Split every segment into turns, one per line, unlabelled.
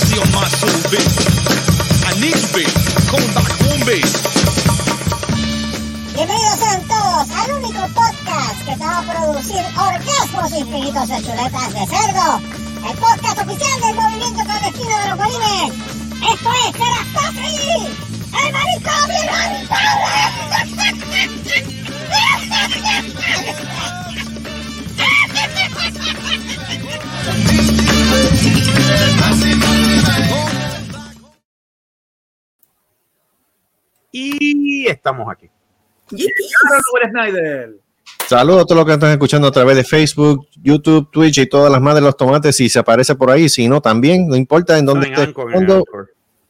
Nazi on my.
Bienvenidos sean todos al único podcast que te va a producir orgasmos infinitos de chuletas de cerdo. El podcast oficial del movimiento clandestino de los bolines. Esto es Serastofri, el marico
Y estamos aquí.
Saludos a todos los que están escuchando a través de Facebook, YouTube, Twitch y todas las más de los tomates. Si se aparece por ahí, si no, también, no importa en dónde esté.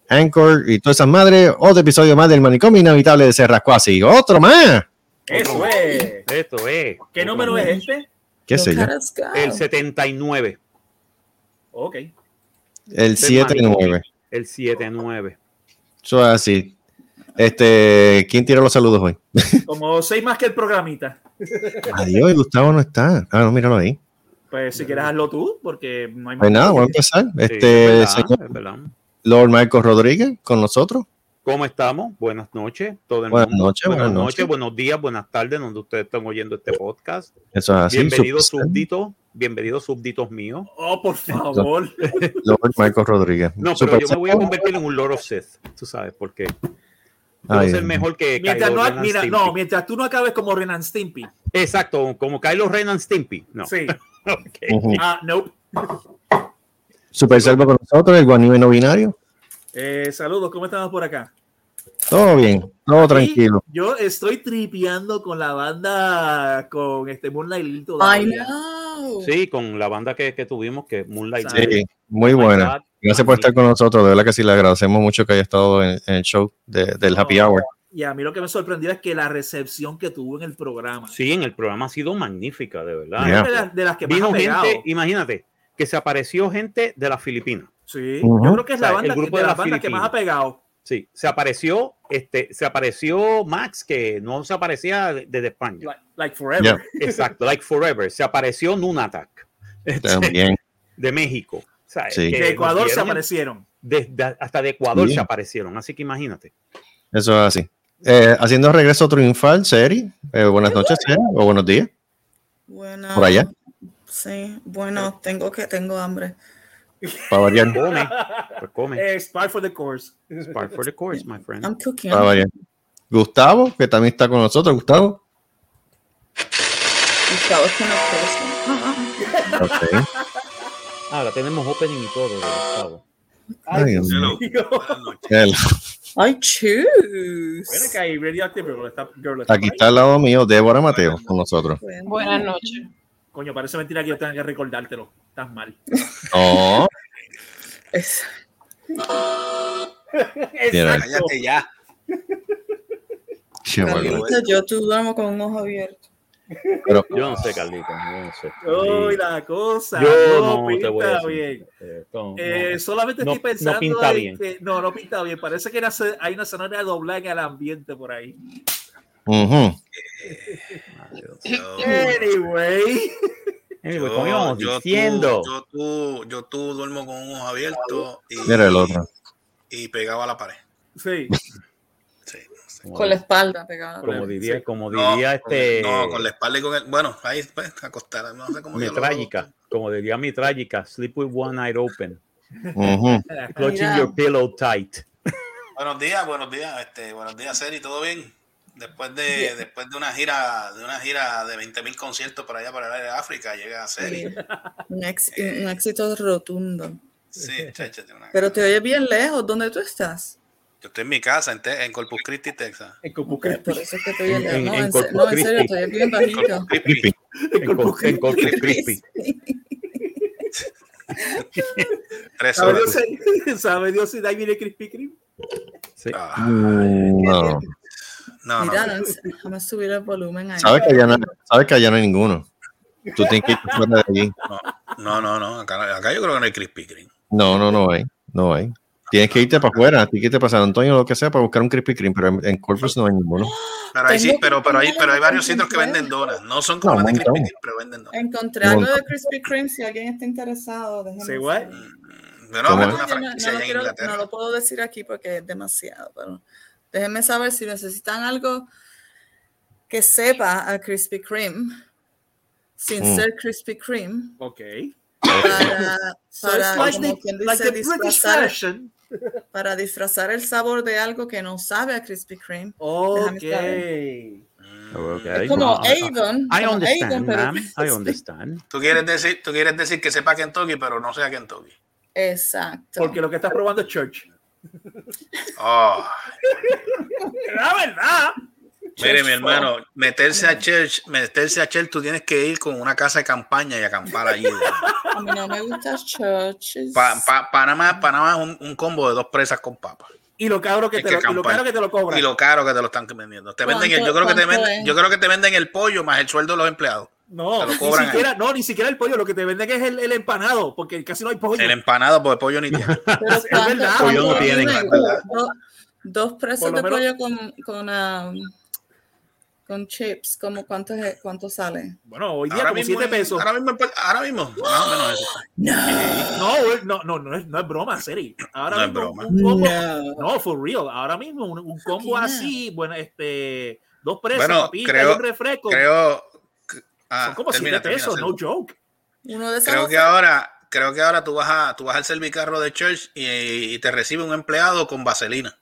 Anchor
y todas esas madres. Otro episodio más del manicomio inhabitable de Serrascuasi. Otro más.
Eso es.
Esto es.
¿Qué número es este?
¿Qué sé yo?
El 79.
Ok.
El 7-9.
El 79.
Eso es así. Este, ¿quién tira los saludos hoy?
Como seis más que el programita.
Adiós, Gustavo no está. Ah, no, míralo ahí.
Pues si quieres hazlo tú, porque no hay
Pues nada, voy a empezar. Este,
es verdad, es.
Lord Marcos Rodríguez con nosotros.
¿Cómo estamos? Buenas noches, todo el
Buenas
mundo.
noches, buenas noches.
buenos días, buenas tardes, donde ustedes están oyendo este podcast.
Eso es así.
bienvenidos súbditos, bienvenidos súbditos míos.
Oh, por favor.
Lord Marcos Rodríguez.
No, pero
Super-
yo me voy a convertir en un Lord of Sith, tú sabes, porque
Ay,
ser mejor que
Mientras,
Kylo
no, mira, no, mientras tú no acabes como Renan Stimpy.
Exacto, como Kylo Ren and Stimpy. No.
Sí.
Ok.
Ujú.
Ah, no.
Super Selva con nosotros, el guanime no binario.
Eh, saludos, ¿cómo estamos por acá?
Todo bien, todo tranquilo.
Y Yo estoy tripeando con la banda, con este Moonlight Lil todavía.
Sí, con la banda que, que tuvimos, que Moonlight.
Sí.
Muy buena.
God.
Gracias por estar con nosotros. De verdad que sí, le agradecemos mucho que haya estado en, en el show de- del Happy Hour.
Y a mí lo que me sorprendió es que la recepción que tuvo en el programa.
Sí, en el programa ha sido magnífica, de verdad.
Yeah.
de, las, de las que más
Vino
ha pegado.
gente, imagínate, que se apareció gente de las Filipinas.
Sí, yo creo que es
O sea,
la banda
el grupo
de,
de
las
las
bandas que más ha pegado.
Sí, se apareció, este, se apareció Max, que no se aparecía de- desde España.
Like, like forever.
Yeah.
Exacto, like forever. Se apareció Nunatak, este,
También.
de México. O sea,
Sí.
que
De Ecuador se aparecieron.
hasta de Ecuador se aparecieron. Así que imagínate.
Eso es así. Eh, haciendo regreso triunfal, Seri. Eh, buenas noches, Seri. O buenos días.
Bueno,
Por allá.
Sí, bueno, tengo que tengo hambre.
Para variar.
Come, pues come.
Eh, Spark for the course.
Part for the course, my friend.
I'm cooking.
Para variar. Gustavo, que también está con nosotros. Gustavo.
Gustavo es que no puede.
Ok.
Ahora tenemos opening y todo de Gustavo.
Ay, Dios mío. El-
I choose.
Bueno, que hay Radioactive Girl está, Girl
Aquí está al lado mío, Débora Mateo, con nosotros.
Buenas noches.
Coño, parece mentira que yo tenga que recordártelo. Estás mal.
No,
Es-.
Cállate ya.
Carlita, yo tú duermo con un ojo abierto.
Pero
Yo no sé, Carlita, yo no sé.
Uy, la cosa.
Yo
no,
no te voy a
pinta
decir.
bien.
Eh, no,
Eh,
no.
solamente
No-
estoy
no
pensando
pinta
en
bien.
que- no, no pinta bien. Parece que hay una zanahoria de doblar en el ambiente por ahí.
Ujú.
Yo,
Anyway.
Anyway,
yo-
como íbamos
yo
diciendo.
tú, yo, tú, yo tú duermo con un ojo abierto y,
Mira el otro.
y pegado a la pared.
Sí.
Con la espalda pegada.
como diría,
Sí.
como
No,
diría este
no, con la espalda y con el. Bueno, ahí pues, acostar. No sé cómo
mi
lo-
trágica, como diría mi trágica, sleep with one eye open,
Ujú.
clutching
Mira.
your pillow tight.
Buenos días, buenos días, este, buenos días, Seri, ¿todo bien? Después de,
Bien.
después de una gira, de una gira de 20.000 conciertos por allá para el área de África, llega Seri.
Un, ex- un éxito rotundo.
Sí, chacha, tiene una-
Pero te oyes bien lejos. ¿Dónde tú estás?
Yo estoy en mi casa, en, Te- en Corpus Christi, Texas.
En Corpus Christi.
por eso es que te oyes
En-
lejos.
en-
No,
en
en,
Corpus
se- no, en serio, te oyes bien bajito.
Corpus Christi.
En, Cor- en Corpus Christi.
Tres
¿Sabe
horas.
Dios, si- ¿Sabe Dios si de ahí viene Krispy Kreme?
Sí.
Ah,
Mm, No.
no, no.
Mira, déjame subir el volumen ahí.
Sabes que allá no, sabes que allá no hay ninguno. Tú tienes que ir fuera de allí.
No, no, no. Acá, acá yo creo que no hay Krispy Kreme.
No, no, no hay. No hay. Tienes que irte para afuera, tienes que irte para San Antonio o lo que sea para buscar un Krispy Kreme, pero en, en Corpus no hay ninguno.
Pero ahí sí, pero, pero, hay, pero hay varios sitios que venden donas. No son como
No,
de Krispy. Kreme, pero venden donas.
Encontré algo de Krispy Kreme si alguien está interesado.
Say what?
saber.
No, no
lo puedo decir aquí porque es demasiado, pero déjenme saber si necesitan algo que sepa a Krispy Kreme sin
Mm.
ser Krispy Kreme
Ok.
para, para,
like
como
the,
quien
like
dice,
British
disfrazar, para disfrazar el sabor de algo que no sabe a Krispy Kreme.
Ok.
Mm.
Okay.
Es como
Well, I- understand, ma'am. I understand.
Tú quieres decir, tú quieres decir que sepa Kentucky, pero no sea Kentucky.
Exacto.
Porque lo que estás probando es church.
Oh,
La verdad.
mire, mi hermano, meterse a church, meterse a church, tú tienes que ir con una casa de campaña y acampar allí.
A mí no me gusta.
Pa- pa- Panamá, Panamá es un, un combo de dos presas con papas.
Y lo caro que te
que
lo, y lo caro que te lo cobran.
Y lo caro que te lo están vendiendo. Te venden el, yo creo que te
¿Cuánto-
venden, yo creo que te venden el pollo más el sueldo de los empleados.
No, ni siquiera, no, ni siquiera el pollo. Lo que te venden es el, el empanado, porque casi no hay pollo.
El empanado, porque pollo ni tiene.
Pero
Es
¿cuánto-
verdad.
Pollo no tienen,
viene?
es verdad.
Do- dos presos
Por lo
de
menos-
pollo con, con, um, con chips, ¿cómo, cuánto, es- ¿cuánto sale?
Bueno, hoy día
Ahora
como
mismo,
7
en-
pesos.
ahora mismo, ahora mismo, más o menos eso.
No, güey, no, no, no es, no es broma, serio. Ahora
No es
mismo
broma.
un combo,
No.
no, for real. Ahora mismo un, un combo así, bueno, este, dos presas,
Bueno,
papitas
creo-
y un refresco.
Creo. Ah,
son como 7
termina, termina,
pesos,
Sergio.
no joke.
Uno de esos
Creo que ahora, creo que ahora tú vas a, tú vas al servicarro de church y, y te recibe un empleado con vaselina.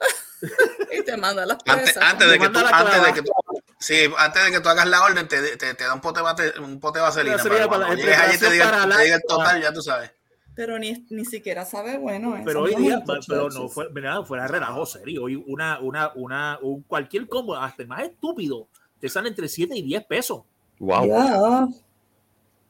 y te manda las
Antes,
presas.
antes de que tú, antes de que tú, sí, antes de que tú hagas la orden, te, te, te da un pote, bate- un pote de vaselina.
Vaselina
Para
para
cuando
la-
llegues allí te diga, te diga el total, ya tú sabes.
Pero ni, ni siquiera sabe bueno. eh,
Pero hoy día, pero no fue, mira, fuera de relajo, serio. Hoy una, una, una, un cualquier combo, hasta el más estúpido, te sale entre 7 y 10 pesos.
Wow.
Ya.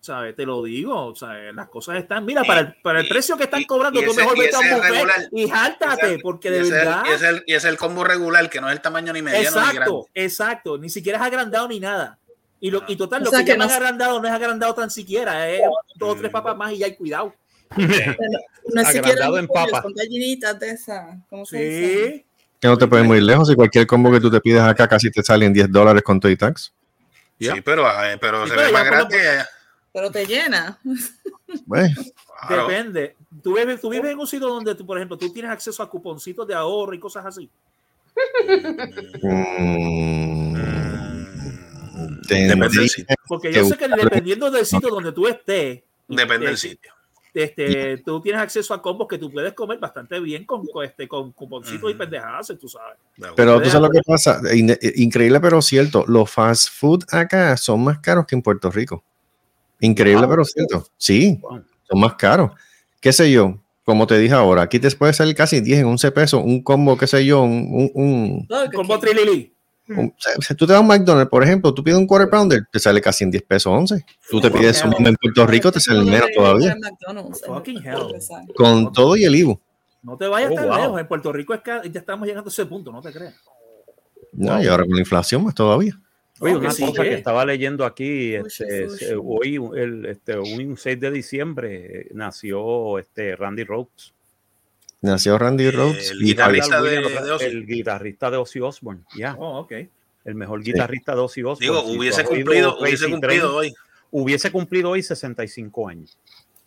¿Sabes? Te lo digo, ¿sabes? Las cosas están, mira, para el, para el
y-
precio que están
y-
cobrando,
y
tú
ese-
mejor
y
vete a un buffet
regular-
y jáltate,
Ese-
porque
y
de
ese es el-
verdad.
Y es, el, y es el combo regular, que no es el tamaño ni mediano ni grande.
Exacto, exacto. Ni siquiera es agrandado ni nada. Y, lo, y total,
O
lo que,
que no-
agrandado no es agrandado tan siquiera. Es dos o tres papas más y ya hay cuidado.
No es siquiera
en
pollo,
papa.
Son gallinitas de esas. ¿Cómo se dice?
Sí.
Que no te puedes muy lejos. Y cualquier combo que tú te pides acá casi te salen 10 dólares con todo y tax.
Sí, pero, eh, pero
Sí,
se
pero
ve más grande.
Pero te llena.
Bueno,
claro.
Depende. Tú vives, tú vives en un sitio donde, tú, por ejemplo, tú tienes acceso a cuponcitos de ahorro y cosas así.
mm,
Depende del sitio.
Porque yo sé que dependiendo del sitio donde tú estés,
Depende del
eh,
sitio.
Este, tú tienes acceso a combos que tú puedes comer bastante bien con, con, este, con cuponcitos y pendejadas, tú sabes.
Pero tú sabes lo que pasa, In- increíble pero cierto, los fast food acá son más caros que en Puerto Rico. Increíble pero cierto. Sí,
Wow.
son más caros. ¿Qué sé yo? Como te dije ahora, aquí te puede salir casi 10 en 11 pesos, un combo, qué sé yo, un, un-
Combo. Trilili.
O sea, tú te das un McDonald's, por ejemplo, tú pides un quarter pounder, te sale casi en 10 pesos 11. Tú te pides un en Puerto Rico, te sale menos todavía. Con todo y el IVU.
No te vayas
Oh,
tan
wow.
lejos. En Puerto Rico es ca- ya estamos llegando a ese punto, no te creas.
No, y ahora con la inflación más todavía.
Oye, una
que sí,
cosa que estaba leyendo aquí, este, hoy, el, este, un 6 de diciembre, eh, nació este Randy Rhodes.
Nació Randy Rhodes.
el
y
guitarrista de-
Williams,
de Ozzy.
el guitarrista de Ozzy Osbourne, ya,
Oh, ok.
el mejor guitarrista de Ozzy Osbourne.
Digo,
Si
hubiese cumplido, hubiese cumplido hoy.
hubiese cumplido hoy 65 años.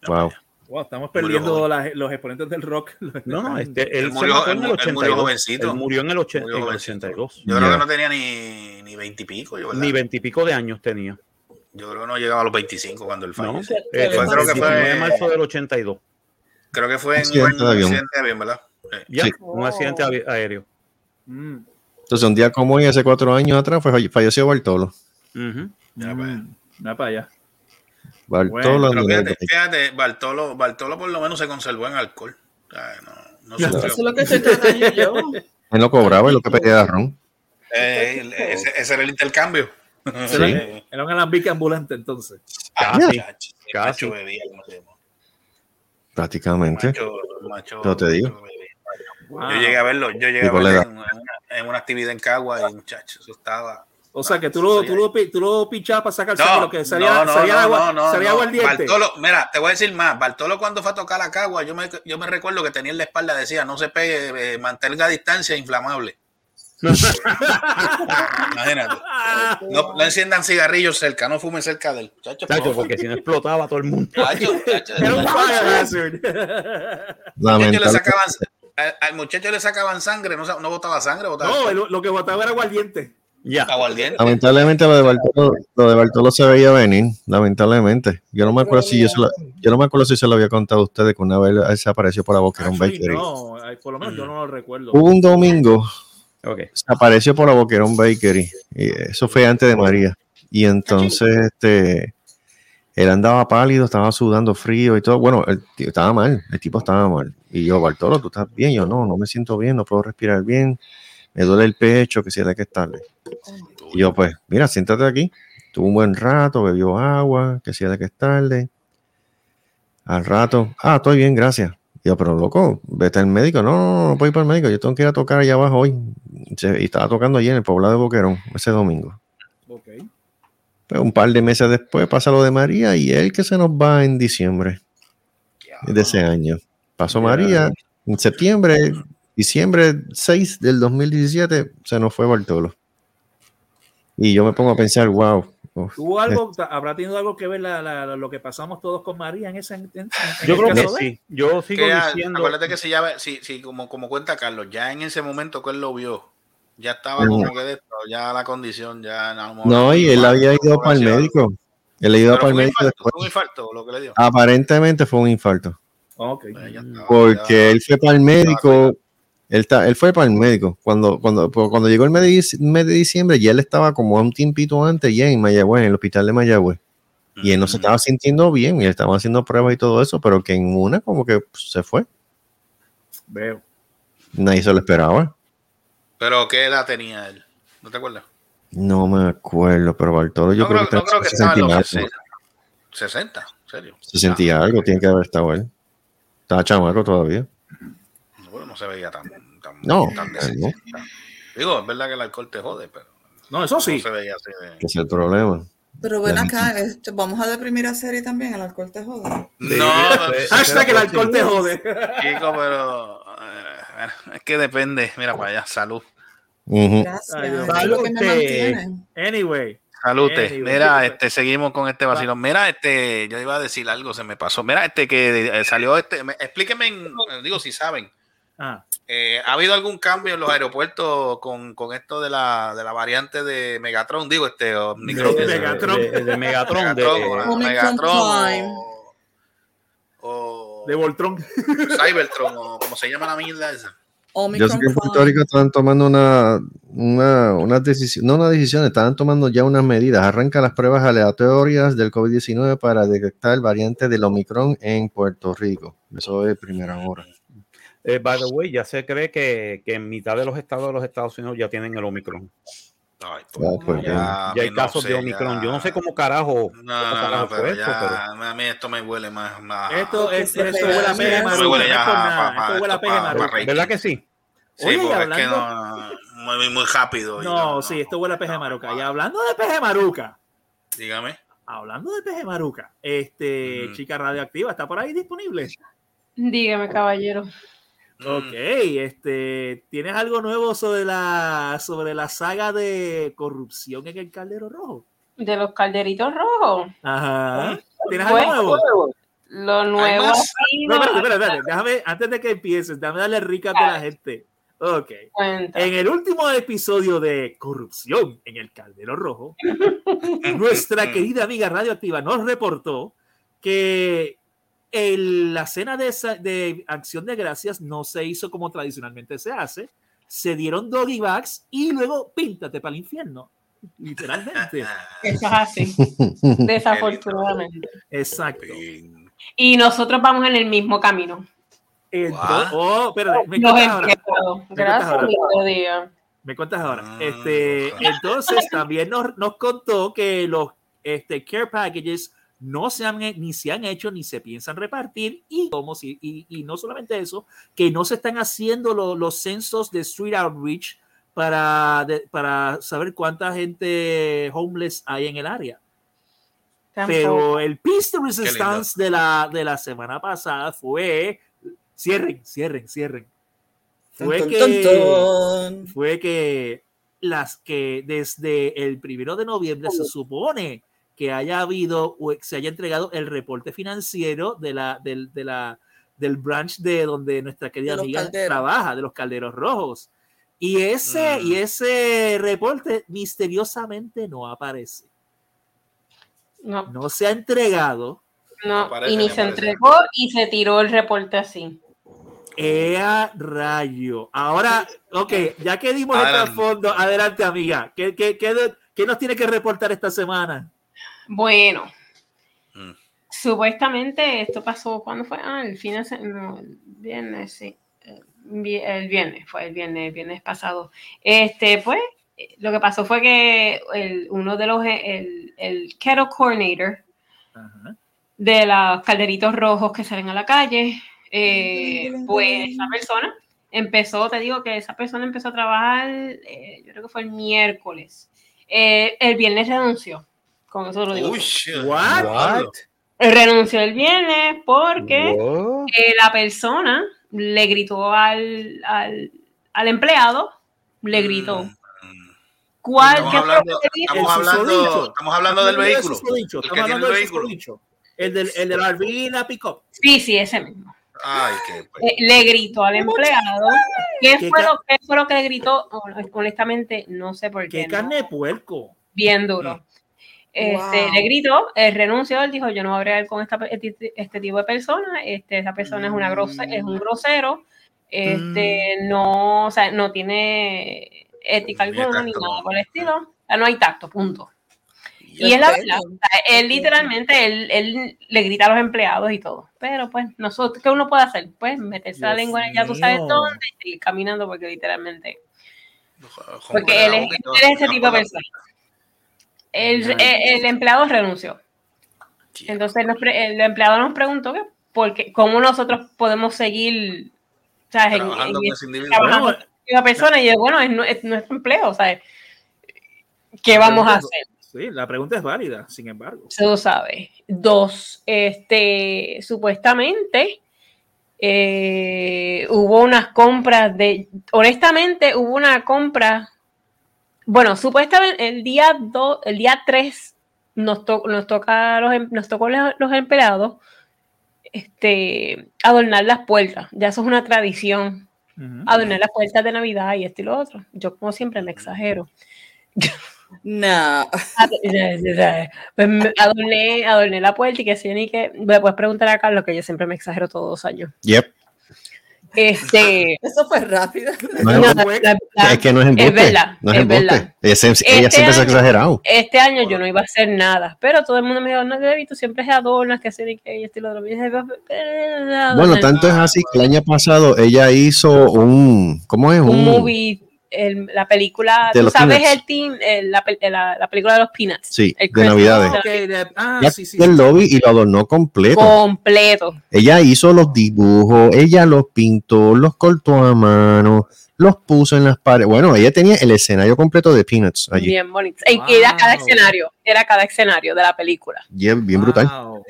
Wow.
Wow, estamos perdiendo las- los exponentes del rock.
No, no, este, él,
Él murió-
en el
mu- él murió
82.
jovencito.
Él murió en el, ochen-
Murió
en el
jovencito.
82.
Yo creo
Ya.
que no tenía ni ni veintipico, yo, ¿verdad?
Ni veintipico de años tenía.
Yo creo que no llegaba a los 25 cuando él
¿no?
falleció.
Eh,
Fue-
fue
creo que
el
fue-
19 de marzo del 82.
Creo que fue en
Accidente
un
de avión.
accidente de avión, ¿verdad? Sí.
Ya,
Sí.
un accidente avi- aéreo.
Mm,
Entonces, un día como hoy, hace cuatro años atrás, fue, falleció Bartolo.
Ujú.
Ya, pues.
mm, Mira para allá.
Bartolo. Andrés
fíjate, fíjate, Bartolo, Bartolo por lo menos se conservó en alcohol. Sea, no, no.
Eso es lo que estoy tratando yo.
Él lo cobraba y lo que pedía era ron.
Eh, ese, ese era el intercambio.
Sí.
Era un alambique ambulante entonces.
Ah,
Casi, casi.
macho bebía, como se llama.
Prácticamente.
Macho, macho,
Yo te digo.
Wow.
Yo llegué a verlo, yo llegué a verlo en, en una, en una actividad en Cagua y muchachos, eso estaba.
O sea que tú lo, tú lo, tú lo pinchabas para sacar
No,
lo que salía,
no, no,
salía
no,
agua,
no, no,
salía
no.
aguardiente.
Bartolo, mira, te voy a decir más. Bartolo cuando fue a tocar la cagua, yo me, yo me recuerdo que tenía en la espalda, decía, no se pegue, eh, mantenga distancia inflamable. Imagínate. No, no enciendan cigarrillos cerca, no fumen cerca del chacho.
Chacho, porque si no explotaba todo el mundo.
Chacho, chacho.
Era un.
Muchacho le sacaban, al, al muchacho le sacaban sangre, no, no botaba sangre, botaba
No, lo, lo que botaba era aguardiente.
Ya.
aguardiente.
Lamentablemente lo de Bartolo, lo de Bartolo se veía venir, lamentablemente. Yo no me acuerdo si yo se lo, yo no me acuerdo si se lo había contado a ustedes que una vez él se apareció por la Boquerón
Actually,
Bakery.
no, ay, por lo menos yo no lo recuerdo.
Hubo un domingo,
Ok.
se apareció por la Boquerón Bakery. Eso fue antes de María. Y entonces este él andaba pálido, estaba sudando frío y todo. Bueno, el estaba mal, el tipo estaba mal. Y yo, Bartolo, ¿tú estás bien? Yo, no, no me siento bien, no puedo respirar bien, me duele el pecho, que si que estarle. Y yo, pues, mira, siéntate aquí. Tuvo un buen rato, bebió agua, que si que es tarde. Al rato, ah, estoy bien, gracias. Y yo, pero loco, vete al médico. No, no, no, no puedo ir para el médico. Yo tengo que ir a tocar allá abajo hoy. Y estaba tocando allí en el poblado de Boquerón ese domingo.
Ok.
Pues un par de meses después pasa lo de María y él que se nos va en diciembre de ese año. Pasó. María en septiembre, diciembre 6 del 2017 se nos fue Bartolo. Y yo me pongo a pensar, wow. Uf,
¿Tuvo algo, habrá tenido algo que ver la- la- lo que pasamos todos con María en ese en- en- en
Yo creo que sí. Yo sigo
Que ya-
diciendo.
acuérdate que si ya, si, si como, como cuenta Carlos, ya en ese momento que él lo vio, ya estaba
Ujú.
como que de esto, ya la condición, ya mejor-
No, y él había ido para el médico. Él ha ido para el médico
infarto,
después.
fue un infarto lo que le dio.
Aparentemente fue un infarto.
Ok.
Pues estaba,
Porque él fue para el médico. Él, ta- él fue para el médico. Cuando, cuando, pues, cuando llegó el mes de, dic- mes de diciembre, ya él estaba como un tiempito antes ya en Mayagüez, en el hospital de Mayagüez. Y él no se
Mm.
estaba sintiendo bien, y él estaba haciendo pruebas y todo eso, pero que en una como que pues, se fue.
Veo.
Nadie se lo esperaba.
Pero ¿qué edad tenía él? ¿No te acuerdas?
No me acuerdo, pero Bartolo yo
no
creo,
creo, no
que,
creo que
está
estaba en
en
los
60
60, 60, en serio.
Se sentía algo, tiene que haber estado él. Estaba chamaco todavía.
No, bueno, no se veía tan, tan,
No,
tan de
no.
60. Digo, es verdad que el alcohol te jode, pero
No, eso sí.
no se veía así de...
Que es el problema.
Pero ven acá, este, vamos a deprimir a serie también, el alcohol te jode.
No,
Hashtag el alcohol te jode.
chico, pero eh, es que depende. Mira para allá, salud.
Gracias. Lo que me
Salute.
Anyway.
Salute.
Anyway.
Mira, este, seguimos con este vacilón. Mira, este, yo iba a decir algo, se me pasó. Mira, este que eh, salió este, me- explíquenme, en- eh, digo, si saben,
Ah,
eh, ¿ha habido algún cambio en los aeropuertos con, con esto de la, de la variante de Megatron? Digo, este, Omicron.
De
de,
Megatron.
de- de Megatron.
Megatron, o la-
Omicron
Megatron
Prime.
o, o
de Voltron.
Cybertron, o como se llama la mierda esa.
Yo sé
Omicron
que en Puerto. Rico estaban tomando una, una, una decisión, no una decisión, estaban tomando ya unas medidas. Arranca las pruebas aleatorias del COVID-19 para detectar variantes del Omicron en Puerto Rico. Eso es primera hora.
Eh, by the way, ya se cree que, que en mitad de los estados de los Estados Unidos ya tienen el Omicron.
Ay,
Ah, pues,
Ya, hay
no
casos de Omicron.
ya-
Yo no sé cómo carajo,
No,
cómo
no, no,
carajo fue
pero
esto, pero-
ya, a mí esto me huele más. más
Esto es esto
pega,
huele a
pa- pa-
Esto huele a
pa-
¿Verdad que sí?
Sí,
Oye, y
porque
hablando-
es que no, muy, muy rápido.
No, sí, esto huele a peje maruca. Y hablando de peje maruca,
Dígame.
hablando de peje maruca, este chica radioactiva está por ahí disponible.
Dígame, caballero.
Ok, este, ¿tienes algo nuevo sobre la sobre la saga de corrupción en el Caldero Rojo?
De los calderitos rojos.
Ajá. ¿Tienes algo nuevo?
Lo nuevo
No, espérate, espérate, espérate. Déjame, antes de que empieces, déjame darle recap de la gente. Ok.
Cuenta.
En el último episodio de Corrupción en el Caldero Rojo, nuestra querida amiga radioactiva nos reportó que el- la cena de, de acción de gracias no se hizo como tradicionalmente se hace. Se dieron doggy bags y luego píntate para el infierno. Literalmente.
Eso es así, desafortunadamente.
Exacto.
Y nosotros vamos en el mismo camino.
Entonces, oh, espérate, me cuentas ahora.
Gracias,
ahora. Me cuentas ahora.
Ah.
Este, entonces también nos, nos contó que los este, care packages no se han ni se han hecho ni se piensan repartir y como si y, y no solamente eso, que no se están haciendo lo- los censos de street outreach para, de- para saber cuánta gente homeless hay en el área. Pero el Peace Resistance de la, de la semana pasada fue cierren, cierren, cierren. fue que, fue que las que desde el primero de noviembre se supone que haya habido o se haya entregado el reporte financiero de la, del, de la, del branch de donde nuestra querida amiga
calderos.
trabaja, de los calderos rojos. Y ese,
Mm.
y ese reporte misteriosamente no aparece.
No,
No se ha entregado.
no.
Aparece,
y ni se entregó y se tiró el reporte así.
¡Ea rayo! Ahora, ok, ya que dimos el
Adelante.
trasfondo, adelante, amiga. ¿Qué, qué, qué, qué nos tiene que reportar esta semana?
Bueno,
Mm.
supuestamente esto pasó, ¿cuándo fue? Ah, el fin de no, el viernes, sí. El vi- El viernes, fue el viernes, el viernes pasado. Este, pues, eh, lo que pasó fue que el- uno de los, eh, el, el kettle coordinator de los calderitos rojos que salen a la calle, eh, pues esa persona empezó, te digo que esa persona empezó a trabajar, eh, yo creo que fue el miércoles. Eh, el viernes renunció, con eso lo digo.
Uy.
What?
Renunció el viernes porque eh, la persona le gritó al, al, al empleado, le gritó.
Mm.
¿Cuál?
Estamos
¿Qué fue lo
hablando- estamos estamos del vehículo.
Estamos hablando
el
del
vehículo.
El del, el del RV y la pick-up.
Sí, sí, ese mismo.
Ay, qué. pues.
Eh, le gritó al empleado. ¿Qué
¿Qué
fue, lo, qué fue lo que le gritó? Honestamente, no sé por qué.
¡Qué
no.
carne de puerco!
Bien duro. Este,
Wow.
Le gritó, él renunció, él dijo, yo no voy a bregar con esta, este, este tipo de persona, este, esa persona es, una grose- es un grosero, este, no, o sea, no tiene ética
Ni
alguna ni nada por el estilo, no hay tacto, punto. Y es la verdad, o sea, él literalmente, él, él le grita a los empleados y todo, pero pues, nosotros, ¿qué uno puede hacer? Pues meterse la
Dios
lengua en ya tú sabes dónde y seguir caminando porque literalmente... Porque él es, él es ese tipo de persona. El,
Nice.
el- el empleado renunció. Entonces nos pre- el empleado nos preguntó que porque cómo nosotros podemos seguir ¿sabes?
Trabajando
en-
con ese individuo.
trabajando
Bueno,
con esa persona y yo, bueno, es nuestro empleo, ¿sabes? ¿Qué vamos a hacer?
Sí, la pregunta es válida, sin embargo.
Se lo sabe. Dos, este, supuestamente eh, hubo unas compras de, honestamente hubo una compra, bueno, supuestamente el día 2, el día 3 nos, to- nos toca a los, em- nos tocó los, los empleados este, adornar las puertas, ya eso es una tradición,
Ujú.
adornar las puertas de Navidad y esto y lo otro. Yo como siempre me exagero.
No.
Pues me- adorné, adorné la puerta y que sí, ni que. Le puedes preguntar a Carlos que yo siempre me exagero todos los años.
Yep.
Este.
Eso fue rápido.
No es,
no,
embuste.
la- la-
es que no es embuste.
verdad,
no es,
es
embuste.
verdad.
Ella
Este
siempre se ha exagerado.
Este año yo no iba a hacer nada, pero todo el mundo me dijo, no, Debbie, tú siempre adornas, que sí, ni que y esto y lo. Y dije, "Eh,
Bueno,
adornar".
tanto es así que el año pasado ella hizo un. ¿Cómo es?
un movie, el- la película,
De
tú
los
sabes
Peanuts.
el team, el- la, la, la película de los Peanuts.
Sí,
El
de Navidades.
Ok, de- ah,
Ya
sí, sí,
el lobby y lo adornó completo.
Completo.
Ella hizo los dibujos, ella los pintó, los cortó a mano, los puso en las paredes. Bueno, ella tenía el escenario completo de Peanuts allí.
Bien bonito. Y que era cada
Wow.
escenario, era cada escenario de la película.
Bien, bien brutal.
Wow.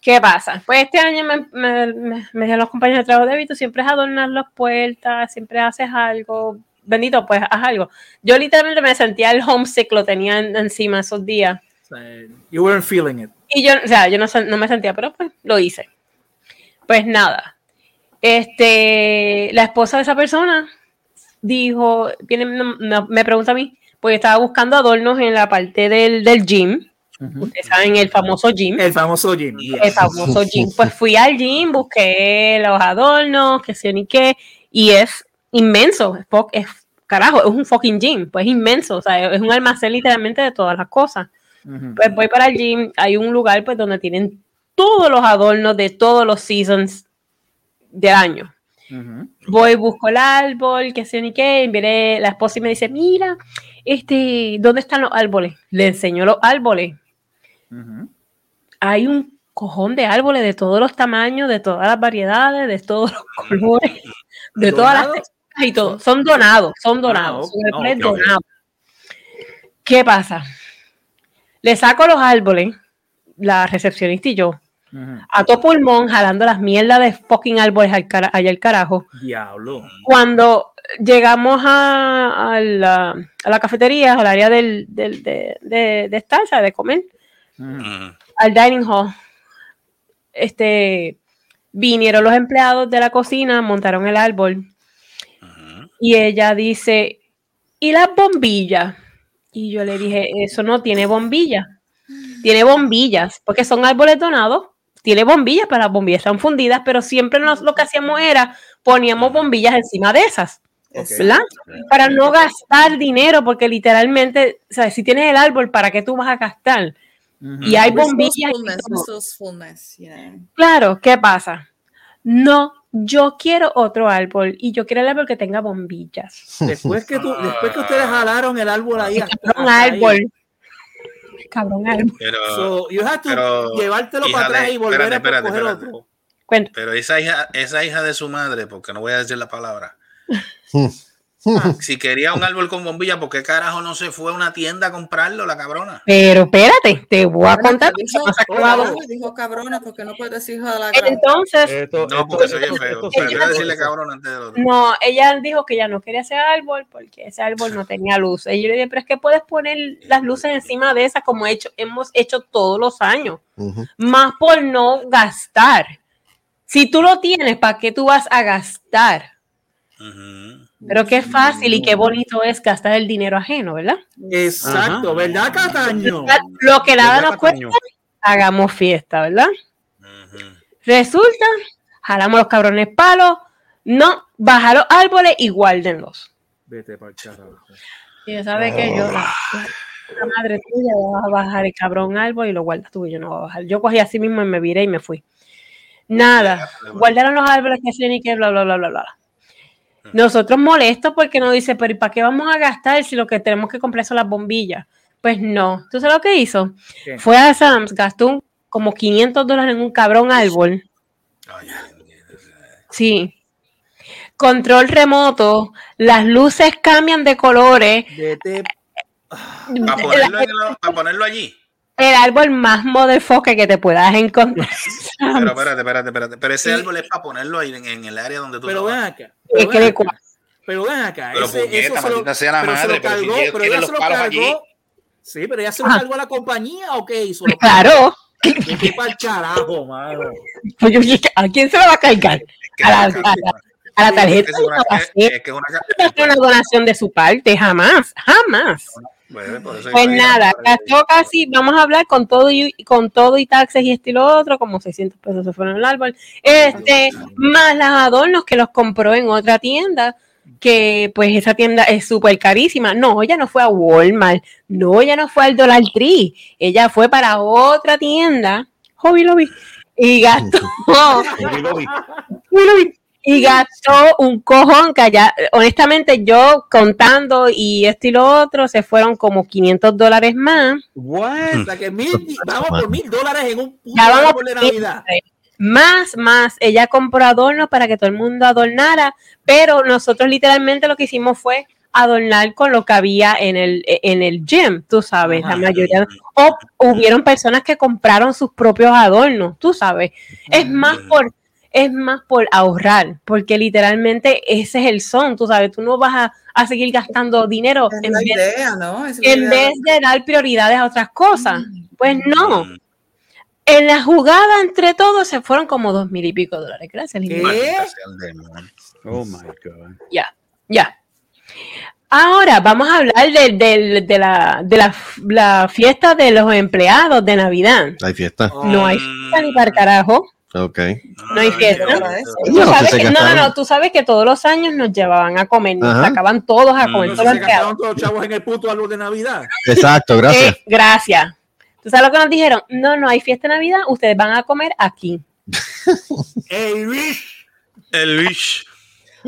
¿Qué pasa? Pues este año me, me, me, los compañeros de trabajo, David, tú siempre es adornar las puertas, siempre haces algo. Bendito, pues haz algo. Yo literalmente me sentía el homesick, lo tenía en- encima esos días.
You weren't feeling it.
Y yo, o sea, yo no, no me sentía, pero pues lo hice. Pues nada. Este, la esposa de esa persona dijo, viene, me, pregunta a mí, pues estaba buscando adornos en la parte del, del gym. Ustedes saben, el famoso gym.
El famoso Jim.
el famoso gym. Pues fui al gym, busqué los adornos, que sé ni qué, y es inmenso, es, carajo, es un fucking gym, pues es inmenso, o sea, es un almacén literalmente de todas las cosas. Pues voy para el gym, hay un lugar pues donde tienen todos los adornos de todos los seasons del año.
Ujú.
Voy, busco el árbol, que sé ni qué, y viene la esposa y me dice, mira, este, ¿dónde están los árboles? Le enseño los árboles hay un cojón de árboles de todos los tamaños, de todas las variedades, de todos los colores, de todas las
¿Donados?
y todo. Son donados, son donados,
ok.
son árboles
ok, ok.
donados. ¿Qué pasa? Le saco los árboles, la recepcionista y yo, a todo pulmón, jalando las mierdas de fucking árboles al cara- allá al carajo.
Diablo.
Cuando llegamos a, a la, a la cafetería, al área del, del- de, de, de estancia, de comer, al dining hall, este, vinieron los empleados de la cocina, montaron el árbol. Y ella dice, ¿y las bombillas? Y yo le dije, eso no tiene bombillas, tiene bombillas, porque son árboles donados, tiene bombillas, pero las bombillas están fundidas, pero siempre nos, lo que hacíamos era poníamos bombillas encima de esas, ¿verdad? Para no gastar dinero, porque literalmente, o sea, si tienes el árbol, ¿para qué tú vas a gastar? Y hay bombillas. y
Resourcefulness,
todo.
resourcefulness, yeah.
Claro, ¿qué pasa? No, yo quiero otro árbol y yo quiero el árbol que tenga bombillas.
Después que, tú, después que ustedes jalaron el árbol ahí. hasta-
Un
hasta ahí,
árbol. Cabrón árbol.
Pero,
So, you have to
Pero,
llevártelo para atrás
de-
y volver
espérate,
a
espérate,
coger
espérate.
otro.
Cuenta.
pero esa hija, esa hija de su madre, porque no voy a decir la palabra.
Ah,
Si quería un árbol con bombilla, ¿por qué carajo no se fue a una tienda a comprarlo, la cabrona?
Pero espérate, te voy a contar.
Dijo, cabrona, cabrona, porque no puedes decir hijo de la.
Entonces,
Esto-
No, porque
esto-
feo. decirle cabrón antes otro.
no, ella dijo que ya no quería ese árbol porque ese árbol no tenía luz. Y yo le dije, pero es que puedes poner las luces encima de esas como hecho, hemos hecho todos los años. Más por no gastar. Si tú lo tienes, ¿para qué tú vas a gastar? Pero qué fácil y qué bonito es gastar el dinero ajeno, ¿verdad?
Exacto,
Ajá.
¿verdad, Cataño?
Lo que nada
¿Verdad,
nos cuesta, hagamos fiesta, ¿verdad? Resulta, jalamos los cabrones palos, no, baja los árboles y guárdenlos.
Vete para carajo.
Y ya sabes que yo, la, la- madre tuya, vas a bajar el cabrón árbol y lo guardas tú y yo no voy a bajar. Yo cogí así mismo y me viré y me fui. Nada, guardaron los árboles que hacían y que bla, bla, bla, bla, bla. Nosotros molestos porque nos dice, pero ¿y para qué vamos a gastar si lo que tenemos que comprar son las bombillas? Pues no. ¿Tú sabes lo que hizo?
¿Qué?
Fue a Sam's, gastó un- como 500 dólares en un cabrón árbol.
Ay,
Sí. Control remoto, las luces cambian de colores.
Vete.
Para ponerlo, en la- pa' ponerlo allí.
El árbol más motherfucker que te puedas encontrar.
Pero espérate, espérate, espérate. Pero ese árbol es para ponerlo ahí en, en el área donde tú
Pero ven acá.
Es
Pero
que
ven acá. Pero ven acá.
Pero
ese-
puñeta,
eso se lo-
maldita sea la
pero se
madre, pero si
cargó, pero
tienen
ella
los
se lo cargó.
allí.
Sí, pero ella se lo
Ajá.
cargó a la compañía o qué hizo?
Claro.
Vete para el carajo, mano.
Pues ¿A quién se lo va a cargar?
Que
A la, a la- a la tarjeta.
es una, es, es que es una,
una donación de su parte, jamás, jamás.
Bueno,
Pues nada, gastó casi, vamos a hablar con todo y con todo y taxes y estilo otro, como 600 pesos se fueron al árbol. Este, más los adornos que los compró en otra tienda, que pues esa tienda es súper carísima. No, ella no fue a Walmart, no, ella no fue al Dollar Tree, ella fue para otra tienda, Hobby Lobby, y gastó,
Lobby, lobby.
Hobby Lobby, y gastó un cojón que allá, honestamente yo contando y esto y lo otro, se fueron como 500 dólares más.
What?
O sea que mil, vamos por mil dólares en un puto árbol de Navidad.
Más, más, ella compró adornos para que todo el mundo adornara, pero nosotros literalmente lo que hicimos fue adornar con lo que había en el, en el gym, tú sabes, la mayoría, o hubieron personas que compraron sus propios adornos, tú sabes, es más por, es más por ahorrar, porque literalmente ese es el son, tú sabes, tú no vas a, a seguir gastando dinero
Es
en
la
vez,
idea, ¿no? Es la
en
idea.
vez de dar prioridades a otras cosas, pues no,
Mm.
en la jugada entre todos se fueron como dos mil y pico dólares. Gracias, Linda.
¿Qué?
Oh my God.
Ya, ya. Ahora vamos a hablar de, de- de la, de la, la fiesta de los empleados de Navidad.
Hay fiesta.
No hay fiesta ni para el carajo.
Ok.
No hay fiesta.
¿qué hora es?
Tú
No,
que, no, no, no, tú sabes que todos los años nos llevaban a comer, nos
Ajá.
sacaban todos a comer, todos
Entonces
los
se gastaron todos los chavos en el puto árbol de Navidad.
Exacto, gracias.
Eh, gracias. ¿Tú sabes lo que nos dijeron? No, no hay fiesta de Navidad, ustedes van a comer aquí.
¡Ey, Luis!
El Luis.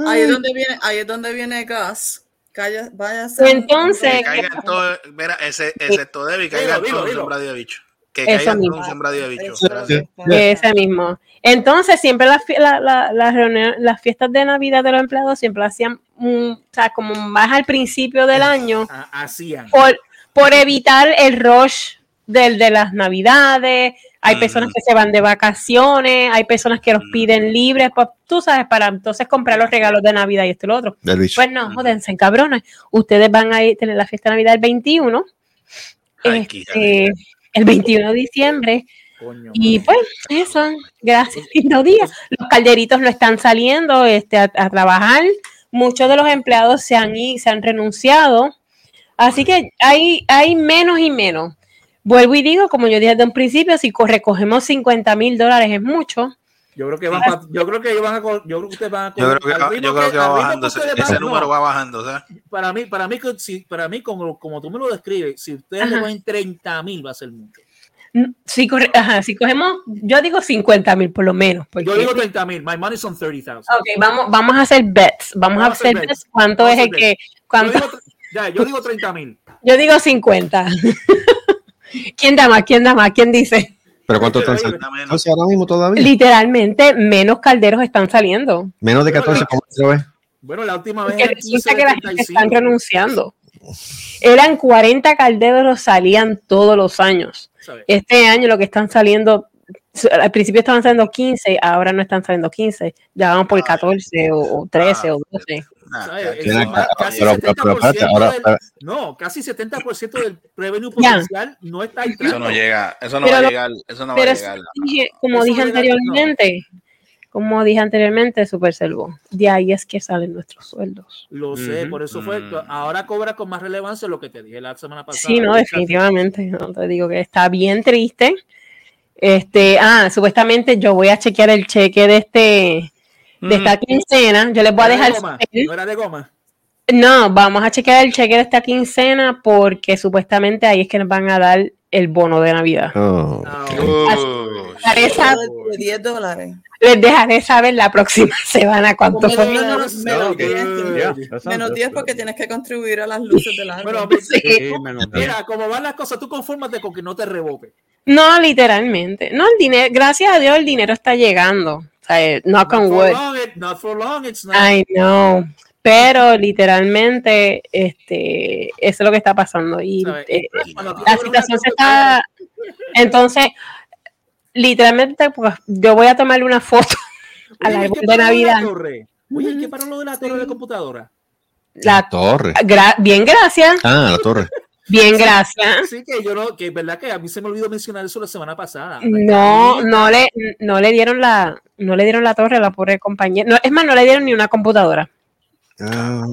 Ahí es donde viene, ahí es donde viene Gas. Calla, váyase.
Pues entonces-
Que caigan todo, mira, ese, caiga
Dilo,
todo un
dilo,
sembradío de bicho. Que
Eso
caiga todo
mismo.
un sembradío de bicho.
Ese mismo. Entonces, siempre las, la- la- fiestas de Navidad de los empleados siempre las hacían, mm, o sea, como más al principio del año,
Ah, Hacían.
por, por evitar el rush del, de las Navidades, Hay personas que se van de vacaciones, hay personas que los piden libres, pues tú sabes, para entonces comprar los regalos de Navidad y esto y lo otro. Pues no, jodense, cabrones. Ustedes van a ir, tener la fiesta de Navidad el 21,
Ay,
este, el 21 de diciembre.
Coño,
Y pues eso, gracias, lindo día. Los calderitos no están saliendo este, a, a trabajar. Muchos de los empleados se han, se han renunciado. Así que hay, hay menos y menos. Vuelvo y digo, como yo dije desde un principio, si co- recogemos 50 mil dólares es mucho.
Yo creo que van pa- yo creo que ellos van a yo creo que ustedes van a
Yo creo que, va- yo creo que va
al ritmo
bajando, ese,
ustedes
ese
van- no,
número va bajando, o sea,
para mí, para mí, que si, para mí como, como tú me lo describes, si ustedes le
Ajá.
ponen 30 mil va a ser mucho.
Mm, Si, corre- ajá, si cogemos, yo digo 50 mil por lo menos. Porque,
Yo digo 30 mil, my money's on 30,000.
Ok, vamos, vamos a hacer bets. Vamos, a hacer bets. ¿Cuánto
Vamos
es
a
el que?
Yo
Cuánto?
digo, ya, yo digo 30 mil.
Yo digo 50. ¿Quién da más? ¿Quién da más? ¿Quién dice?
¿Pero cuánto están saliendo?
menos.
Entonces, ahora mismo todavía.
Literalmente, menos calderos están saliendo.
Menos de 14, ¿cómo otra vez?
Bueno, la última vez
resulta
15
que la gente
35.
están renunciando. Eran 40 calderos, salían todos los años. Este año lo que están saliendo, al principio estaban saliendo 15, ahora no están saliendo 15, ya vamos por 14 o, o 13 o 12.
Nah,
¿sabes?
ya,
Eso
Tiene
es
que-
más- casi
pero- pero- pero
70%
espérate, ahora-
del-
espera.
no, casi 70% del revenue potencial no está
Eso
entrando.
no llega, eso no
Pero
va a llegar, eso no va a llegar.
dije- como
Eso
dije anteriormente, como dije anteriormente, Super Servo, de ahí es que salen nuestros sueldos.
Lo sé,
Ujú.
por eso fue.
Mm.
Ahora cobra con más relevancia lo que te dije la semana pasada.
Sí, no, definitivamente. No te digo que está bien triste. Este, ah, supuestamente yo voy a chequear el cheque de este, de esta quincena. Yo les voy a
¿No era
dejar.
de goma?
saber.
No era de goma.
No, vamos a chequear el cheque de esta quincena porque supuestamente ahí es que nos van a dar el bono de Navidad.
Oh.
Uy,
Dejaré sab-
De 10 dólares.
les dejaré saber la próxima semana cuánto
Menos,
fue.
menos, menos
ok.
10,
Ya,
menos
exacto.
10 porque tienes que contribuir a las luces del árbol.
Bueno,
Sí.
Sí, menos diez.
mira, como van las cosas, tú confórmate con que no te rebote.
No, literalmente. No, el dinero, gracias a Dios el dinero está llegando. O sea, eh, knock
Not
on
for
wood.
long, it- not for long, it's not.
I know. Pero literalmente, este, eso es lo que está pasando. Y eh,
a
la situación se está. Entonces, literalmente, pues yo voy a tomarle una foto árbol
¿qué
de Navidad.
la torre? Oye, ¿qué paró lo de la torre de la computadora?
La,
Torre.
gra- bien, gracias.
Ah, la torre.
Bien, gracias.
Así que yo no, que es verdad que a mí se me olvidó mencionar eso la semana pasada.
No, no le, no le dieron la, no le dieron la torre a la pobre compañera. No, es más, no le dieron ni una computadora.
Ah.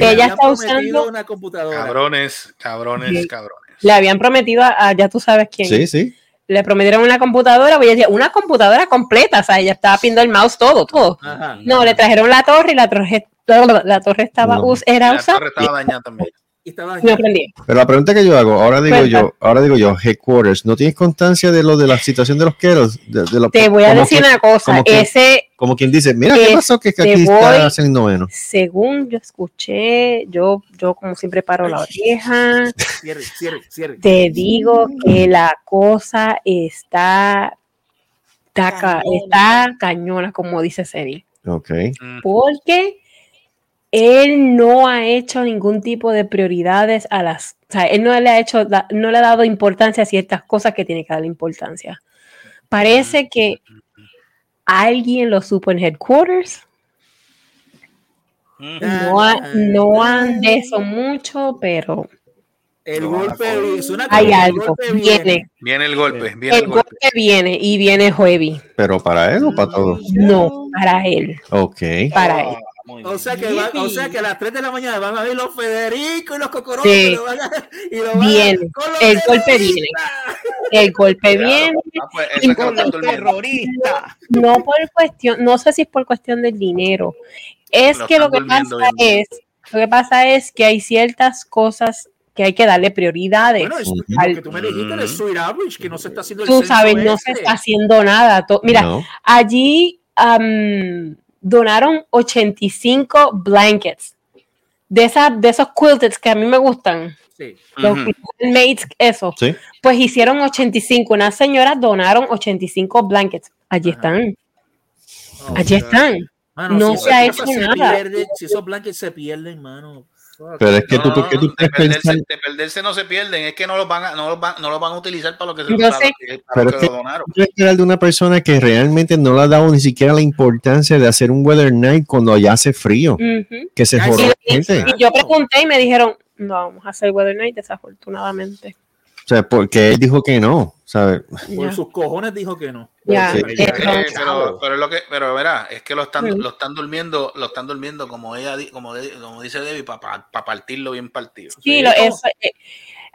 Ella está usando-
una computadora.
cabrones, cabrones,
Sí.
cabrones.
Le habían prometido a, a- ya tú sabes quién.
Sí, sí.
Le prometieron una computadora, pues ella decía, una computadora completa, o sea, ella estaba pidiendo el mouse, todo, todo.
Ajá.
No, le trajeron la torre y la torre, la torre estaba,
No.
us- era
La
usada
torre estaba dañada también.
Y estaba
y no prendía.
Pero la pregunta que yo hago, ahora digo
Cuenta.
yo, ahora digo yo, headquarters, ¿no tienes constancia de lo de la situación de los queros? De, de lo-
Te voy a decir
que-
una cosa,
como que-
ese,
Como quien dice, mira, ¿qué pasó? Que, que aquí
voy-
está haciendo noveno.
según yo escuché, yo, yo como siempre paro la oreja,
Cierre, cierre, cierre.
te digo que la cosa está, está, ca-
Cañona.
está cañona, como dice Seri.
Ok.
porque él no ha hecho ningún tipo de prioridades a las, o sea, él no le ha hecho, no le ha dado importancia a ciertas cosas que tiene que darle importancia. Parece que alguien lo supo en headquarters, no, ha- no han de eso mucho, pero
El golpe suena
hay
el
algo,
golpe
viene,
Viene. El golpe, viene
el
el golpe.
golpe viene y viene heavy,
¿Pero para él o para todos?
no, para él,
Ok.
para él.
Muy
O sea, que va- o sea que a las 3 de la mañana van a ver los Federico y los Cocorotes
Sí.
y lo van a- y lo van a-
Viene.
con los
El golpe viene. El golpe
Claro.
viene,
Ah, pues, está
los
durmiendo.
terroristas.
no por cuestión, no sé si es por cuestión del dinero. Es
Lo
que lo que pasa
bien.
es, lo que pasa es que hay ciertas cosas que hay que darle prioridades.
Bueno, es,
Ujú.
lo que tú me dijiste, el Sweet Average, que no se está haciendo el
Tú sabes, no se
este.
está haciendo nada. Mira,
No.
allí am, donaron 85 blankets. De, esas, de esos quilteds que a mí me gustan,
Sí.
los
Ujú.
mates, eso,
Sí.
pues hicieron 85. Unas señoras donaron 85 blankets. Allí
Ajá.
están,
Oh,
allí
God.
están.
Mano,
No
si
se ha hecho nada.
pierden, si esos blankets se pierden, mano.
Pero es que tú,
No,
¿por qué tú
de, perderse, de perderse no se pierden, es que no los van a, no los van, no los van a utilizar para lo que se
Yo
para
sé.
lo que, para
Pero
lo
es
que lo donaron.
de una persona que realmente no le ha dado ni siquiera la importancia de hacer un weather night cuando ya hace frío,
Ujú.
que se
Y,
gente.
y yo pregunté y me dijeron, no vamos a hacer Weather Night, desafortunadamente.
O sea, porque él dijo que no, ¿sabes?
Por sus cojones dijo que no.
Ya,
Sí.
eh,
Eh,
no.
pero, pero es lo que, pero verá, es que lo están,
Mm.
lo están durmiendo, lo están durmiendo como ella, como, de- como dice Debbie, para partirlo bien partido.
Sí, lo- eso, eh,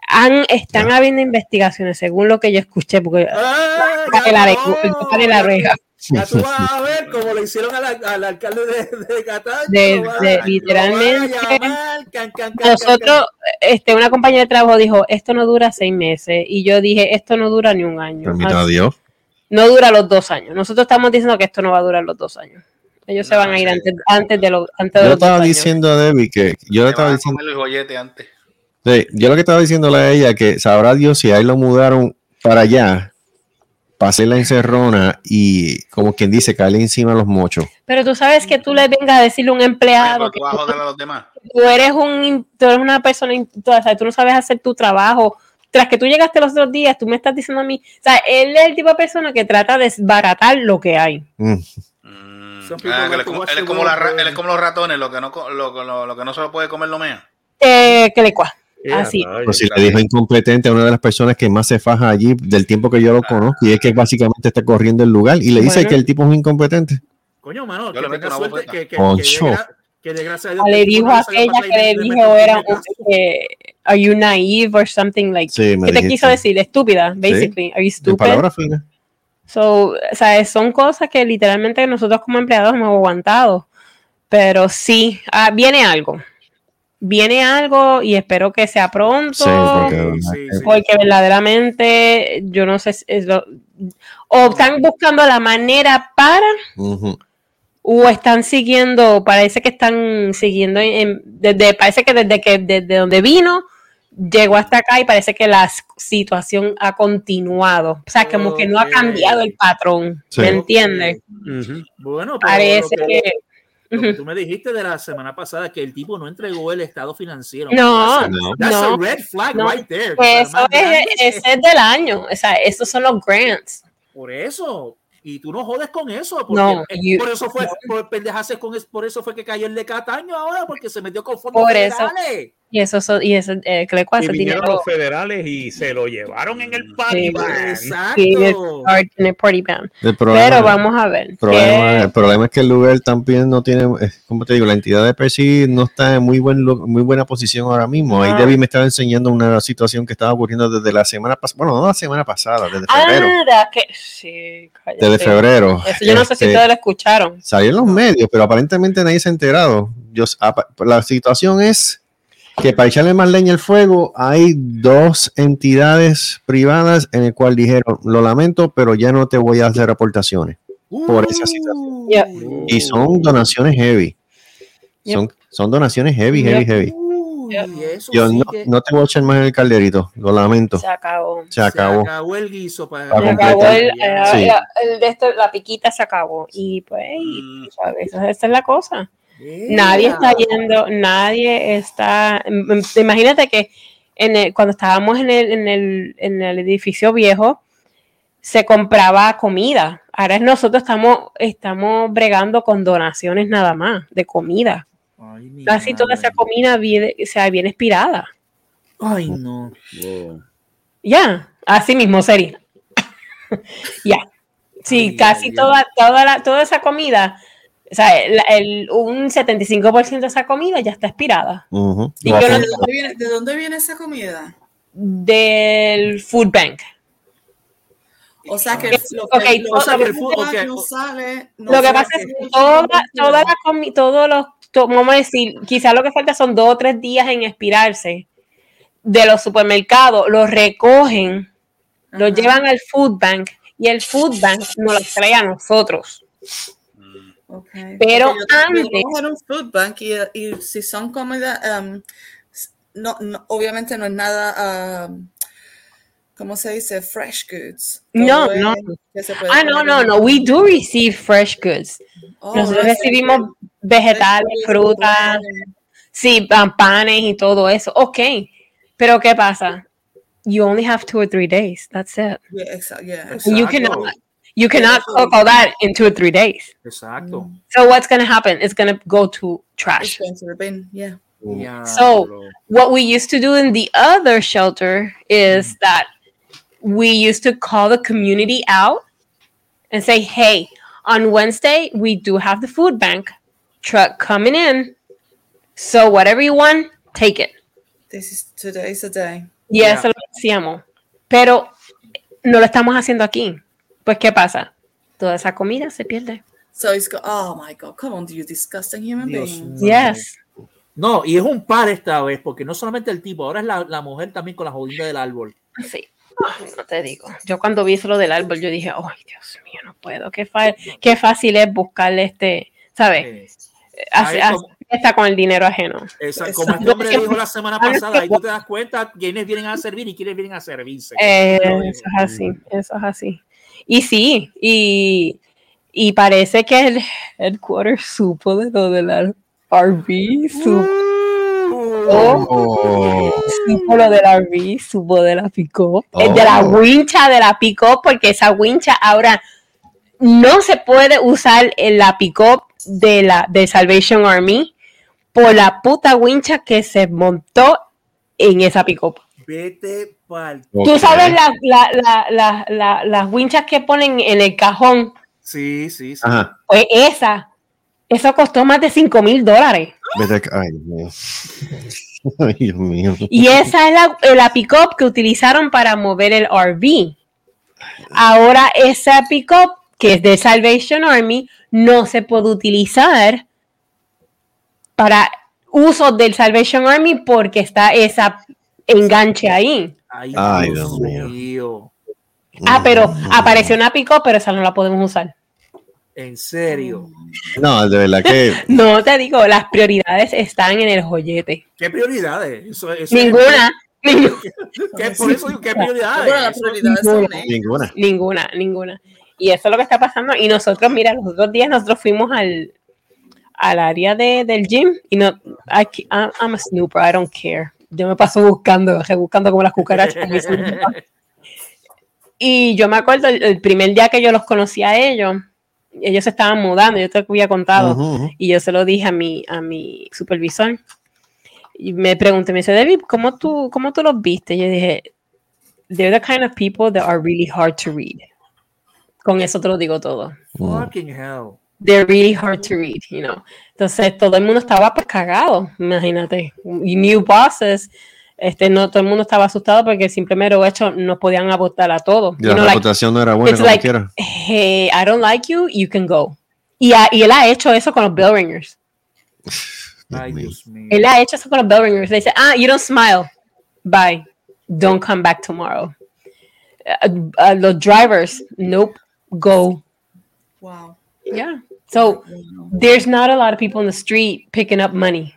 han, están habiendo investigaciones, según lo que yo escuché, porque
¡Ah,
la de- la oreja.
Ya tú vas a ver cómo le hicieron al, al alcalde de, de Cataño.
De-
lo lo
literalmente,
llamar, can, can, can,
nosotros, este, una compañera de trabajo dijo, esto no dura seis meses, y yo dije, esto no dura ni un año.
Permita Dios.
no dura los dos años. Nosotros estamos diciendo que esto no va a durar los dos años. Ellos se
No,
van a ir antes, antes de, lo- antes de
Yo
los dos
estaba diciendo a Debbie que yo le estaba diciendo,
el antes.
Sí, yo lo que estaba diciéndole a ella que sabrá Dios si ahí lo mudaron para allá, pasé la encerrona y como quien dice, caerle encima a los mochos.
Pero tú sabes que tú le vengas a decirle a un empleado que
tú a los demás.
tú eres, un, tú eres una persona, tú, o sea, tú no sabes hacer tu trabajo. Tras que tú llegaste los otros días, tú me estás diciendo a mí, o sea, él es el tipo de persona que trata de desbaratar lo que hay.
Mm.
Mm, ah, él, es como,
watch
él es
the
como
world
la ra-
burn.
él es como los ratones, lo que no, lo, lo- lo que no se lo puede comer lo mea.
Eh, que le cua. Así.
no,
Pues si le dijo incompetente a una de las personas que más se faja allí del tiempo que yo lo conozco y es que básicamente está corriendo el lugar y le dice
Bueno.
que el tipo es un incompetente.
Coño, mano,
Yo
que tenga suerte,
bofeta.
que, que, que, de gra- que de gracia a Dios
Le dijo a aquella que le dijo era que are you naive or something like
Sí,
¿Qué te quiso decir? Estúpida, basically. Are you stupid? So, o sea, son cosas que literalmente nosotros como empleados hemos aguantado. Pero sí, ah, viene algo. Viene algo y espero que sea pronto.
Sí, porque,
Sí, sí.
porque verdaderamente yo no sé si es lo- o están buscando la manera para o están siguiendo parece que están siguiendo en- desde parece que desde que desde donde vino llegó hasta acá y parece que la situación ha continuado o sea como que no ha cambiado el patrón
Sí.
¿me entiendes?
Bueno, pero
parece
que lo que tú me dijiste de la semana pasada que el tipo no entregó el estado financiero.
no
That's a-
No.
That's
no.
a red flag
No.
right there.
eso es, ese es del año o sea esos son los grants
Por eso. Y tú no jodes con eso. Porque
No, you-
por eso fue, por pendejarse con es- por eso fue que cayó el de Cataño ahora, porque se metió con fondos
Por eso. Y eso y eso eh, que le
Y vinieron
dinero
los federales y se lo llevaron en el party
Sí.
van.
Exacto.
Sí, en el party- en el party band.
El problema,
Pero vamos a ver.
el problema,
¿qué-
el problema es que el lugar también no tiene, eh, como te digo, la entidad de per sí no está en muy, buen, muy buena posición ahora mismo. Ahí
Ah.
Debbie me estaba enseñando una situación que estaba ocurriendo desde la semana pasada, bueno, no la semana pasada, desde febrero.
Ah, que sí, cállate.
desde febrero.
Eso yo no sé si
Este,
ustedes lo escucharon.
Salió en los medios, pero aparentemente nadie se ha enterado. Yo, la situación es que para echarle más leña al fuego, hay dos entidades privadas en el cual dijeron, lo lamento, pero ya no te voy a hacer aportaciones. por esa situación.
Yep.
Y son donaciones heavy.
Yep.
Son, son donaciones heavy, heavy,
Yep.
heavy.
Eso
Yo
sí
no,
que-
no te voy a echar más en el calderito, lo lamento.
Se acabó.
Se acabó.
Se acabó el guiso para,
Para
Se
completar.
acabó el,
Ya.
eh,
Sí.
la, el de esto, la piquita se acabó. Y pues,
Mm.
¿sabes? Esa es la cosa.
Yeah.
Nadie está yendo, nadie está. Imagínate que en el- cuando estábamos en el, en, el, en el edificio viejo, se compraba comida. Ahora nosotros estamos, estamos bregando con donaciones nada más de comida.
Ay,
Casi toda esa comida viene, o sea, viene expirada.
Ay, no.
Ya, así mismo sería. ya. Sí,
Ay,
casi toda, toda, la- toda esa comida, o sea, el, el- un 75% de esa comida ya está expirada. Y yo.
¿De dónde viene, de dónde viene esa comida?
Del food bank.
O sea que no sale. no
Lo que pasa es
que-
toda, toda la comi- todos los, to- vamos a decir, quizás lo que falta son dos o tres días en expirarse de los supermercados, los recogen, los llevan al food bank y el food bank nos los trae a nosotros. Pero
yo-
antes-
en un food bank y, y si son comida, um, no, no- obviamente no es nada, um, ¿cómo se dice? Fresh goods.
No, no. Ah, no, no, no, we do receive fresh goods.
Oh,
Nosotros recibimos vegetales,
fresh goods,
frutas. Sí, pan- panes y todo eso. Ok. Pero ¿qué pasa? You only have two or three days. That's it.
Yeah, exactly. Yeah.
Exacto.
And you cannot you cannot cook all that in two or three days.
Exacto. Mm.
So what's gonna happen? It's gonna go to
It's
trash.
going to the bin. Yeah. yeah.
So-
Diablo.
What we used to do in the other shelter is that we used to call the community out and say, "Hey, on Wednesday we do have the food bank truck coming in. So whatever you want, take it."
This is today's the day.
Yes,
Yeah.
eso lo hacíamos. Pero no lo estamos haciendo aquí. Pues, ¿qué pasa? Toda esa comida se pierde.
So he's got. Oh my god! Come on, you disgusting human
Dios
beings.
Yes.
No, y es un par esta vez, porque no solamente el tipo, ahora es la, la mujer también con la jodida del árbol.
Sí. No te digo. Yo cuando vi eso lo del árbol, yo dije, ay, Dios mío, no puedo. Qué, fa- qué fácil es buscarle este, ¿sabes?
Eh,
Hace- fiesta con el dinero ajeno.
Exacto.
como este hombre dijo la semana pasada, ahí tú te das cuenta quiénes vienen a servir y quiénes vienen a servirse.
Eh, eso es así, eso es así. Y sí, y, y parece que el headquarter supo de lo del RV, supo,
Oh.
supo lo del RV, supo de la pick-up, eh, de la
Oh.
wincha de la pick-up, porque esa wincha ahora no se puede usar en la pick-up de la de Salvation Army por la puta wincha que se montó en esa pick-up.
Vete
Tú sabes la- la- la- la- la- las winchas que ponen en el cajón,
Sí, sí, sí.
Ajá.
pues esa, eso costó más de 5 mil dólares.
Ay, Dios mío. Ay, Dios mío.
Y esa es la, la pick-up que utilizaron para mover el RV. Ahora esa pick-up, que es de Salvation Army, no se puede utilizar para uso del Salvation Army porque está esa enganche ahí.
Ay,
Ay,
Dios
Dios mío.
mío.
Ah, pero apareció una pick-up, pero esa no la podemos usar.
En serio.
No, de verdad que.
No te digo, las prioridades están en el joyete.
¿Qué prioridades? Eso, eso-
Ninguna,
¿Qué, por eso digo, ¿qué prioridades?
Bueno, las
Eso-
prioridades son
ninguna.
Ninguna.
ninguna, ninguna. Y eso es lo que está pasando. Y nosotros, mira, los otros días nosotros fuimos al, al área de, del gym y no, I, I'm a snooper, I don't care. Yo me paso buscando, buscando como las cucarachas. Y yo me acuerdo el, el primer día que yo los conocí a ellos, ellos se estaban mudando, yo te había contado. Y yo se lo dije a mi, a mi supervisor. Y me pregunté, me dice, David, ¿cómo tú, ¿cómo tú los viste? Y yo dije, they're the kind of people that are really hard to read. Con eso te lo digo todo.
Fucking hell.
They're really hard to read, you know. Entonces todo el mundo estaba pues cagado, imagínate. Y new bosses, este, no, todo el mundo estaba asustado porque simplemente hecho no podían abortar a todo.
Y la
know, like,
reputación no era buena
it's
como
like-
quiera.
hey, I don't like you, you can go. Y, a- y él ha hecho eso con los bell ringers.
Ay. Dios mío.
Él ha hecho eso con los bell ringers. Le dice, ah, you don't smile. Bye. Don't come back tomorrow. Uh, uh, los drivers, nope, go.
Wow.
Yeah. So there's not a lot of people in the street picking up money.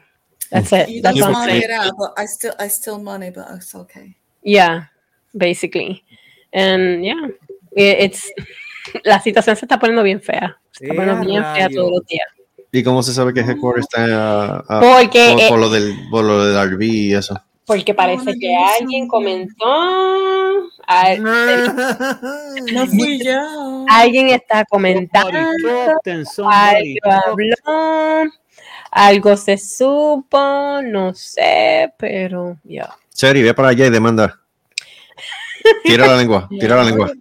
That's it.
You
That's
don't
all I'm
want
saying.
it out, but I still, I still money, but it's okay.
Yeah, basically. And yeah, it- it's la situación se está poniendo bien fea. Se está poniendo
¡Eh,
bien fea todos los días.
¿Y cómo se sabe que Headquarter está ah, ah,
Porque,
por,
eh,
por lo del, por lo del RV y eso?
Porque parece que alguien comentó, a-
No fui yo.
alguien está comentando, algo habló, algo se supo, no sé, pero ya.
Seri, ve para allá y demanda. Tira la lengua, tira la lengua.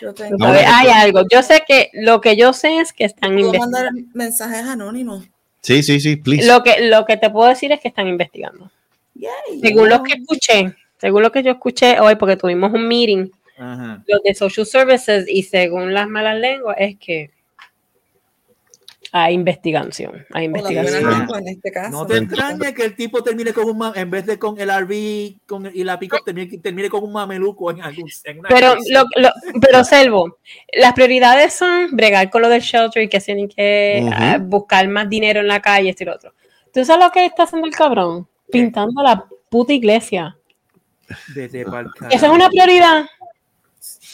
Yo tengo.
No,
A ver, hay algo. Yo sé que lo que yo sé es que están
Puedo
investigando.
mandar mensajes anónimos.
Sí, sí, sí, please.
Lo que, lo que te puedo decir es que están investigando.
Yay.
Según lo que escuché, según lo que yo escuché hoy, porque tuvimos un meeting,
Ajá.
los de Social Services, y según las malas lenguas, es que hay investigación. Hay investigación.
lengua en este caso.
No te extrañe que el tipo termine con un en vez de con el RV con, y la pick termine, termine con un mameluco en algún en una
Pero, lo, lo- pero Selvo, las prioridades son bregar con lo del shelter y que tienen que
Ujú.
ah, buscar más dinero en la calle, esto y lo otro. ¿Tú sabes lo que está haciendo el cabrón? Pintando la puta iglesia.
Vete pa'l
Esa es una prioridad.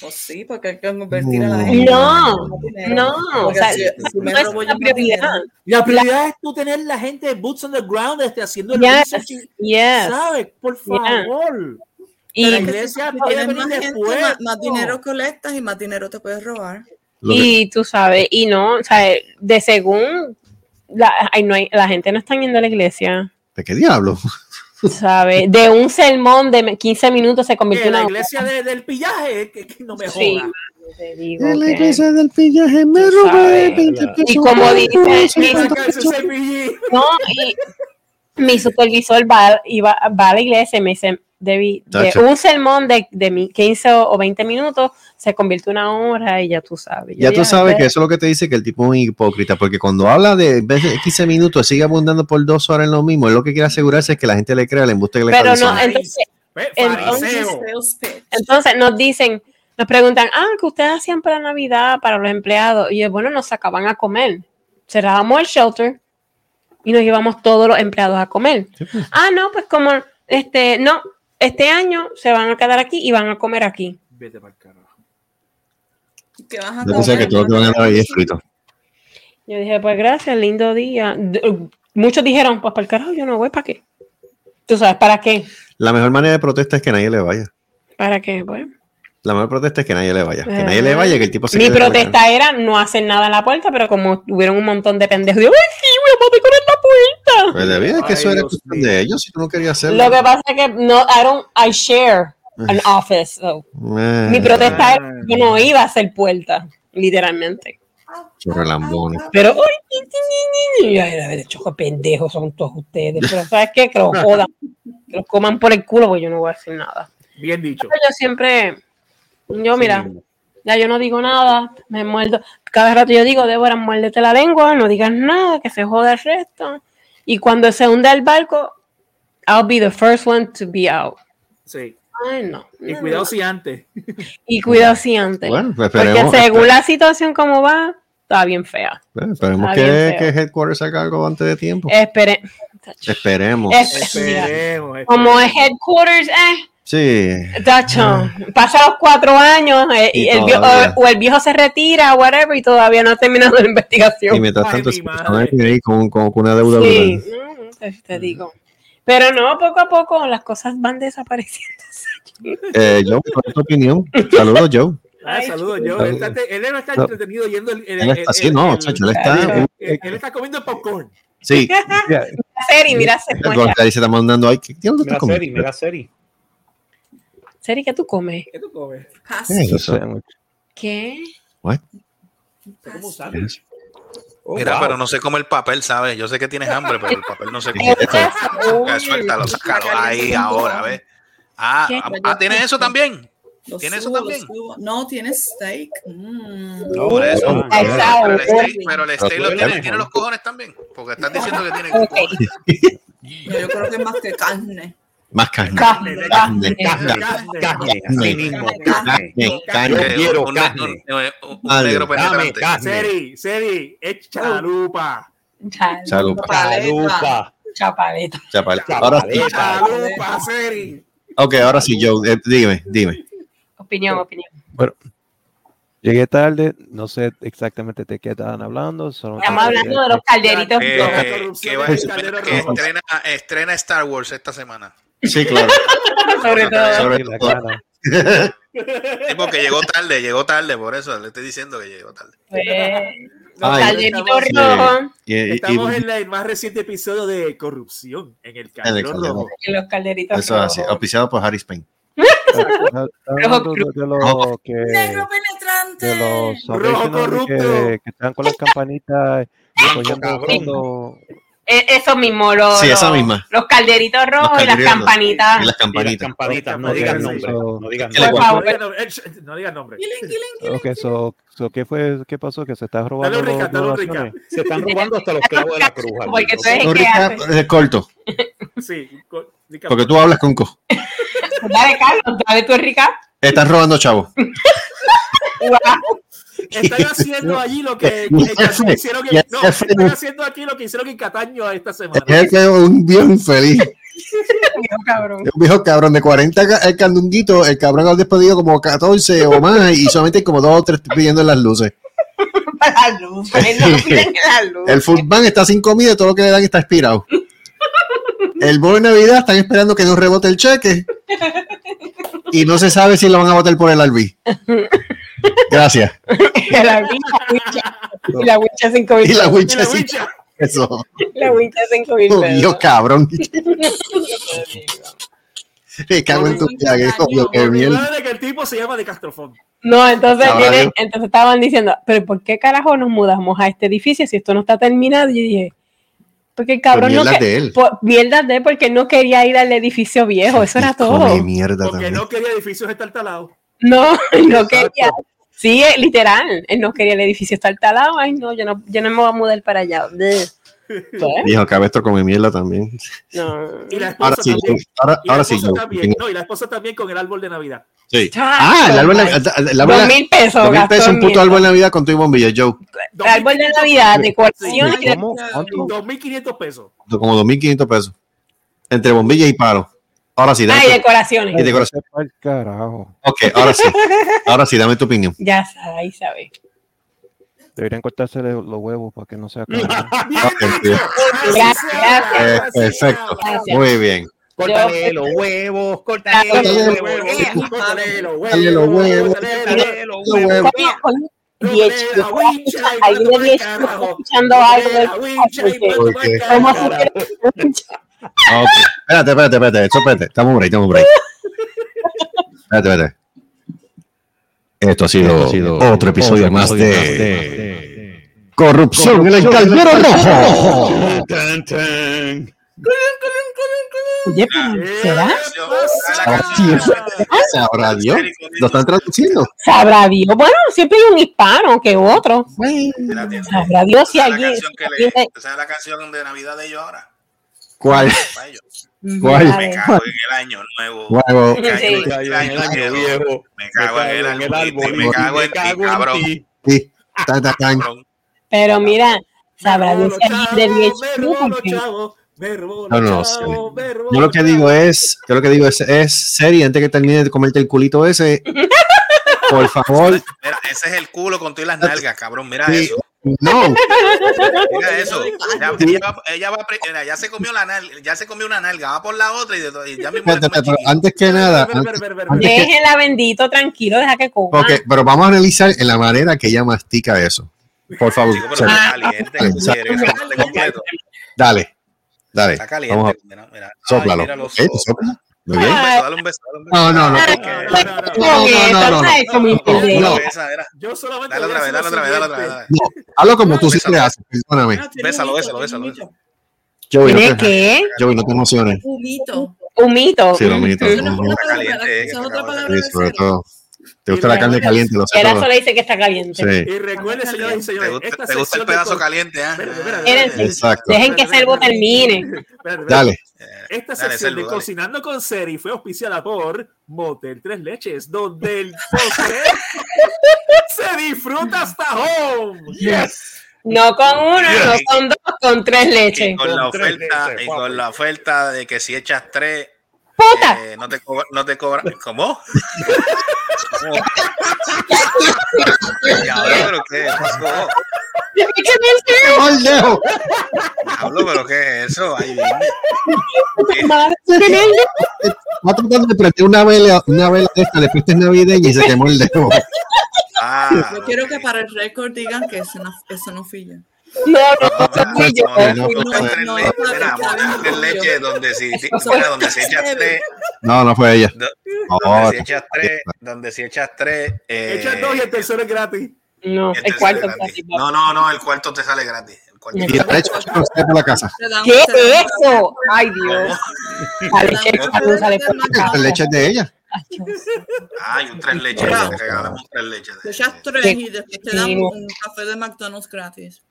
Pues sí, porque hay que convertir a la gente.
No,
dinero.
no, o sea,
si- si me
no es la prioridad.
La prioridad es tú tener la gente de boots on the ground este, haciendo el
Yes,
research y-
yes.
¿Sabes? Por
Yeah.
favor.
Y,
Pero
es que
iglesia
si
puede
tienes
venir
más gente, más, más
no.
dinero colectas y más dinero te puedes robar.
Y tú sabes, y no, o sea, de según la, ay, no hay, la gente no está yendo a la iglesia,
¿De qué diablo?
¿sabes? De un sermón de 15 minutos se convirtió en
la iglesia de- del pillaje, que, que no me
Sí,
joda.
te digo
En la
que-
iglesia del pillaje me robé
sabes.
20 pesos.
Y como dice, mi, no, y mi supervisor va, iba, va a la iglesia y me dice, De
Tacho.
un sermón de, de mi 15 o o 20 minutos se convierte en una hora y ya tú sabes. Yo
Ya tú sabes que eso es lo que te dice que el tipo es un hipócrita, porque cuando habla de en vez de 15 minutos, sigue abundando por dos horas en lo mismo. Él lo que quiere asegurarse es que la gente le crea el embuste que le
Pero no, entonces,
Ve,
Entonces- entonces nos dicen, nos preguntan, ah, que ustedes hacían para Navidad, para los empleados. Y yo, bueno, nos sacaban a comer. Cerrábamos el shelter y nos llevamos todos los empleados a comer. Ah, no, pues como, este, no, este año se van a quedar aquí y van a comer aquí.
Vete pa'l carajo.
¿Qué vas a
Yo pensé que todo que van a dar ahí frito.
Yo dije, pues gracias, lindo día. D- Muchos dijeron, pues para el carajo, yo no voy, ¿para qué? Tú sabes, ¿para qué?
La mejor manera de protesta es que nadie le vaya.
¿Para qué? Pues.
La mejor protesta es que nadie le vaya. Que nadie le vaya, que el tipo se
Mi
la
protesta era no hacer nada en la puerta, pero como tuvieron un montón de pendejos, yo, ¡ay, sí, voy a decorar la puerta!
Pues debía, es que eso era cuestión de ellos, si tú no querías hacerlo.
Lo que pasa es que no, I don't, I share an office. so.
Eh,
Mi protesta era que yo no iba a hacer puerta, literalmente.
chorrelambones.
Pero, ¡ay, ni, ni, ni, ni! Ay, a ver, choco pendejos son todos ustedes. Pero, ¿sabes qué? Que los jodan, que los coman por el culo, porque yo no voy a decir nada.
Bien dicho.
Yo siempre, yo mira, ya yo no digo nada, me muerdo. Cada rato yo digo, Débora, muérdete la lengua, no digas nada, que se joda el resto. Y cuando se hunda el barco, I'll be the first one to be out.
Sí.
Ay, no.
Y cuidado
no.
si antes.
Y cuidado si antes.
Bueno, pues
Porque
esperemos,
según la situación como va, está bien fea.
eh, esperemos
está
que, que. Headquarters haga algo antes de tiempo.
Espere.
Esperemos.
Es- mira,
Esperemos.
como es headquarters, eh,
Sí.
tacho, pasa los cuatro años eh, y el viejo, o, o el viejo se retira, whatever, y todavía no ha terminado la investigación.
Y mientras
Ay,
tanto,
mi
ahí con, con, con una deuda
Sí,
brutal.
no, te, te digo. Pero no, poco a poco las cosas van desapareciendo.
Eh, Joe, ¿cuál es tu opinión? Saludos, Joe.
Ah, saludos, yo. Él, está, él no está entretenido yendo el.
no, chacho, él está.
él- él está comiendo popcorn.
Sí,
Mira Seri, mira, se
el Gorka dice, está mandando ahí. ¿Qué
Mira
estás
Seri,
comiendo?
mira Seri.
Seri, ¿qué tú comes?
¿Qué tú comes?
¿Qué es eso?
¿Qué?
¿Cómo sabes?
Oh,
Mira,
wow.
pero no sé cómo el papel, ¿sabes? Yo sé que tienes hambre, pero el papel no sé
¿Qué
cómo.
es eso?
Ah, Suéltalo, sácalo ahí ahora, ¿ves? Ah, ah, ah, ¿tienes eso también?
Lo
¿Tiene eso también?
No, tiene steak. Mm.
No,
Por eso.
no,
sabe.
Pero el steak, pero el steak lo tiene, tiene los cojones también. Porque estás diciendo que tiene cojones.
Yo creo que es más que carne.
Más carne.
Carne,
Carne,
carne.
Carne, carne, así mismo, carne.
Carne, carne.
Yo quiero carne.
un- negro penetrante.
carne.
Seri, Seri, echa la lupa.
Salud.
Chalupa.
Chapaleta.
Chapal. Ahora sí.
Chapaleta.
Echa la lupa, Seri.
Ok, ahora sí, Joe. eh, dime, dime.
Opinión, opinión.
Llegué tarde, no sé exactamente de qué estaban hablando. solo
Estamos hablando de los calderitos.
Eh,
La
que
corrupción
va- que estrena, estrena Star Wars esta semana.
Sí, claro.
sobre todo.
Sobre todo.
cara.
Sí, porque llegó tarde, llegó tarde, por eso le estoy diciendo que llegó tarde.
Los
Ay,
calderitos
estamos-.
Y- y-
Estamos
y-
en el más reciente episodio de corrupción en el
En
caldero. rojo.
y los calderitos
Eso es así, auspiciado por Harry Spain.
De, de que
Negro
de
penetrante.
los
Rojo
que,
corrupto.
que están con las campanitas
Eh, Eso mismo, los,
Sí, esa misma.
los calderitos rojos y las campanitas.
Y las
Y las
campanitas.
no digas nombre. No digas
¿Qué le
Por
nombre.
No digan nombre. No digan nombre.
Killing, killing, killing.
Ok, so, so, ¿qué fue? ¿Qué pasó? Que se está robando
Dale dale recap.
Se están robando hasta los clavos de la cruz.
Porque tú eres que hace.
eh, corto,
Sí,
porque tú hablas con co.
Dale, Carlos, dale tu recap.
Están robando chavos.
Guau.
Están haciendo allí lo que, que hicieron en, no, están haciendo aquí lo que hicieron en Cataño esta semana.
Es que es un bien feliz.
Viejo cabrón.
Un viejo cabrón de 40 ca- el candunguito, el cabrón ha despedido como 14 o más y solamente hay como dos o tres pidiendo en las luces.
Para la luz. No piden la luz.
El food bank está sin comida y todo lo que le dan está expirado. El bono de Navidad están esperando que no rebote el cheque y no se sabe si lo van a votar por el Albi. Gracias.
La wincha, y la wincha cinco mil
Y la wincha sí. Eso.
La wincha cinco mil pesos.
Dios, cabrón. Me cago en tu llaga, obvio, que
Por que el tipo se llama de Castrofón.
No, entonces, entonces estaban diciendo, pero ¿por qué carajo nos mudamos a este edificio si esto no está terminado? Y yo dije, porque el cabrón no
mierdas
que-
de él.
por- mierdas de él porque no quería ir al edificio viejo, eso era todo.
Mierda
Porque
también.
no quería edificios estartalados.
No, no quería. Sí, eh, literal, él no quería el edificio estar talado. Ay, no, yo no, yo no me voy a mudar para allá. Bleh. ¿Qué?
Dijo Cabestro come mierda también.
No.
Y la esposa
Ahora sí,
también.
ahora,
Y la
ahora sí.
también. No, y la esposa también con el árbol de Navidad.
Sí. Ah, el árbol de el árbol
Dos mil pesos.
dos mil pesos
en
un puto árbol de Navidad con tu y bombilla, Joe.
El árbol de Navidad, decoraciones y de-
¿Cómo? ¿Cuánto?
2.500 pesos.
Como 2.500 pesos. Entre bombilla y palo. Ahora sí, dame
Ah, y
tu-
decoraciones.
y decoración.
Pa'l carajo.
Ok, ahora sí. Ahora sí, dame tu opinión.
Ya sabes, ahí sabes.
Deberían cortarse los huevos para que no sea cabrón.
Ok, bien.
Gracias,
Eh,
gracias.
perfecto.
Gracias.
Muy bien.
Córtale los huevos, córtale los huevos.
Córtale los
huevos.
Córtale los huevos.
ahí escuchando algo ¿Cómo se quiere?
Ok. Espérate, espérate, espérate. Eso, espérate. Estamos un break, estamos un break. Espérate, espérate. Esto ha sido, otro episodio más de, Corrupción en el Caldero Rojo.
Tan, tan.
Oye, ¿será?
Sabrá Dios. Lo están traduciendo.
Sabrá Dios. Bueno, siempre hay un hispano que otro. Sabrá Dios si alguien-
esa es la canción de Navidad de ellos ahora.
¿Cuál? ¿Cuál?
Me cago en el año nuevo. Me cago en el año viejo. Me cago en el y me cago en ti, cabrón.
Sí.
Pero mira, sabrá Dios
Me
alguien de
robó
No, no,
robó
Yo lo que digo es, yo lo que digo es, es serie antes que termine de comerte el culito ese. Por favor,
Mira, ese es el culo con todas las nalgas, cabrón. Mira
Sí.
eso.
No.
Mira eso. Ya, ella, va, ella, va, mira, ya se comió la nalga, ya se comió una nalga, va por la otra y, y ya mismo
pero
chiquito.
antes que nada, antes- que-
déjenla bendito, tranquilo, deja que coma.
ok, pero vamos a analizar en la manera que ella mastica eso. Por favor,
Chico, pero está caliente,
Ah,
completo.
dale, dale.
Está
Vamos
caliente.
a
Mira, mira. Ay,
sóplalo.
mira los
¿Eh?
ojos.
Muy
Dale
bien.
un beso, dale un beso, dale un beso.
No, no, no.
Ay,
No, no, no, no.
No, no, no, no.
Eso muy
No,
pendejo.
no.
Besa, mira.
Yo solamente
Dale otra vez, dale otra vez, dale otra vez.
lo
dale.
No, hazlo como tú
Bésalo.
siempre haces, perdóname.
Ah,
Bésalo,
humito,
bésalo, bésalo,
humito.
Joey, no
¿Tiene
te,
qué?
Joey, no te emociones.
Humito.
Un mito.
Sí, lo mito.
Eso no es otra palabra
Sí, sobre todo. Te gusta la carne caliente, lo sé
Era solo dice que está caliente.
Sí,
Y recuerden, señoras y
¿Te
señores,
gusta,
esta
te gusta el pedazo caliente? ¿eh?
Espérate, espérate, espérate.
exacto.
Dejen que ese Servo termine.
Dale.
Esta
dale,
sección
Selvo,
de
dale.
Cocinando con Seri fue auspiciada por Motel Tres Leches, donde el postre se disfruta hasta home.
No con uno, no con dos, con tres
Y
leches.
con la oferta,
leches,
y con la oferta de que si echas tres,
¡Puta!
eh, no te cobra, no te cobra. ¿Cómo? ¿Cómo? Diablo, pero qué es eso?
¡Ay, lejos!
Diablo, pero qué es eso? Ahí viene.
Va tratando de prender una vela, una vela de esta de fiestas navideñas y se quemó el dedo.
Ah,
Yo quiero que para el récord digan que eso no, eso no fui yo.
No, no,
no,
no yo.
no, no, donde si, donde si echas tres,
fue ella.
donde si echas tres, donde si echas tres, eh,
Echan dos y el tercero es gratis.
No,
el tercero
cuarto.
No, no, no, el cuarto te sale gratis.
Y leche por la casa.
¿Qué es eso? Ay, Dios. La leche
leche de ella.
Ay, un tres leches, te regalamos un tres leches.
Echas tres y después te dan un café de McDonald's gratis.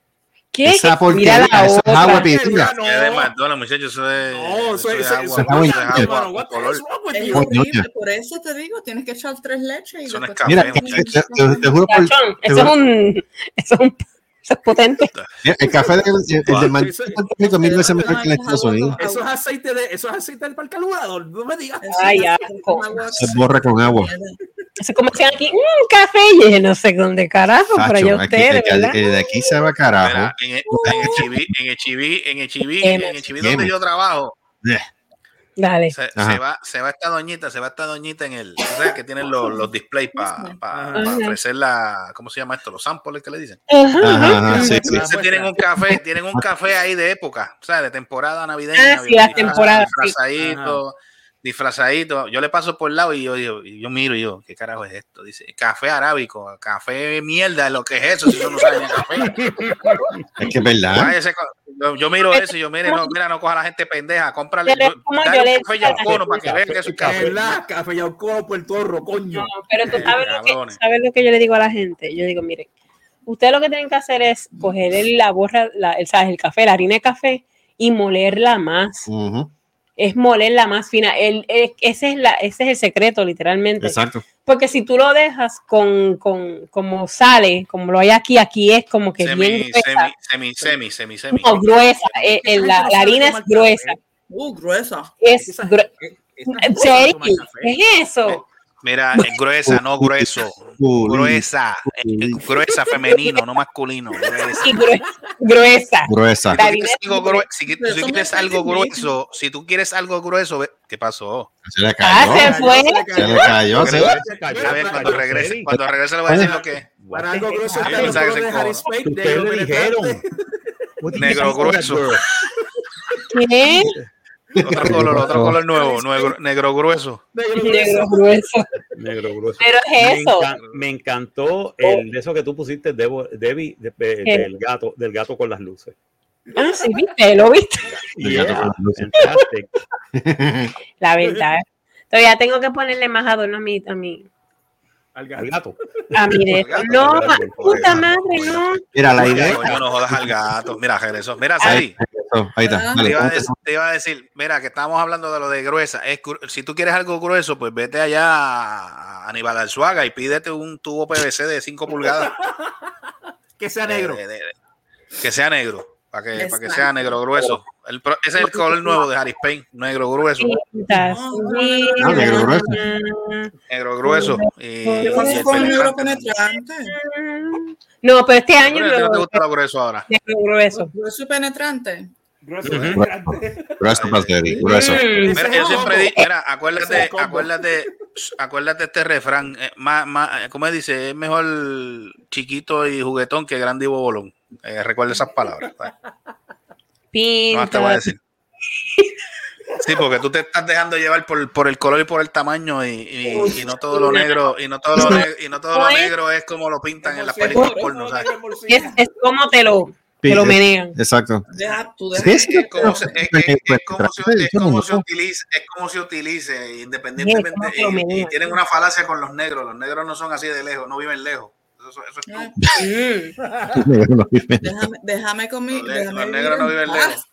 ¿Qué?
Esa
Mira
porquería,
la
eso es agua
otra.
pintura.
Es de McDonald's, muchachos, eso es,
No,
eso es agua,
por eso te digo, tienes que echar tres leches y
Eso no es café,
Mira, te, juro por,
eso es
juro-
un. Eso es un. Eso es potente.
Mira, El café de, el, el de Manchester,
Eso-
Puerto Rico, mil veces mejor que en Estados Unidos.
Eso es aceite de, eso es aceite del. No me digas.
Ay.
Se borra con agua.
Eso es como decían aquí, un café y no sé dónde carajo,
Tacho, aquí,
ustedes,
de aquí se va carajo.
Mira, en el en el chiví, en el chiví, en el chiví, donde yo trabajo,
Dale.
se, se va, se va esta doñita, se va esta doñita en el, o sea, que tienen los, los displays para
Ajá.
ofrecer la, ¿cómo se llama esto? Los samples que le dicen.
Ajá,
Ajá, sí, sí.
Tienen un café, tienen un café ahí de época, o sea, de temporada navideña.
Ah, sí,
disfraz-
temporadas, sí.
Disfrazadito. Yo le paso por el lado y yo, yo, y yo miro y yo, ¿qué carajo es esto? Dice, café arábico, café mierda, lo que es eso, si eso no sabe ni café.
Es que es verdad.
Yo, yo miro eso y yo, mire, no, mira, no coja a la gente pendeja, cómprale, dale
yo
un
le
café yaucono para que vean que es un café.
¿Verdad? Café Yauco, Puerto Rico, coño.
No, pero tú sabes lo, que, sabes lo que yo le digo a la gente. Yo digo, mire, ustedes lo que tienen que hacer es coger el- la borra, la, el, ¿sabes? el café, la harina de café y molerla más. Es molerla más fina. El, el- ese, es la, ese es el secreto, literalmente.
Exacto.
Porque si tú lo dejas con, con como sale, como lo hay aquí, aquí es como que bien
Semi,
gruesa.
semi, semi, semi, semi, semi.
No, gruesa. Eh, eh, la, la harina es gruesa.
Uh, gruesa.
Es
Esa-
gru-
esa
¿En
gente sabe
serio?
tomar café.
¿Qué es eso?
Mira, es gruesa, no grueso. Gruesa, eh, gruesa, femenino, no masculino. gruesa.
Gruesa.
Gruesa.
Si quieres
es
algo grue- si,
eso
quieres algo grueso, si tú quieres algo grueso, ve- ¿qué pasó?
Se le
Ah,
cayó.
se fue.
Se le cayó. se-
A ver, cuando regrese, cuando regrese le voy a decir lo que.
Para algo grueso
Ah,
Ustedes le dijeron.
Negro grueso.
¿Qué?
Otro color, otro color nuevo, negro, negro grueso.
Negro grueso.
Negro grueso.
Pero es
Me,
eso.
encan- me encantó el de eso que tú pusiste, Debo- Debbie, de- de-
¿Qué?
del gato, del gato con las luces.
Ah, sí, viste, lo viste.
Yeah.
La verdad. Todavía tengo que ponerle más adorno a mi, a mi,
Al gato.
gato.
a mi de-
Al gato,
No,
al gato.
puta madre, no.
Mira, la idea.
Coño, no jodas al gato. Mira, regresó. Mira,
Ahí, está.
Ah.
te iba, a decir, te iba a decir, mira, que estamos hablando de lo de gruesa. Es, si tú quieres algo grueso, pues vete allá a Aníbal Alzuaga y pídete un tubo PVC de 5 pulgadas.
Que sea negro.
De- de- de- que sea negro. Para que, para que sea negro grueso. El pro- ese es el color nuevo de Harry Payne, negro grueso.
Pintas.
Ah, negro grueso.
Negro grueso. Y,
¿Qué
y
pasa
el
con el negro
penetrante.
No, pero este año
Bueno, ¿no te gusta lo grueso ahora?
negro grueso.
Grueso penetrante.
Grueso
Ujú.
penetrante.
Grueso, Pastel, grueso.
Mm.
Mira, yo siempre digo, mira, acuérdate, acuérdate, acuérdate este refrán, eh, más, más, ¿cómo dice? Es mejor chiquito y juguetón que grande y bobolón. Eh, recuerda esas palabras. ¿sabes? No te voy a decir. Sí, porque tú te estás dejando llevar por, por el color y por el tamaño y, y- y no todo lo negro y no todo lo negro y no todo lo negro es como lo pintan en las películas porno, ¿sabes?
Es, es como te lo, te lo menean.
Exacto.
Es como se, utilice, es como se utilice independientemente
que
y- tienen una falacia con los negros, los negros no son así de lejos, no viven lejos. Eso, eso es
Ah,
tú.
Mm,
Déjame, déjame con mi.
Los, ne-
Déjame
los negros no viven
paz.
lejos.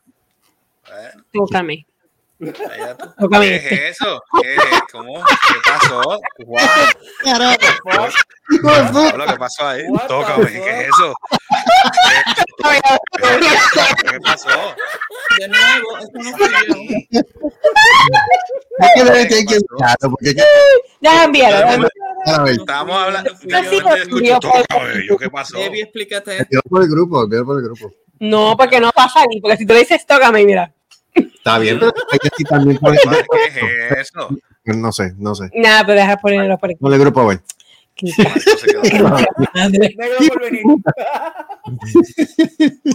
Bueno,
tócame.
¿Qué es eso? ¿Qué es? ¿Cómo? ¿Qué pasó? ¿Qué pasó ahí? Tócame? ¿qué es eso? ¿Qué pasó?
De nuevo, esto no yo.
Es que
Déjame enviarlo. Déjame-
a ver,
Estábamos hablando. Yo ¿qué pasó?
Baby, explícate.
olvidó por el grupo, olvidó por el grupo.
No, porque no pasa ni, porque si tú le dices tócame, mira.
Está bien, pero hay que decir también por el
¿Qué es eso?
No sé, no sé.
Nada, pero deja ponerlo por
el grupo
por.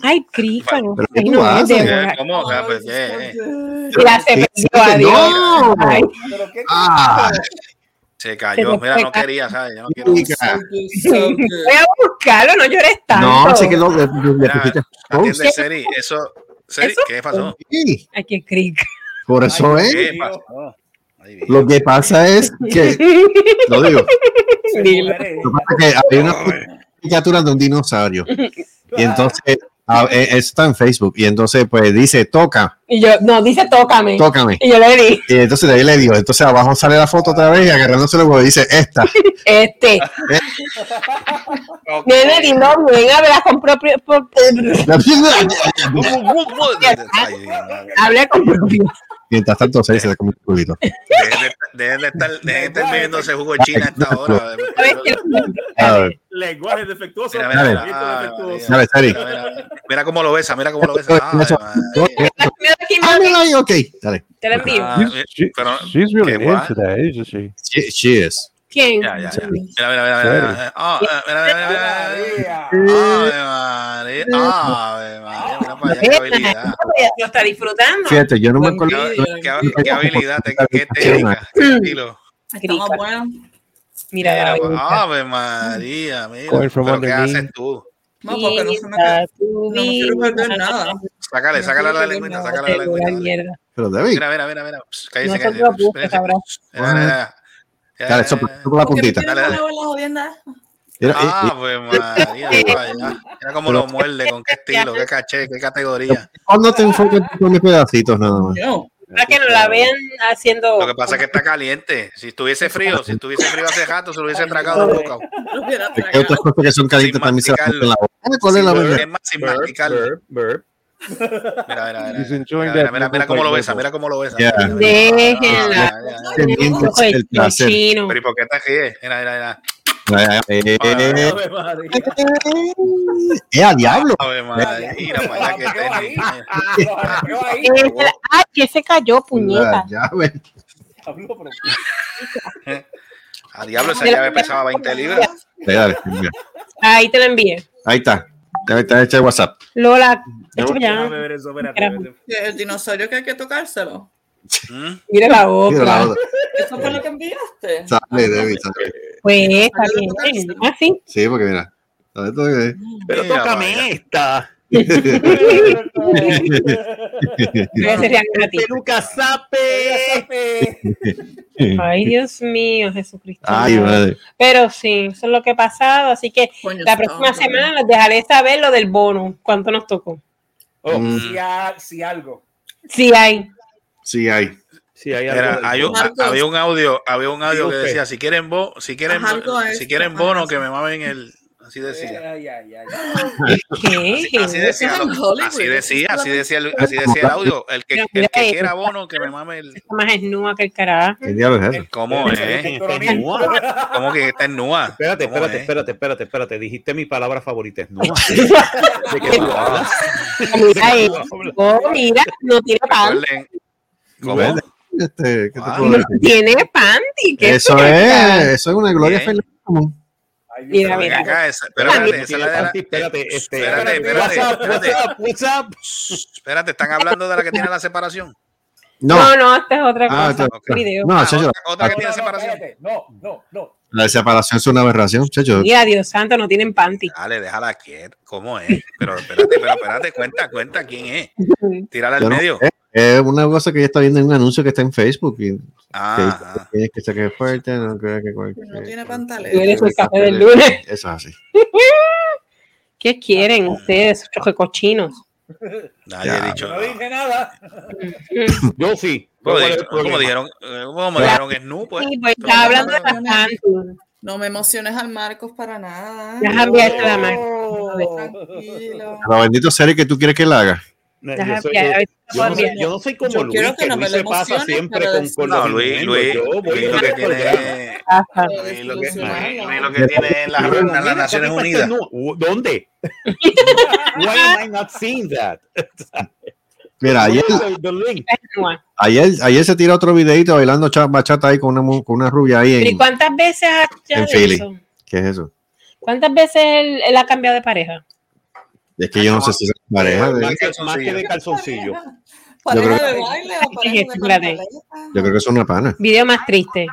Ay, crícalo.
¿Pero qué
Ay,
tú
no.
¿Cómo?
Se
cayó. Mira, no quería, ¿sabes? Yo no quiero.
Voy a buscarlo, no llores tanto.
No, sé que pusiste
atiende, Seri. Eso. Seri,
¿Eso?
¿qué pasó?
Sí,
Ay, qué cric.
Por eso es.
¿Qué pasó?
Lo que pasa es que, lo digo, lo que pasa es que hay una caricatura de un dinosaurio. Y entonces Ah, eh, eso está en Facebook. Y entonces, pues dice, toca,
Y yo, no, dice tócame.
tócame.
Y yo le di,
Y entonces de ahí le dio. Entonces abajo sale la foto otra vez y agarrándose el huevo dice, esta.
este. Nene, dilo bien, habla con propio. Habla con propio.
Mientras tanto, se dice culito.
Dejen de, estar, dejen de estar bebiendo ese jugo de China a esta hora.
¿Sabes qué?
A ver,
Lenguaje defectuoso.
Mira, mira, mira, ah, cómo lo besa, mira cómo lo besa.
Ah,
mami,
mira ok, dale.
Te la envío.
Ah,
She's, she-
pero-
she's really into that, isn't she?
She, she is.
¿Quién?
Ya, ya, ya. Mira, mira, mira, mira. Ah, mira, mira, mira. Ave María, Ave María, mira para allá, qué habilidad.
Lo está disfrutando.
Fíjate, yo no me acuerdo.
Qué, habilidad, qué técnica, qué estilo.
Estamos buenos.
Mira, David.
Ave María, mira.
Going from
Pero ¿qué haces tú?
No, porque no se me no nada.
Sácale, sácale la lengüita, sácale la lengüita.
Pero David,
Mira, mira, mira, mira. Cállese, cállese.
Dale, sopla sopla la
¿Por qué me
puntita.
Dale, dale.
Mira, eh, eh,
Ave María. Mira cómo lo muerde, con qué estilo, qué caché, qué categoría.
¿Cuándo te enfocas con pedacitos nada más?
Yo.
Para que no la vean haciendo.
Lo que pasa es que está caliente. Si estuviese frío, si estuviese frío hace rato, se lo hubiese tragado de boca.
tragado.
otras cosas que son calientes también se en la boca. Ay, ¿Cuál es la verdad?
Es más, sin
Burp,
masticarlo.
burp, burp.
Mira, mira, mira. Mira, mira, mira cómo lo besa, mira cómo lo besa.
Déjenla.
El
chino.
Pero ¿y por qué te ríes? Mira, mira, mira.
Eh, a diablo.
Ay, que se cayó, puñeta.
A diablo, esa llave pesaba 20 libras.
Ahí te lo envié.
Ahí está. Ya está hecha el WhatsApp.
Lola, echa ya.
ver eso.
El dinosaurio que hay que tocárselo.
¿Mm?
Mira la
Mira la
otra.
¿Eso fue lo que enviaste?
Sale, David, sale.
Pues está bien. Así.
Sí, porque mira.
Pero tócame esta. Peluca sape.
Ay, Dios mío, Jesucristo.
Ay, madre.
Pero sí, eso es lo que ha pasado. Así que
Coño,
la próxima semana les dejaré saber lo del bono. ¿Cuánto nos tocó?
Oh,
Mm.
si, ha- si algo.
Sí hay.
Sí, hay.
Sí, hay algo
Era,
del
hay un-
bono.
Marcos.
había un audio, había un audio que decía, si quieren bo, si quieren, si quieren bono, que me mamen el, así decía.
Ay, ay, ay.
¿Qué?
Así, así decía,
es
así decía,
es
así decía, el, así decía el audio. El que, el que quiera bono, que me mame el.
Está más esnúa que el carajo.
¿Qué diablo es eso?
¿Cómo es?
Nua.
¿Cómo que está en Nua?
Espérate,
¿Cómo
espérate,
es?
espérate, espérate, espérate. Dijiste mi palabra favorita, es Nua. ¿De qué tú hablas?
Mira. Oh, no tiene pan.
¿Cómo?
Este, ¿qué te
Ah,
puedo decir?
tiene panty. ¿qué
Eso es, eso es una Gloria
Bien.
Mira, mira.
acá, esa- espérate, esa es la de la-
Espérate, espérate, este,
espérate, espérate,
WhatsApp,
espérate.
WhatsApp, WhatsApp.
Espérate, están hablando de la que tiene la separación.
No,
No, no, esta es otra
Ah,
cosa.
esta-
video.
no,
Ah,
chacho,
otra, otra que
la,
tiene separación.
No, no, no.
la separación es una aberración, chacho.
Mira, Dios santo, no tienen panty.
Dale, déjala quieta. ¿Cómo es? Pero espérate, pero espérate, cuenta, cuenta quién es. Tírala al
Yo no
medio.
Es una cosa que ella está viendo en un anuncio que está en Facebook. Y
Ah,
que
ah.
tienes que es fuerte, no creo que cualquier.
No tiene
Tú
pantaleta.
eres el café del lunes.
Eso es así.
¿Qué quieren ustedes, cochinos?
Nadie
Ya,
ha dicho.
No dije nada.
Yo sí.
Como,
¿Cuál es
di-
el
como dijeron, eh, como dijeron Snoop, pues.
Sí, pues está hablando de panty.
No me emociones al Marcos para nada.
Deja enviarte la mano.
Tranquilo.
Lo bendito serie que tú quieres que la haga.
Yo, soy- no soy, yo no soy como
Yo
Luis,
quiero que
que Luis se pasa siempre con, con
No, Luis,
inventos.
Luis, Luis lo que tiene. Luis lo que. Luis- Luis lo que tiene las
mira,
Naciones
¿por qué
Unidas.
¿Dónde? Why am I not seeing that?
Mira, ayer, ayer, ayer se tira otro videito bailando cha- bachata ahí con una, con una rubia ahí
¿Y
en.
cuántas veces ha
En Philly.
eso?
¿Qué es eso?
¿Cuántas veces él, él ha cambiado de pareja?
Es que yo no sé si es pareja. de-
Más que, más que de calzoncillo.
¿Pareja
Yo creo-
de baile o pareja de?
Yo creo que es una pana.
Video más triste.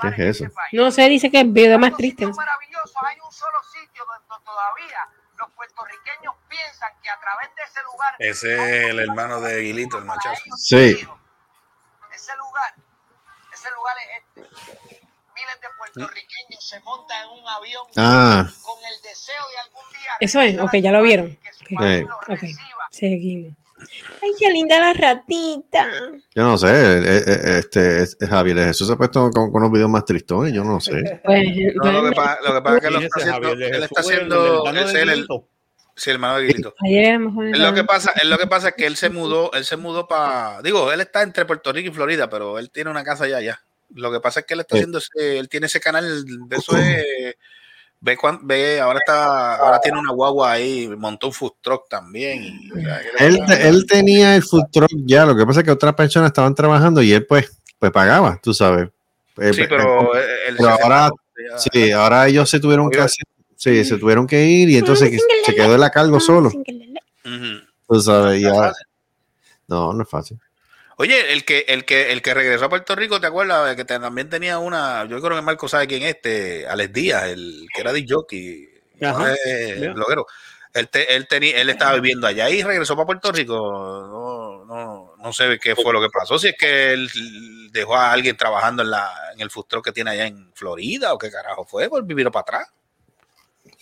¿Qué es eso?
No sé, dice que es video más triste.
maravilloso, hay un solo sitio donde todavía los puertorriqueños piensan que a través de ese lugar
Ese es el hermano de Aguilito, el machazo.
Sí.
ese lugar, ese lugar es este. miles de puertorriqueños se montan en un avión
Ah.
con el deseo de algún día
Eso es, ok, ya lo vieron. Ok,
Sí.
ok, seguimos. Ay, qué linda la ratita.
Yo no sé, eh, eh, este, eh, Javier Jesús se ha puesto con, con unos videos más tristones, yo no sé.
Pues,
No, lo, que pasa, lo que pasa es que lo
¿Quién
está haciendo, él está?
¿El
haciendo, es él, el,
Guilito?
sí, el hermano de Guilito.
ayer
Es lo que pasa, es lo que pasa es que él se mudó, él se mudó para, digo, él está entre Puerto Rico y Florida, pero él tiene una casa allá, allá. Lo que pasa es que él está
Sí.
haciendo ese, él tiene ese canal, de eso es, ve, cuán- ve, ahora está, ahora tiene una guagua ahí, montó un food truck también. y- o sea, que
Él, él tenía el food truck ya, lo que pasa es que otras personas estaban trabajando y él pues, pues pagaba, tú sabes. Eh,
sí,
eh,
pero él, él
pero
se
ahora,
ya.
sí, ahora ellos se tuvieron que hacer, sí, se tuvieron que ir y entonces que se quedó él a cargo solo,
Ujú.
tú sabes, y
Está
ahora-
fácil.
no, no es fácil.
Oye, el que, el que, el que regresó a Puerto Rico, ¿te acuerdas? El que también tenía una, yo creo que Marco sabe quién es, este, Alex Díaz, el que era de jockey,
Ajá. Yeah.
bloguero. Él, te- él, tenía, él estaba viviendo allá y regresó para Puerto Rico. No, no, no sé qué fue lo que pasó. Si es que él dejó a alguien trabajando en, la, en el truck que tiene allá en Florida o qué carajo fue, por vivir para atrás.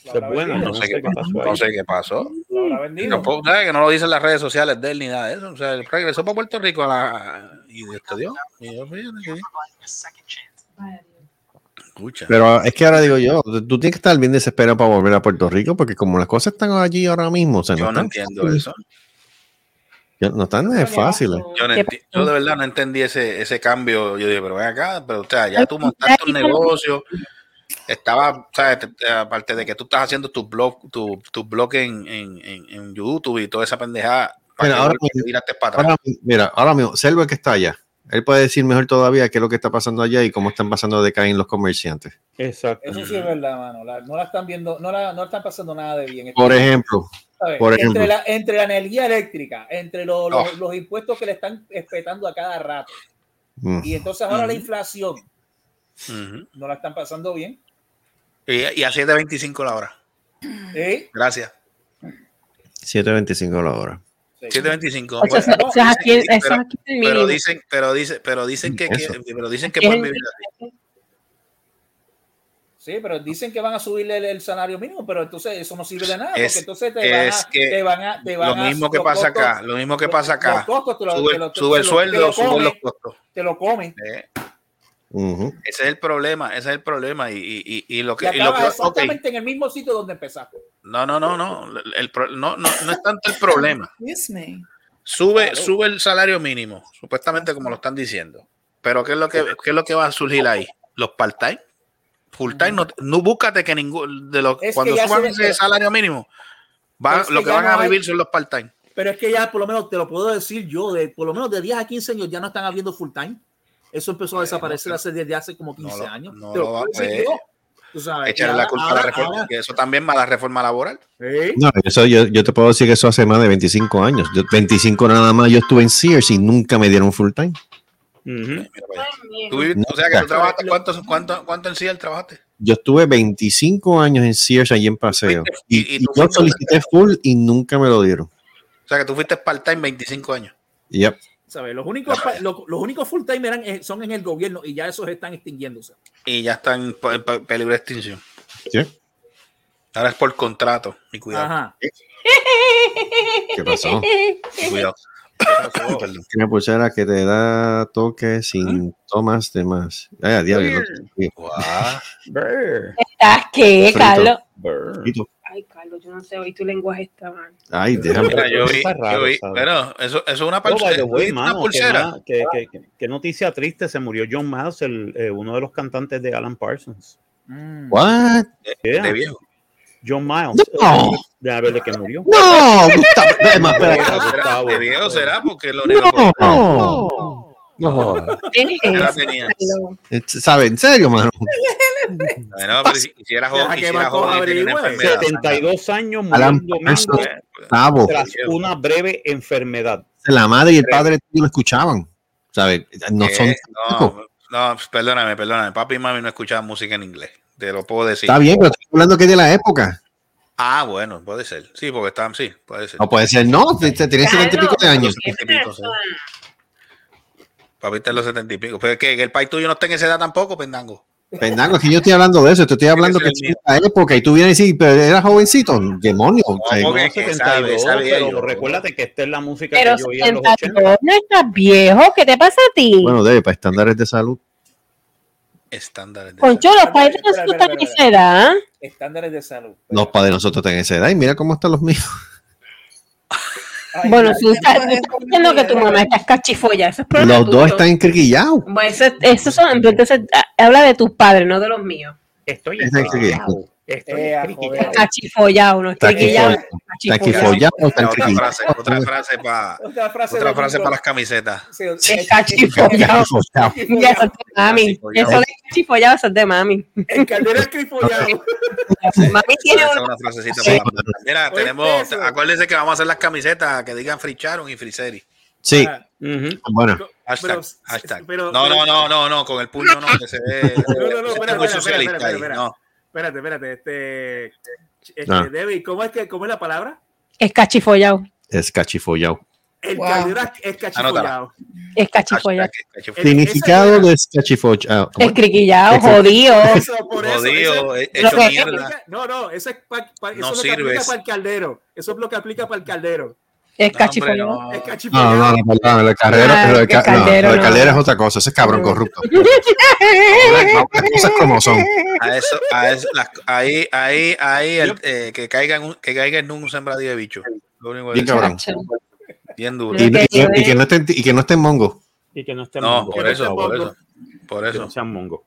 Eso es bueno,
No, sé, qué pasó. No sé qué pasó. No, que no lo dicen las redes sociales de él ni nada de eso. O sea, él regresó para Puerto Rico a la, y estudió. Y yo, fíjate que- Escucha.
Pero es que ahora digo yo, tú tienes que estar bien desesperado para volver a Puerto Rico porque como las cosas están allí ahora mismo, o sea,
yo no
están
entiendo
fáciles.
eso.
No están eh, fáciles.
Yo, no
¿Qué
enti- yo de verdad no entendí ese, ese cambio. Yo dije, pero ven acá, pero o sea, ya tú montaste un negocio. Estaba, ¿sabes? Te- te- aparte de que tú estás haciendo tu blog, tu, tu blog en, en, en, YouTube y toda esa pendejada. ¿para
Mira, ahora mismo-
tiraste para atrás?
Ahora, mira, ahora mismo, Selva que está allá, él puede decir mejor todavía qué es lo que está pasando allá y cómo están pasando de caer los comerciantes.
Exacto.
Eso sí es verdad, mano. La- no la están viendo, no la, no están pasando nada de bien.
Por ejemplo, por
entre,
ejemplo.
la, entre la energía eléctrica, entre los,
Oh.
los impuestos que le están espetando a cada rato,
mm,
y entonces ahora la inflación no la están pasando bien.
Y, y a 7.25 la hora.
¿eh?
Gracias.
7.25 la hora.
Sí.
7.25.
Eso, es-
Bueno,
eso es aquí, eso es
pero-
aquí el
pero
mínimo.
dicen, pero dicen, pero dicen que, que- pero dicen que
el-
vivir
Sí, pero dicen que van a subirle el, el salario mínimo, pero entonces eso no sirve de nada,
Es-
porque entonces te van
es
a,
que
te van a, te van
lo
a-
mismo que
los
pasa
costos-
acá, lo mismo que pasa acá.
Los costos te lo-
Sube,
te lo- te
sube el sueldo,
lo
suben los costos.
Te lo comen.
Eh, Ese es el problema, ese es el problema. Y, y, y, y lo que. y lo que-
exactamente en el mismo sitio donde empezaste.
No, no, no, no. El, no, no. no es tanto el problema. Sube,
Claro.
sube el salario mínimo, supuestamente como lo están diciendo. Pero ¿qué es lo que, qué es lo que va a surgir ahí? Los part-time. Full-time, no, no búscate que ningún de los
Es
cuando suban
se-
ese salario mínimo, va-
Es que
lo que van
no
a
hay-
vivir son los part-time.
Pero es que ya por lo menos te lo puedo decir yo, de por lo menos de 10 a 15 años ya no están habiendo full time. Eso empezó a desaparecer
pero-
hace, desde hace como 15
lo-
años.
no
lo
va- pues.
Tú sabes,
Echarle la
ahora-
culpa a la reforma,
ahora-
que eso también va a la reforma laboral.
No, eso yo, yo te puedo decir que eso hace más de 25 años. Yo, 25 nada más yo estuve en Sears y nunca me dieron full time.
Tú o sea que tú trabajaste, ¿cuánto, cuánto, cuánto en CIEL trabajaste?
Yo estuve 25 años en Sears allí en Paseo. Y,
y- y
yo solicité full y nunca me lo dieron.
O sea que tú fuiste part-time 25 años.
Yep.
¿Sabes? Los únicos, los, los únicos full time eran, eh, son en el gobierno y ya esos están extinguiéndose.
Y ya están en pe- pe- peligro de extinción.
Sí.
Ahora es por contrato. Y cuidado.
Ajá.
¿Qué pasó?
y cuidado.
Una pulsera que te da toques sin tomas de más. Ay, a diablo,
¿Estás qué. Carlos? Ay, Carlos, yo no sé, hoy tu lenguaje está mal.
Ay, déjame.
Mira, yo vi,
raro,
yo vi, pero eso, eso es una
Oh, by
pulsera.
the way,
¿Viste una
mano, qué,
pulsera.
qué- qué- qué- qué noticia triste, se murió John Miles, el, eh, uno de los cantantes de Alan Parsons.
Mm.
What?
Yeah,
De viejo.
John Miles.
No.
De ver de que murió.
No, Gustavo,
Gustavo.
de viejo será porque lo único
No, no, no.
¿Qué es?
¿Sabe? ¿En serio, mano?
Bueno, pero si, si era joven,
Deja
y
que
si era
Marco
joven y tenía una
averigüe.
enfermedad.
72 años
pues,
Gustavo.
tras una breve enfermedad.
La madre y el padre lo escuchaban. ¿Sabes? No son.
eh, no, no, perdóname, perdóname. Papi y mami no escuchaban música en inglés. Te lo puedo decir.
Está bien, pero estoy hablando que es de la época.
Ah, bueno, puede ser. Sí, porque estaban, sí, puede ser.
No puede ser, no. Tiene setenta y pico de años.
Papi está en los setenta y pico. Pero es que, que el país tuyo no está en esa edad tampoco, pendango.
Pendango, es que yo estoy hablando de eso, te estoy hablando que
es
la época y tú vienes y decir, pero eras jovencito, demonio. o sea,
porque-
No,
que
72,
sabe, sabe
pero
yo.
recuérdate que esta es la música
Pero
que yo oía en los 80.
72 no estás viejo. ¿Qué te pasa a ti?
Bueno, debe, para estándares de salud.
Estándares de
Concho, los padres no
Espera,
se
espera,
están en esa edad.
Estándares de salud.
Los padres de nosotros tienen esa edad y mira cómo están los míos.
Ay,
Bueno,
mira,
tú estás, diciendo que tu mamá está cachifolla. Eso es problema
Los dos están encriquillados.
Bueno, eso, eso son, entonces habla de tus padres, no de los míos.
Estoy encriquillado. Estoy
Eh.
Cachifollado, no
Está
Otra frase, otra frase para
Otra frase,
otra
de
frase
Nico.
para las camisetas.
Sí,
Es cachifollado. Ya, eso es de mami. Eso no es cachifollado, eso es de mami.
El caldero es crifollado.
Mami tiene una.
frasecita para- Mira, tenemos, acuérdense que vamos a hacer las camisetas que digan Free Charon y Free Seri.
Sí.
Ujú.
bueno.
Hashtag,
Pero-
hashtag.
pero-
no, no, no, no, no, con el puño no, que se ve.
No, no, no,
socialista
espera,
ahí,
espera.
no.
Espérate, espérate. Este, este
Ah.
Debbie, ¿cómo es, que, ¿cómo es la palabra?
Es cachifollado.
Es cachifollado.
El
Wow.
caldero es cachifollado.
Es cachifollado.
Significado de cachifollado.
Es criquillado,
Eso-
jodido.
Eso, por eso,
Jodido,
eso-
hecho mierda.
No, no, eso es, pa- pa- eso
No
es lo que aplica para el caldero. Eso es lo que aplica para el caldero.
Es
hombre, no.
No, no, no, perdón, el caldero,
Ah, el
ca- no,
caldero, no.
es otra cosa, ese es cabrón corrupto. Las cosas como son.
A eso, a eso, las- ahí, ahí, ahí, el, eh, que caiga en un, que caiga en un sembradío de bicho. Lo único que
Bien
digo.
cabrón.
Bien duro.
Y,
Ok,
y- y-
yo
y que no esté, y que no esté en mongo.
Y que no esté
No,
mongo,
por eso, por eso. Por
Que
eso.
no sean mongo.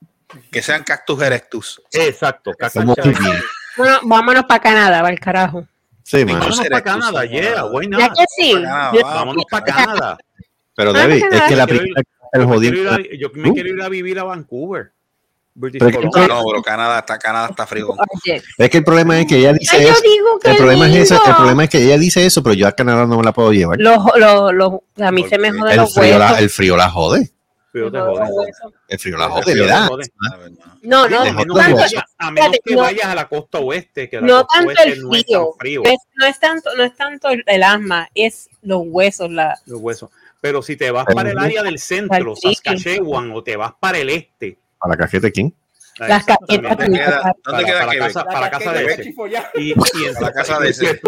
Que sean cactus erectus.
Exacto.
Pipi.
Bueno, vámonos para Canadá, para el carajo.
Sí, mano.
Vámonos para Canadá, yeah, why
¿Ya
not?
que sí?
Canadá.
Vámonos para Canadá.
Pero David, es que la primera el
Yo me
jodido.
quiero ir a- Yo me
Uh.
quiero ir a vivir a Vancouver.
Pero es que-.
No, no, pero Canadá está, Canadá está frío.
Es que el problema es que ella dice
ay, yo
eso.
digo que
El problema, es eso, el problema es que ella dice eso, pero yo a Canadá no me la puedo llevar.
Los, los, los, a mí se me
Porque
joden
El
los
frío, la,
huesos.
el frío la jode.
Frío te
Los
jode.
huesos.
El frío la
El
jode,
frío te
¿verdad?
jode.
La verdad.
No, no, no
a menos que
no-
vayas a la costa oeste, que la
no
costa
tanto
oeste
el
no es tan
frío.
frío,
No es, no es tanto, no es tanto el, el asma, es los huesos, la,
los huesos. Pero si te vas para el área del centro. Saskatchewan, o te vas para el este,
¿A la cajeta de quién?
a
las
esa-
caquetas.
¿Dónde
también,
queda,
para,
¿dónde queda
para
Quebec?
casa, para casa de ese.
Cachifollado.
Y, y en
La casa de ese.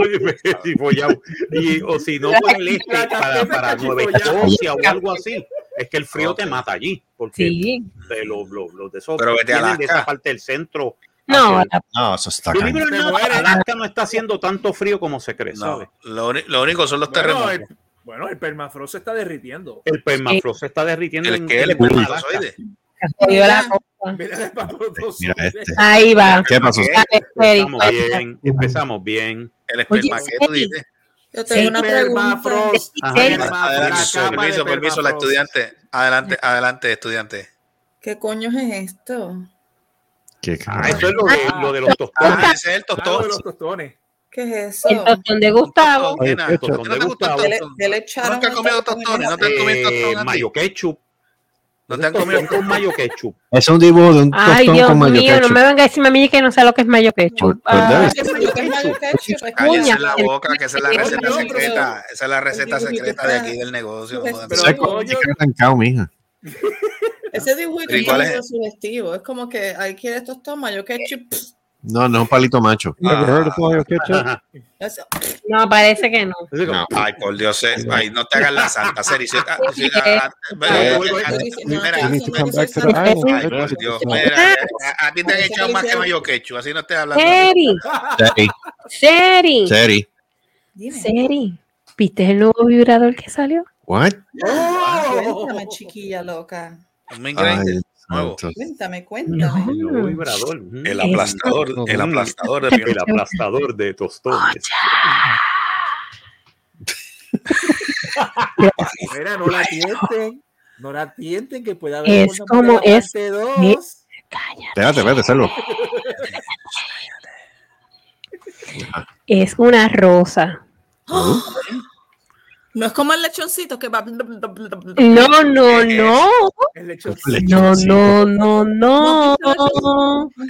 y follado. Y, o si no, el este, para,
casqueta
para
está
Nueva. Escocia o algo así. Es que el frío te
Ok.
mata allí. Porque
Sí.
de los, los, los de esos
Pero vete a
de esa parte del centro.
No,
el-
No, eso está
or
Se
not,
muere.
Alaska no está haciendo tanto frío como se cree,
No,
¿sabes?
lo, lo único son los
Bueno,
terremotos.
el, bueno, el permafrost se está derritiendo.
El permafrost se está derritiendo
El
en
el.
Mira el.
Mira este.
Ahí va.
¿Qué pasó?
¿Qué?
Empezamos bien, empezamos bien.
El esperma tú
Oye,
dices.
Yo tengo una pregunta.
Ajá.
permiso, permiso, la estudiante. Adelante, adelante, estudiante.
¿Qué coño es esto?
¿Qué
Ah, eso es lo de, lo de los tostones.
Ah, ese es el
lo de
tostón.
los tostones.
¿Qué es eso?
El tostón de Gustavo.
Tostón, nena.
Oye,
¿No te gusta el
¿Qué le,
tostón?
qué le echaron
¿Nunca has
a
comido tostones? ¿No te has comido tostón
mayo ketchup.
¿No te han comido
con mayo ketchup.
Es un dibujo de un
Ay,
tostón
Dios
con mayo
mío, no
ketchup.
me venga a decirme a mí que no sé lo que es mayo ketchup. Ah.
¿Qué es lo que es mayo ketchup? Es
Cállense
Cuña.
la boca, que esa es la receta secreta. Esa es la receta secreta de aquí del negocio.
Pero-
joder.
Pero,
arrancado, mija.
Ese dibujito
¿Y cuál
es
es?
sugestivo. Es como que ahí quieres tostón, mayo ketchup.
No, no, un palito macho.
Eso.
No, parece que no.
Ay, por Dios, eh, ay, no te hagas la santa, Seri. Si- ah, si- ah, ah,
Ay, no,
ah,
no, no,
mira,
You need to
no,
come
no,
back to
no,
the
no,
island.
Ay,
That's
por
what
Dios,
it's
mira, a, ti te han echado más que mayo quechu, así no te hablando.
Seri,
Seri,
Seri,
Seri.
¿Viste el nuevo vibrador que salió?
What?
Cuéntame, chiquilla loca.
Ay,
nuevo.
Cuéntame, cuéntame.
Ujú.
El aplastador, el aplastador de
El aplastador de tostones.
Mira, no la tienten. No la tienten, que puede haber.
Es
una
como es-
dos.
Cállate.
Espérate, espérate, salvo.
Es una rosa.
No es como el lechoncito que va.
No, no, no.
El.
No, no, no, no.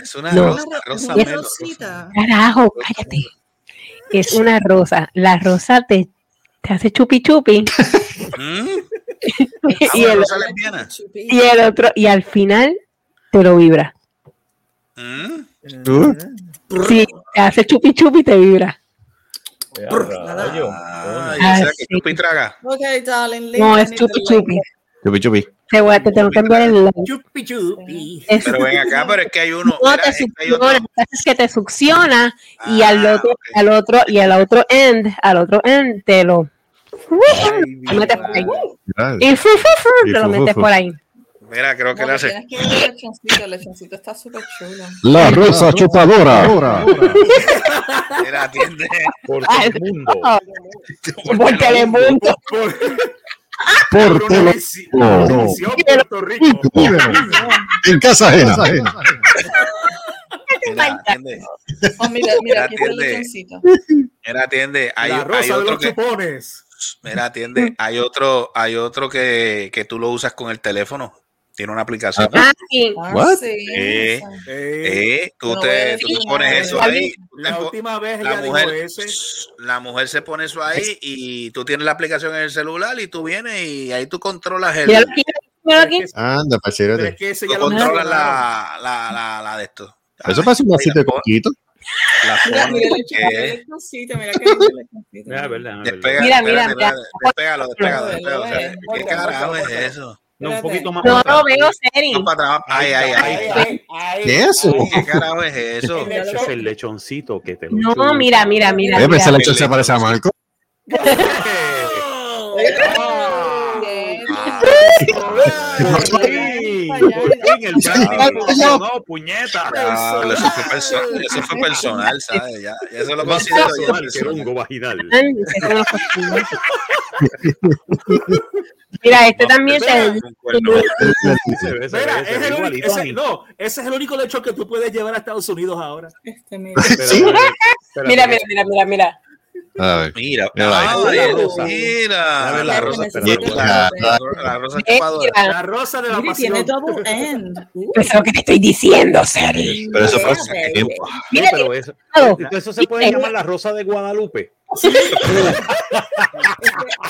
Es una
No.
rosa, rosa melo.
rosita.
Carajo, cállate. Es una rosa. La rosa te, te hace chupi chupi.
¿Mm?
y,
Ah, bueno,
el, y el otro, y al final te lo vibra.
¿Mm?
Uh,
Sí, te hace chupi chupi y te vibra.
Ah,
Ah,
ya sea que
sí.
chupi traga.
Ok, darling.
No, es chupi chupi.
chupi, chupi.
Te, voy a, te tengo que enviar el link.
Chupi chupi.
Pero ven acá, pero es que hay uno.
no
mira,
te
es que hay otro.
succiona, lo que hace es que te succiona y al otro,
ok.
al otro, y al otro end, al otro end te lo, te metes por ahí.
Claro.
Y fu, fu, fu,
Y
te lo metes por ahí.
Mira, creo que
No,
le hace.
tienes que ver el lechoncito, el lechoncito está súper chulo.
La rosa chupadora.
Mira, atiende.
Por
Ay,
el mundo.
Por Telemundo.
Por tele-
Televisión, Puerto Rico.
En casa ajena.
Mira, atiende.
Oh, mira, mira, aquí está el lechoncito.
Mira, atiende. Hay,
La
hay
rosa de
otro
los
que.
chupones.
Mira, atiende. Hay otro, hay otro que, que tú lo usas con el teléfono. Tiene una aplicación.
Ah, sí.
Ah,
What?
sí,
Eh.
Eh,
Eh, tú
No
te, tú te pones eso ahí.
la última vez
la
ella dijo
mujer,
ese.
la mujer se pone eso ahí y tú tienes la aplicación en el celular y tú vienes y ahí tú controlas el.
Anda,
Pero es
pachérate.
que ese
tú
ya
controlas la, la, la, la de esto.
Eso parece un vasito de coquito.
La
Mira,
pone,
mira el lechoncito, el
que-
mira
verdad,
despégalo, despégalo, despégalo. ¿Qué carajo es eso?
No, un poquito más.
No
para
lo veo, Seri.
No, para atrás. Ay, ay, ay.
Ay, ay,
¿Qué es eso?
¿Qué carajo es eso?
Ese es el lechoncito que te lo
No, mira, mira, mira.
Pero ese lechón se parece a Marco.
En el. No, puñeta.
Eso, fue perso- eso fue personal, ¿sabes? Ya, ya eso lo considero yo
Personal,
personal.
vaginal.
Mira, este también.
Se
Mira, es el único, ese, no, ese es el único lechón que tú puedes llevar a Estados Unidos ahora.
Este, mira.
Espérate,
Sí.
espérate.
Mira, mira, mira, mira, mira.
Mira,
Mira ahí.
ah,
La rosa.
mira, la rosa, espérate. la, la rosa chupadora.
mira,
La rosa de la
Mira, tiene
pasión.
double end. Uh,
Eso es lo que te estoy diciendo, Seri.
Pero eso fue hace tiempo.
Mira,
pero eso,
claro.
eso se puede llamar la rosa de Guadalupe.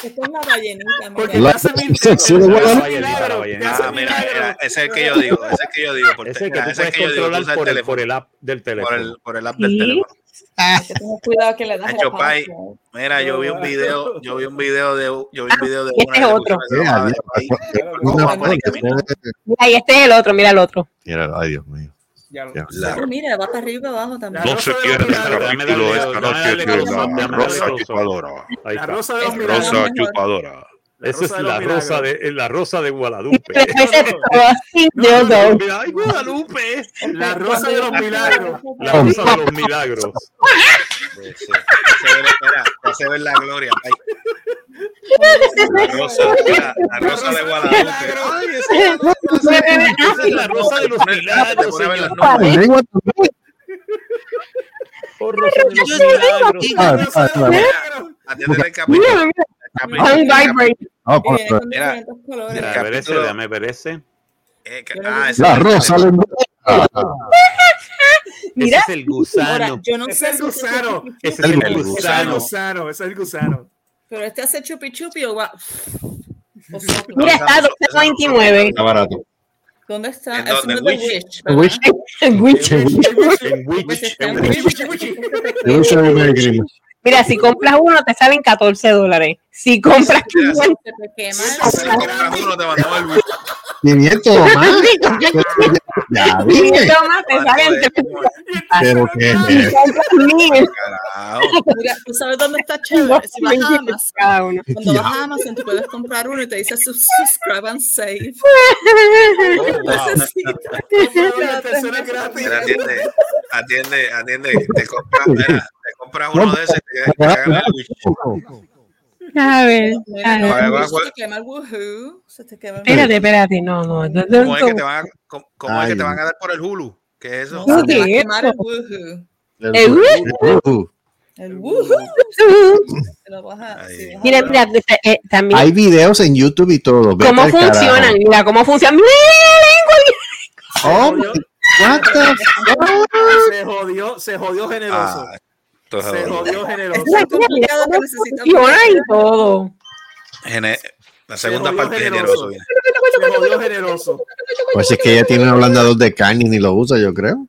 Es la ballenita,
Porque
mira.
La-
Ah, mira, mira, ese es el que yo digo, ese es el que yo digo, por,
Ese que
mira,
tú puedes
el que yo digo, tú
controlar por el,
teléfono,
por el app del
por
teléfono.
el, por el app del
Sí.
teléfono.
Hay que tener cuidado que le das la
pai. Mira, yo vi un video, yo vi un video de, yo vi un video de
este
una
es otro.
Mira,
y este es el otro, mira el otro.
Mira, ay, Dios mío.
Ya lo-
Ya.
Mira, va para arriba y para abajo también.
La
No
rosa
se
de los
pierda el capítulo esta noche de la rosa chupadora.
La rosa
Este
chupadora.
La
Esa
rosa
es la
los
rosa
milagros.
de la rosa de Guadalupe. No, no, mira, ¡Ay, Guadalupe!
La rosa de los milagros.
La rosa de los milagros.
Sí, sí. Ya se ve, la gloria. Ay, la rosa, mira, la rosa de Guadalupe. Ay, esa es la rosa.
Esa es la rosa de los milagros. Oh, rosa de los milagros.
Ah,
La rosa de
ah,
los
ah.
milagros. Atiende el capítulo.
Mira, mira.
El capítulo-
On
el cap-
vibrate.
Ah, por-
Mira, eh, ah, ese
La
es el-
rosa.
Mira.
Ese es el gusano.
Ahora, yo no
Ese
sé
es el gusano.
Ese es el
El
Ese es el
gusano.
gusano. Ese es el gusano.
Pero este hace chupi chupi o va. O.
Mira, está 229.
Está barato.
¿Dónde está?
¿En dónde?
no.
Mira, si compras uno te salen 14 dólares. Si compras
Mira,
500,
Se te quema
Si compras uno, te mandamos el Wii.
500 más. Ya.
500 más te salen
Pero que.
Si compras mil,
Carajo.
Mira, ¿tú sabes dónde está chévere? Si vas a Amazon, cuando vas a Amazon, tú puedes comprar uno y te dice subscribe and save. Necesitas.
La tercera es gratis.
Mira, atiende, atiende, atiende. Te compras, compras uno de esos y te, el Wii.
A ver, a ver.
Se te quema el woohoo. Se te quema el
Espérate, espérate, no, no.
¿Cómo es que te van a, cómo, cómo es que te van a dar por el Hulu? ¿Qué es eso?
No,
¿Qué?
el woohoo.
El
El woohoo. Vas a
Mira, mira, eh, también.
Hay videos en YouTube y todo. vete
¿Cómo
carajo.
funcionan? Mira, cómo funcionan. Mira
Oh, my- what the fuck?
Se jodió, se jodió generoso.
Ah, es
Se jodió generoso.
Funciona y todo.
Gene- la segunda parte
generoso.
generoso.
Se jodió generoso.
Pues es que ella tiene un ablandador de carne y ni lo usa, yo creo.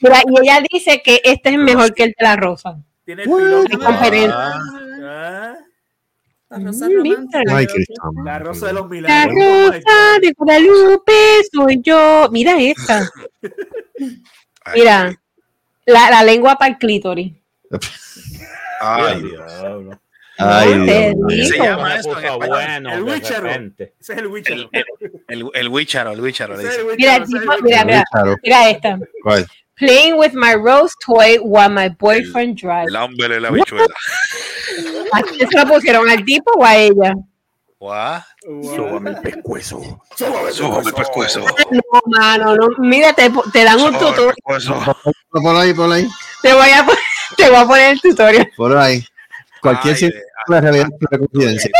Mira, y ella dice que este es mejor que el de la rosa.
Tiene el. Ah,
La rosa
Mm.
Ay.
La rosa de los
La
milagros.
rosa de Guadalupe soy yo. Mira esta. Mira, la, la lengua para el clítoris.
Ay,
Diablo.
Ay, Dios mío.
Se llama eso
bueno,
El
repente.
Ese es el Witcher.
El, el, el Wicharo, el Wicharo
Mira, tipo, mira, mira, mira esta.
¿Cuál?
Playing with my rose toy while my boyfriend drives.
El hombre de la bichuela.
¿A quién se lo pusieron al tipo o a ella?
Guau.
Súbame el pescuezo.
Súbame el pescuezo.
No, mano, no. Mira, te, te dan un
Súbame
tutorial.
Por ahí, por ahí,
Te voy a, te voy a poner el tutorial.
por ahí. Cualquier
Ay,
sitio, la realidad es una coincidencia.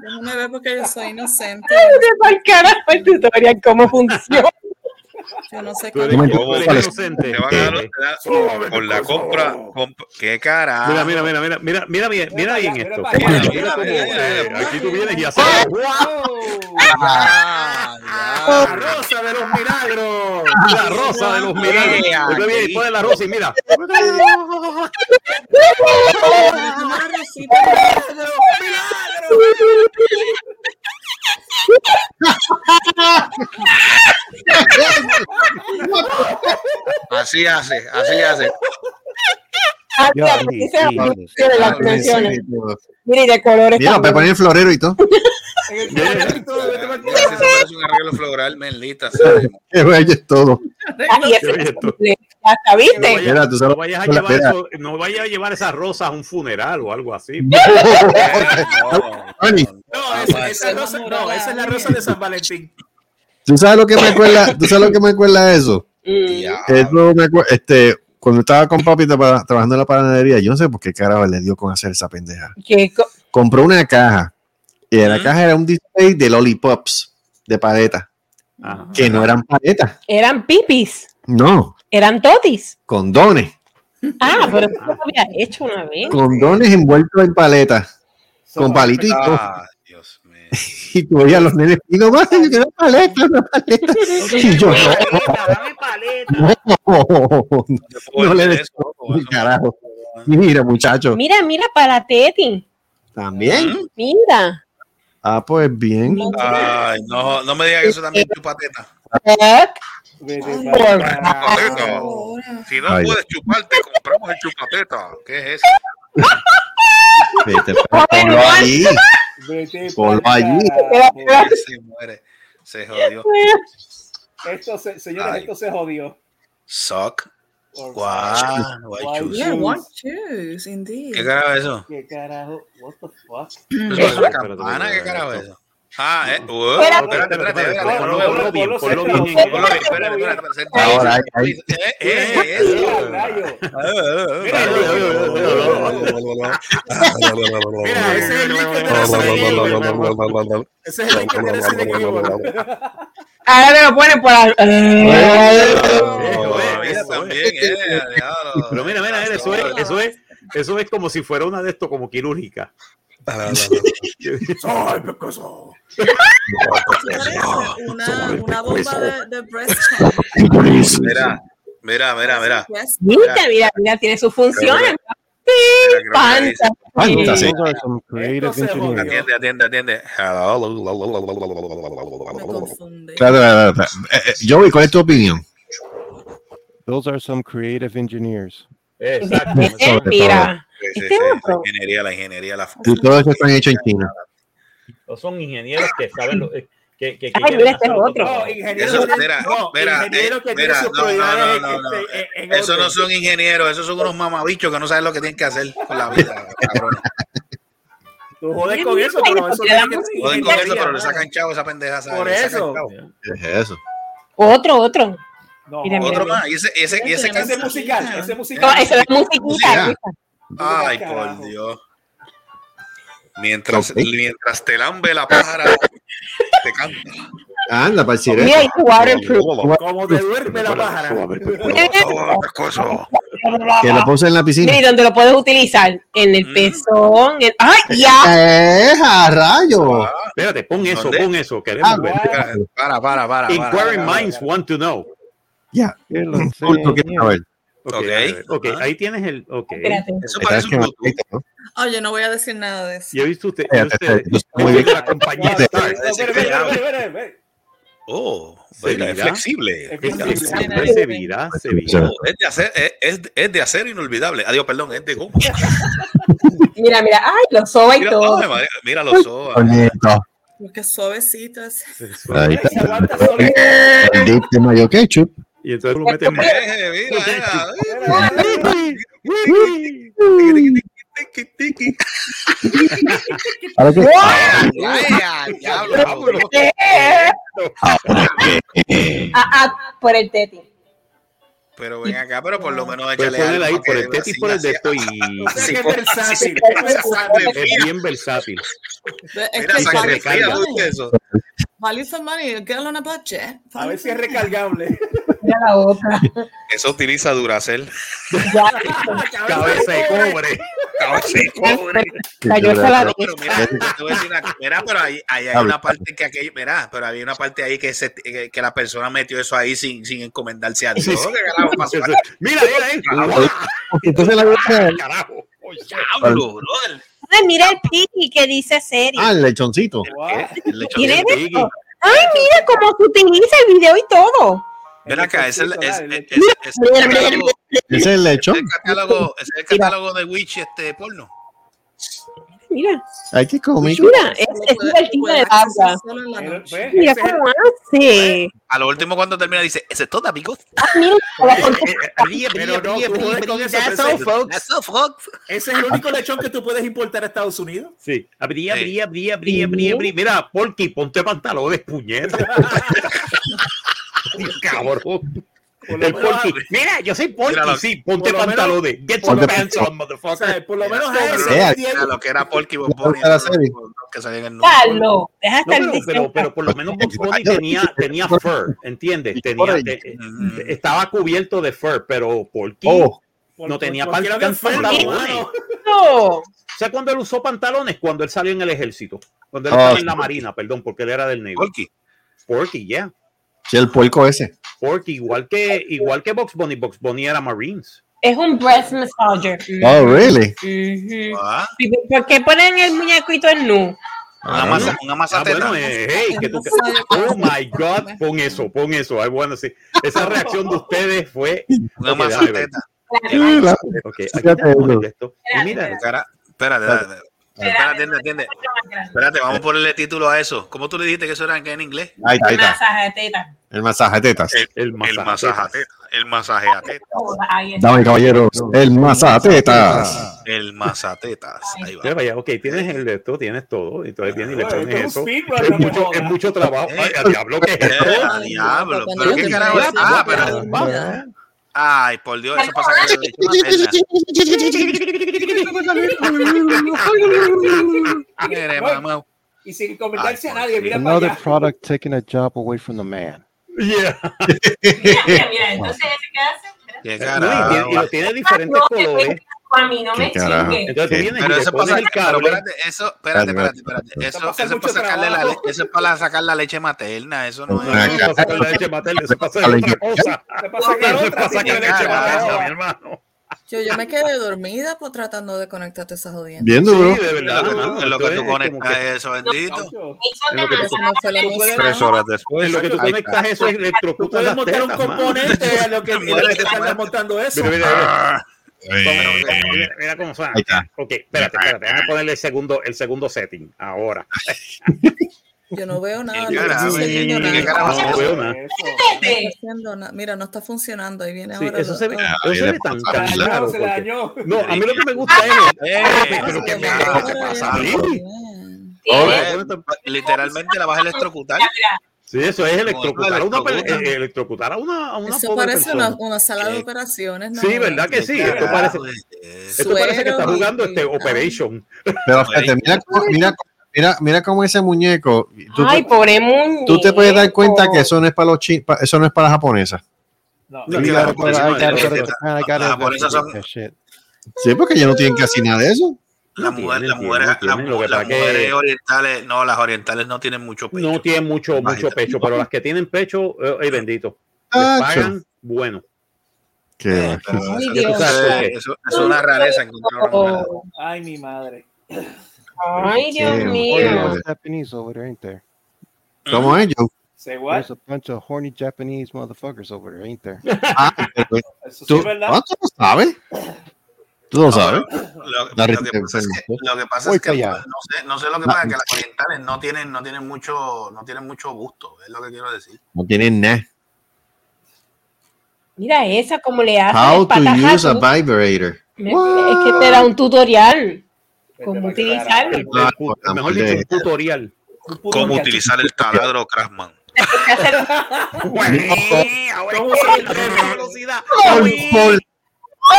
Déjame ver porque yo soy inocente.
Te el tutorial, cómo funciona.
Yo no sé
inocente.
Te van a dar da- por la compra. comp- ¿Qué carajo?
Mira, mira, mira, mira, mira, mira bien, mira bien
Mira
esto. Mira, mira
mira
cómo, eh, aquí tú vienes y haces.
Ah,
La rosa de los milagros.
La rosa de los milagros. Usted viene y pone la rosa y mira.
Así hace, así hace.
Yo, sí, sí,
de las. Mira, y de colores
Mira, para poner el florero y todo.
Un arreglo floral, Melita. ¿sabes?
Qué bello es todo.
Ay, es. Hasta viste.
No vayas a llevar eso, no vayas a llevar esas rosas a un funeral o algo así.
No,
esa, esa rosa, no, esa es la rosa de San Valentín.
¿Tú sabes lo que me acuerda? ¿Tú sabes lo que me acuerda de eso?
Mm.
Eso me acuerda, este, cuando estaba con papi tra- trabajando en la panadería, yo no sé por qué carajo le dio con hacer esa pendeja. Compró una caja y en la
Ujú.
caja era un display de lollipops de paleta,
Ajá.
que no eran paletas,
eran pipis,
no,
eran totis.
condones,
Ah, pero eso lo había hecho una vez.
condones envueltos en paletas, con palitos y todo.
Ah, Dios mío.
Y tú veías a los nenes y no más, una paleta, una paleta. Y yo, no, no, no le des un carajo. Mira, muchacho,
Mira, mira para Teti.
también.
Mira.
Ah, pues bien.
Ay, no, no me digas que eso también es chupateta.
Vete.
Si no
Ay.
puedes chuparte, compramos el chupateta. ¿Qué es eso?
Vete, ponlo allí.
Vete
Ponlo allí.
carajo.
Se muere. Se jodió.
Esto se, señores,
Ay.
esto se jodió.
Guay
Guay
chus.
Yeah, one shoes, indeed.
¿Qué carajo es eso?
¿Qué carajo? What the fuck?
¿Eso es una campana? ¿Qué carajo es eso? Ah, eh. uh,
Espérate.
Espérate, espérate, espérate.
Ponlo,
Ponlo,
ponlo bien,
ponlo
ponlo
cerca.
bien.
ponlo bien, espérate, espérate, espérate.
Ahora, ahí, ahí.
Eh, eh, eh,
¡Oh,
eso.
rayo!
Mira,
ese es el link que te Ese es el link que.
Ahora lo ponen por
eh.
Pero mira, mira, eso es, eso es, eso es como si fuera una de estos como quirúrgica.
¡Ay, pecoso!
Una, una bomba de, de breast pump.
Mira, mira, mira, mira.
Mira, mira, mira, tiene.
Atiende, atiende, atiende.
Claro, claro, claro. Eh, eh, Joey, ¿cuál es tu opinión?
Those are some creative engineers.
Exacto.
Mira.
Sí, sí,
Este
sí, La ingeniería, la ingeniería, la
Y todo eso está hecho en China.
No son ingenieros que saben lo, eh, que, que, que
Ay,
quieren
mira, este es
hacer
otro.
No, ingeniero
Eso,
no,
eh,
este,
son ingenieros, esos son unos mamabichos que no saben lo que tienen que hacer con la vida, cabrón.
Tú jodes con eso, pero eso
Joden con eso, pero le sacan chavo a esa pendeja.
Por eso.
chavo.
¿Qué es eso?
Otro, otro.
No.
Otro más, y ese, ese, y ese
Ese
Ese musical, ese
No,
musical.
esa es esa.
Ay, por Dios. Mientras, mientras te lambe la pájara, te canta.
Anda,
waterproof.
Como te duerme la pájara.
Que lo puse en la piscina.
Mira, y donde lo puedes utilizar. En el
Mm.
pezón. en- ¡Ay, ya!
¡Eh, a rayo!
Espérate, pon eso,
¿Dónde?
pon eso, queremos
Ah,
ver.
Para, para, para. para,
Inquiring minds want to know.
Ya.
Que lo
Culto que
enseñe.
a ver.
Ok,
Ok.
a ver, ok,
Ajá.
ahí tienes el. Ok.
Espérate.
Eso parece un Bluetooth.
¿no?
Oye, no voy a decir nada de eso.
Yo he visto usted. Usted-
yo muy bien.
la compañía.
Oh,
¿Se
mira, es flexible.
Es flexible.
se se.
Oh, es, de hacer, es, de acero inolvidable. Adiós, perdón, es de goma.
Mira, mira, ay, lo soba y
Mira,
todo.
madre, mira los ojos.
Bonito.
Porque suavecito es.
Ahí
Se
está. El dip de mayo ketchup.
Y entonces tú lo metes
por el teti.
Pero ven acá, pero por lo menos échale algo
ahí por el tetis
así,
por el de esto y
es
bien versátil.
Mira,
value for money. girl on a budget.
A ver si es recargable.
Mira la otra.
Eso utiliza Duracell.
Ya,
Cabeza de cobre.
Cabeza de cobre.
cayó esa la
pero mira, te voy a decir una mira, pero ahí, ahí hay una parte que aquello, mira, pero había una parte ahí que, se, que, que la persona metió eso ahí sin, sin encomendarse a Dios.
Mira, mira, mira.
Entonces la boca-
Carajo.
Diablo, brother.
Ay, mira el piggy que dice serie.
Ah, el lechoncito.
¿Qué? El lechón.
¿Quién es
Piggy.
esto? Ay, mira cómo se utiliza el video y todo.
Ven acá, es el, es,
El
es, el catálogo,
Ese es el lechón.
es el catálogo, de Witch este porno.
Mira,
Ay, qué cómico.
mira, es, es.
A lo último cuando termina dice, ese es todo, amigos.
Ah, mira,
ese-
folks. That's all, folks.
Ese es el único lechón que tú puedes importar a Estados Unidos.
Sí. Abría,
Sí.
abría, abría, abría, abría, abría. Mira, Porky, ponte pantalones, puñeta. Cabrón. El Porky. Mira, yo soy Porky,
Míralo.
sí, ponte pantalones. Get some pants on,
O
motherfucker.
sea, por lo menos a
lo que era Porky Bob Bunny, ¿no? que salía en el
Carlos, deja
No,
estar
pero, pero,
diciendo.
pero por lo menos Box Bunny tenía, tenía fur, ¿entiendes? Tenía, te- estaba cubierto de fur, pero Porky
Oh,
no tenía pantalones.
mano.
O sea, cuando él usó pantalones, cuando él salió en el ejército, cuando él
Oh,
estaba
sí.
en la marina, perdón, porque él era del Navy.
Porky.
Porky, yeah.
Sí, el puerco ese.
Porky, igual que, igual que Box Bunny, Box Bunny era Marines.
Es un breast massager.
Oh, really?
Ujú.
Ah,
¿Y ¿Por qué ponen el muñequito en nu?
una
Ah,
masa, una masa
Ah, bueno,
teta.
eh, hey, que tú, oh my God, pon eso, pon eso. Ay, bueno, sí. Esa reacción de ustedes fue.
Una
Ok,
masa
déjame ver.
teta.
Sí, la-
Ok, aquí
Fíjate
tenemos
eso.
esto. Y mira,
Cara, espérate, espérate. Espérate, atiende, atiende. Espérate, vamos a ponerle título a eso. ¿Cómo tú le dijiste que eso era en inglés?
Ahí está, ahí está.
Masaje teta.
El masaje de tetas.
el
El
masaje.
masaje a teta. El masaje a teta.
Ahí está.
Dame, caballeros. El masaje de tetas.
El masatetas. Ahí va.
Mira, vaya, ok, tienes el de esto, tienes todo. Entonces viene y le pones eso. Es mucho,
jodas.
es mucho trabajo. Ay, al diablo, ¿qué es
Eh,
esto?
a diablo. ¿Pero qué carajo es? Ah, pero.
Te-
Vamos.
Ay, por Dios, eso pasa que le mamá.
Y sin comentarse a nadie, mira para
Another
allá.
product taking a job away from the man.
Yeah.
Mira, mira, mira, entonces que hace.
Qué
y,
carajo.
y lo tiene diferentes colores.
A mí no me chingue.
Entonces vienes
Pero
y
eso pasa,
el
pero
cable.
espérate, eso, espérate, espérate, espérate. Eso,
Eso
eso,
pasa
es para sacarle la, eso es para sacar la leche materna, eso no
No,
es.
no, no, para sacar la leche materna, eso pasa de otra cosa. Eso es
otra,
para sacar
que
leche
carajo.
materna, mi hermano.
Yo, yo me quedé dormida por tratando de conectarte esas jodiendas.
Bien
Sí,
duro.
de
Es
verdad,
lo que, tú- lo que conectas eso, bendito.
En lo que tú-
Tres horas después.
En lo que tú conectas eso
Tú
electrocutas
puedes montar un componente a lo que, a
te
montando eso.
Mira, mira, mira.
Ah,
Mira, mira cómo suena.
Ahí está.
Ok, espérate, espérate. Déjame ponerle el segundo, el segundo setting. Ahora.
Yo no veo nada.
¿Qué
No
veo nada.
No. Mira, no está funcionando. Ahí viene
Sí,
ahora.
eso
lo-
se ve,
oh.
eso se ve tan,
se
porque-. No, a mí lo que me gusta es.
Eh,
Pero que me
Ahora
¿qué
viene
pasa?
literalmente la vas a electrocutar.
Sí, eso es electrocutar a una, eh, electrocutar a una, a una
Eso
pobre
parece
persona.
una, una sala de
Sí.
operaciones. ¿no?
Sí, ¿verdad que sí? Esto parece, esto parece que está
y-
jugando este Operation.
Pero fíjate, mira, cómo- mira, mira, mira cómo ese muñeco. Tú,
Ay,
te-
pobre muñeco.
tú te puedes dar cuenta que eso no es para los chi- pa- eso no es para las japonesas.
No,
No,
that shit.
Sí, porque ellos no tienen casi nada de eso.
La
No
mujer,
tienen,
las mujeres,
tienen, tienen,
las,
lo que
las
pasa que-
mujeres orientales, no, las orientales no tienen mucho pecho.
No tienen mucho, mucho pecho, pero las que tienen pecho, eh, ay bendito. Les pagan bueno.
Qué-
Pero
Ay,
eso-
Dios.
eso- eso- es una rareza encontrar una mujer.
Oh,
Ay, mi madre.
Ay, Dios mío.
madre.
Japanese over there, ain't there?
¿Cómo es, Joe?
Say what?
There's a bunch of horny Japanese motherfuckers over there, ain't there?
Ah, pero-
Eso sí
¿Tú,
es verdad.
¿tú lo sabes? ¿Tú lo sabes?
Lo, que pasa es que, no, sé, no sé lo que pasa, que las orientales no tienen, no tienen mucho, no tienen mucho gusto, es lo que quiero decir.
No tienen nada.
Mira esa, como le hace.
How to use a vibrator.
Es que te da un tutorial. ¿Cómo utilizarlo?
Mejor dicho, un tutorial.
¿Cómo utilizar el taladro
velocidad.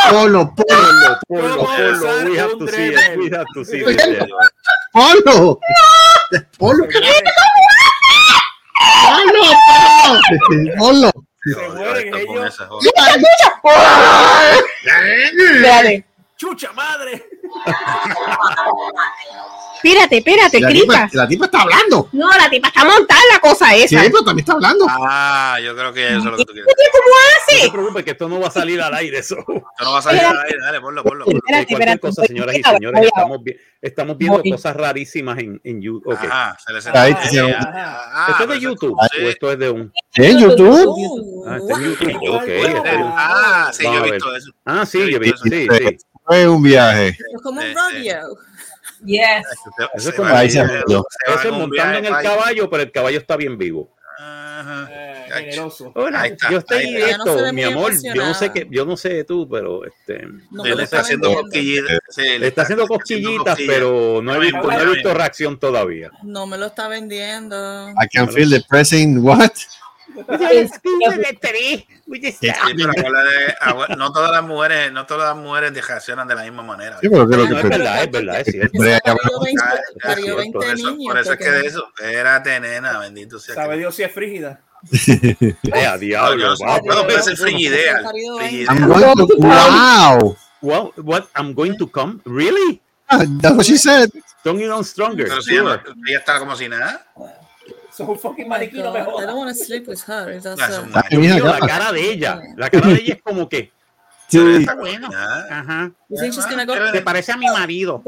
Polo, polo, polo,
Polo, polo,
¿Cómo
polo. We have to see it. We have to see it.
polo. Polo. Polo, polo.
Se mueren ellos. ¡Chucha madre!
Espérate, espérate,
La tipa,
cripa.
la tipa está hablando.
No, la tipa está montada la cosa
Sí,
esa.
pero también está hablando.
Ah, yo creo que eso es lo que tú quieres.
¿Cómo
No
hace?
te preocupes que esto no va a salir al aire. Eso.
Esto no va a salir al aire, dale, ponlo, ponlo. ponlo.
Espérate,
Cualquier
espérate.
cosa, señoras y señores, estamos, vi- estamos viendo cosas rarísimas en, en YouTube. Ok.
Ajá, se les Ah,
¿Esto es de YouTube
sí.
o esto es de un...?
¿Sí, en YouTube?
Ah, está en YouTube. Ok. este es un-
Ah, sí, yo he visto eso.
Ah, sí, yo vi. Sí, sí.
Fue un viaje.
es como un rodeo.
Yes.
Eso es como
ahí se
Eso montando en el caballo, pero el caballo está bien vivo.
Ajá.
Eh.
Hola,
Ahí está,
yo estoy
ahí está.
No
esto,
ve
mi amor. Yo no sé qué, yo no sé de tú, pero este,
No lo
está haciendo cosquillitas. sí,
le
le
está haciendo cosquillitas, pero no he visto, no he visto reacción todavía.
No me lo está vendiendo.
I can feel the pressing what?
No todas las mujeres, no todas las mujeres reaccionan de la misma manera.
Sí, pero que lo
No,
que
es verdad, es verdad, es cierto.
Hombre,
Esa
ya-
parió 20,
ya,
parió
cierto,
20
Por eso,
niños.
por eso es que de eso, espérate, nena, bendito sea.
¿Sabe
que-
Dios si es frígida?
Diablo,
no puedo pensar frigidea.
Wow.
Well, what? I'm going to come? Really?
Ah, That's what she said.
Don't you know stronger?
Pero ella está como si nada.
Un fucking
Oh
maniquí, no me
God, I
jodas.
don't want to sleep with her. if that's a-
Ay, mira,
la cara de ella. La cara de ella es como que.
Sí,
está nada.
Ajá.
You think she's gonna go
Se parece a mi marido.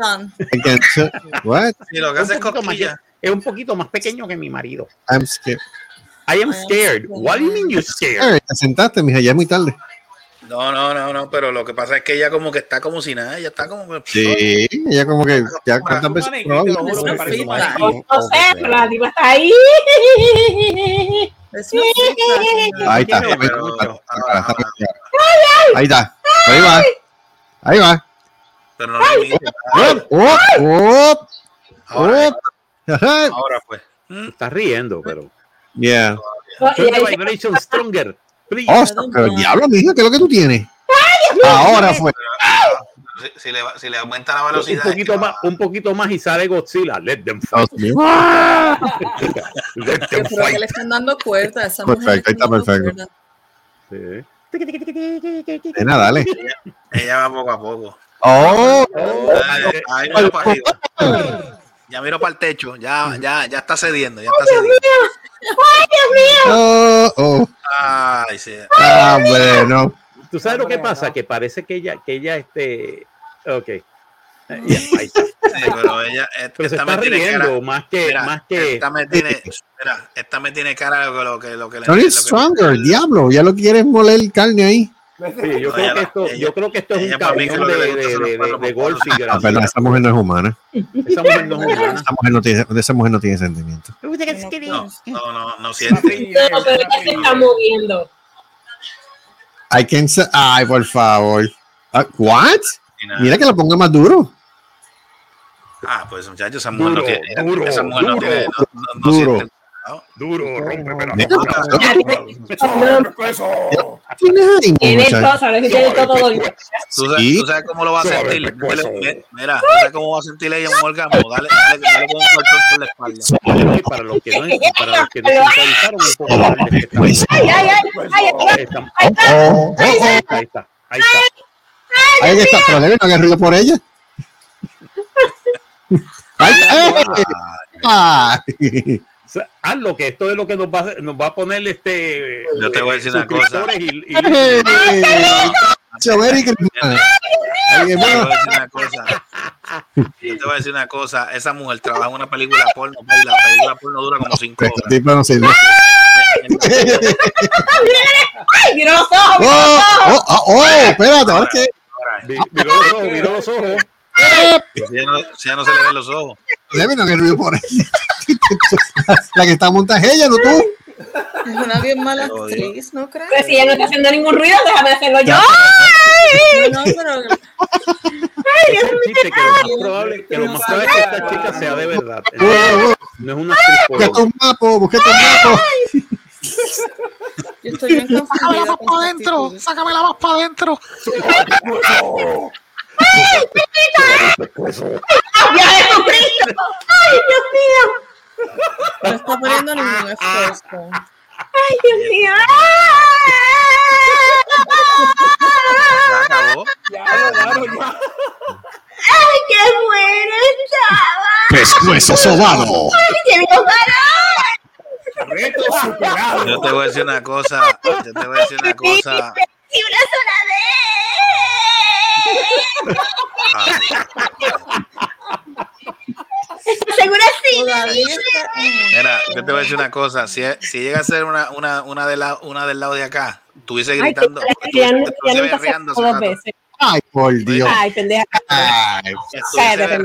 what?
Y lo que
Es
hace
un,
es
poquito más,
cosquilla.
es un poquito más pequeño que mi marido.
I'm scared.
I am
I am
scared.
scared.
What do you mean you're scared?
Hey, te sentaste, mija, ya es muy tarde.
No, no, no, no, pero lo que pasa es que ella como que está como si nada, ella está como que...
Sí, ella como que ya cuántas veces.
No sé, pero la tipa está ahí.
No.
Ahí está.
Sí,
ahí está, Ahí está. Ahí va. Ahí va.
Pero no.
Up, up, up,
Ahora, pues.
Estás riendo, pero.
Yeah.
Vibration stronger. Please.
Oh, pero diablo, mija, ¿qué es lo que tú tienes? Ahora fue.
Si, si le, va- si le aumenta la
un
velocidad.
poquito más, un poquito más y sale Godzilla. Let them fight. Let them
Pero que
fight.
le están dando cuerda. Esa mujer
Perfecto, está perfecto.
Sí.
Nena, dale.
Ella va poco a poco.
Oh,
Ahí, ahí miro para arriba. Ya miro para el techo. Ya, ya, ya está cediendo. Ya está cediendo.
oh, oh.
Ay, sí.
Ah, bueno.
¿Tú sabes lo que pasa? Que parece que ella, que ella este. Ok.
Sí, pero ella, esta,
Pero se
esta
está
me tiene cara.
riendo más que,
Mira,
más que.
esta me tiene, mira, esta me tiene cara de lo que lo que le lo que-
Stronger, diablo. Ya lo quieres moler carne ahí.
Sí, yo,
No,
creo que
no,
esto,
ella-
yo creo que esto es un
que
de, de, de, de,
cuatro
de
por
golf y
Ah,
gracia.
perdón, esa mujer no es humana.
Esa mujer no es humana.
Esa mujer no tiene, esa mujer no tiene sentimiento.
No, no, no, no siente.
No, pero ella se está moviendo.
I can say, ay, por favor. Ah, what? Mira que lo ponga más duro.
Ah, pues muchachos, esa mujer no tiene,
duro,
esa mujer no
duro,
tiene, no, no, no
duro.
siente. ¿No?
Duro,
Tienes ahí,
tiene todo, tiene todo.
¿Tú sabes, cómo lo va a sentir. Dale, mira, ¿tú sabes cómo va a sentir ella un orgasmo? Dale, dale, dale con un colchón por la espalda.
Para los que no, para los que no sintonizaron un poco
Pues,
Ahí está, ahí está. Ahí está.
Ahí está, pero no haga ruido por ella. Ay, ay, ay.
Sea, hazlo, que esto es lo que nos va, a- nos va a poner este.
Yo te voy a decir una cosa.
y- y-
Yo te voy a decir una cosa. Yo te voy a decir una cosa. Esa mujer trabaja en una película porno y la película porno dura como cinco
Este
horas.
¡Ay, mira los ojos!
Oh, oh, oh, oh, espérate, ahora que.
Vi- Miró los ojos, miró los ojos.
Si ya no, si ya no se le ven los ojos.
La que está montada es ella, no tú.
Es una bien mala actriz, ¿no crees?
Pues si ella no está haciendo ningún ruido, déjame hacerlo yo.
No, no, pero
es el chiste, que lo más probable, que lo más probable es que esta chica sea de verdad. No es una actriz
Busca
porno.
un mapa, busca un mapa.
yo estoy bien confundida con esta actitud.
sácamela más para adentro.
¡Ya Jesucristo! ¡Ay, Dios mío!
No está poniendo ningún esfuerzo.
¡Ay, Dios mío!
Ya acabó.
Ya, claro, ya.
¡Ay, qué bueno estaba!
Pescuezo sobado.
¡Ay, qué bueno!
Reto superado.
Yo te voy a decir una cosa. Yo te voy a decir una cosa.
¡Y una sola vez! ¿Segura sí?
Mira, yo te voy a decir una cosa. Si, si llega a ser una, una, una, de la, una del lado de acá, estuviese
Ay,
gritando.
Ay, por Dios.
Ay, pendeja.
Ay,
Cállate.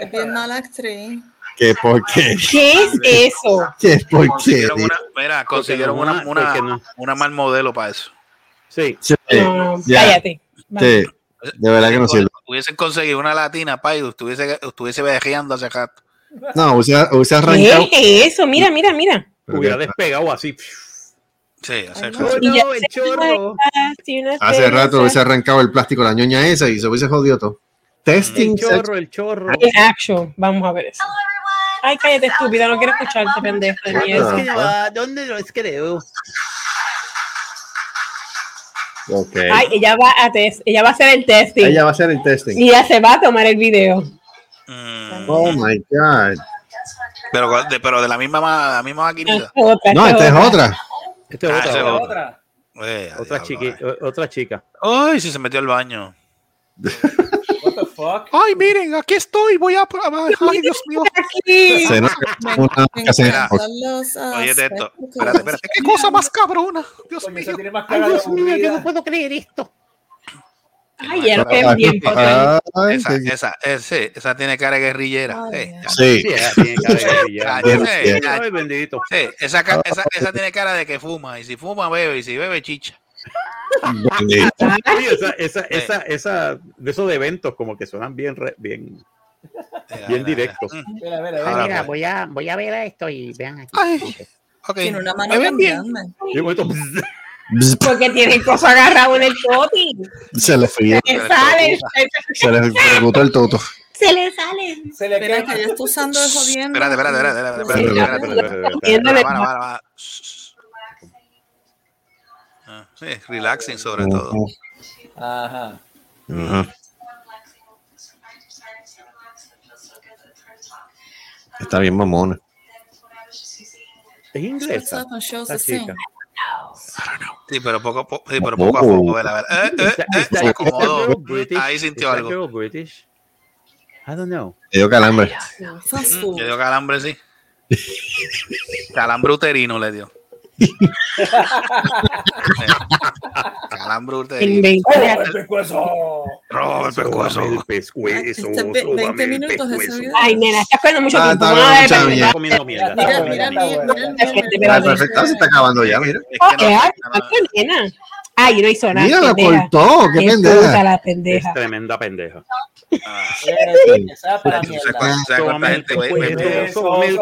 Es bien mala actriz.
qué por qué.
¿Qué es eso?
Qué por qué.
Consiguieron una, mira, consiguieron una,
una-
una mal modelo para eso.
Sí.
Sí,
No,
ya,
cállate.
sí, de verdad que no sirve.
Hubiesen conseguido una latina, pa, y estuviese, estuviese berreando hace rato.
No, hubiese, hubiese
¿Qué
arrancado.
es eso? Mira, mira, mira.
Hubiera despegado así.
Sí, hace
Ay,
rato.
no.
El chorro.
Hace rato hubiese arrancado el plástico la ñoña esa y se hubiese jodido todo. Testing
El chorro, el chorro.
En action. Vamos a ver eso. Ay, cállate, estúpida. No quiero escucharte, pendeja. de mierda.
que va,
¿Dónde lo creo?
Ok.
Ay, ella va a test, ella va a hacer el testing.
Ella va a hacer el testing.
Y ella se va a tomar el video.
Mm,
Oh my God.
pero, de, pero de la misma, ma- la misma maquinita.
es otra,
No, esta es otra.
Esta es
Ah,
otra,
esa es
otra,
Otra.
Otra,
diablo,
chiqui, otra chica.
Ay, si se metió al baño.
Fuck?
Ay, miren, aquí estoy, voy a... Ay, Dios mío.
Aquí.
Se una
Oye,
spectacles.
Espérate, espérate. ¿Qué cosa más cabrona? Dios
Coño, esa
mío.
tiene más cara de aburrida.
puedo creer esto.
Ay, lo que bien.
Ay,
Esa, esa, ese, esa tiene cara de guerrillera.
Ay,
Eh,
Dios.
Sí.
Sí, ella tiene cara
ya.
Ay, bendito.
Sí, esa, esa, esa tiene cara de que fuma. Y si fuma, bebe. Y si bebe, chicha.
Bendito.
Sí, esa, esa, esa, esa, de esos de eventos como que suenan bien, re- bien, bien directos.
mira. Mm,
Mira, mira,
Ahora
mira.
pues.
voy a, voy a ver esto y vean aquí.
Ay, ok.
Tiene una mano
¿Me ven
tan
bien?
Bzz,
Porque tiene el coso agarrado en el toti.
Se le fríe,
Se le sale.
se le ejecutó el toto.
Se le sale.
Se le
Espera,
queda
que ella está usando de jodiendo.
Espérate, espérate, espérate, espérate, espérate, Ah, Sí, relaxing sobre todo.
Ajá.
Está bien mamona.
es inglesa. La chica.
Sí, pero poco, a poco, sí, pero poco a poco. Eh, eh, eh, se acomodó. Ahí sintió algo.
British? I don't know.
Le dio calambre.
Mm. Le dio calambre, sí. Calambre uterino le dio. Eh,
En. 20
¡Oh, el pescuezo!
El pescuezo.
Sóbame el pescuezo.
Este ve-
sóbame
20
el
minutos de.
Ay, nena, estás cogiendo mucho
Ah,
tiempo.
está
Madre,
comiendo mierda.
Mira, mira,
comiendo
mira,
mierda.
Ah, perfecto, se está acabando ya, mira.
Es
Oh,
que no-
eh. Ay,
no
hizo nada.
Mira, la
pendeja.
cortó, qué pendeja.
la
Es
pendeja.
tremenda pendeja.
ah,
Esa para
¿tú sabes
mierda.
cuánta- sabes cuánta
Sóbame el
gente ve- ve-
pescuezo.
ve-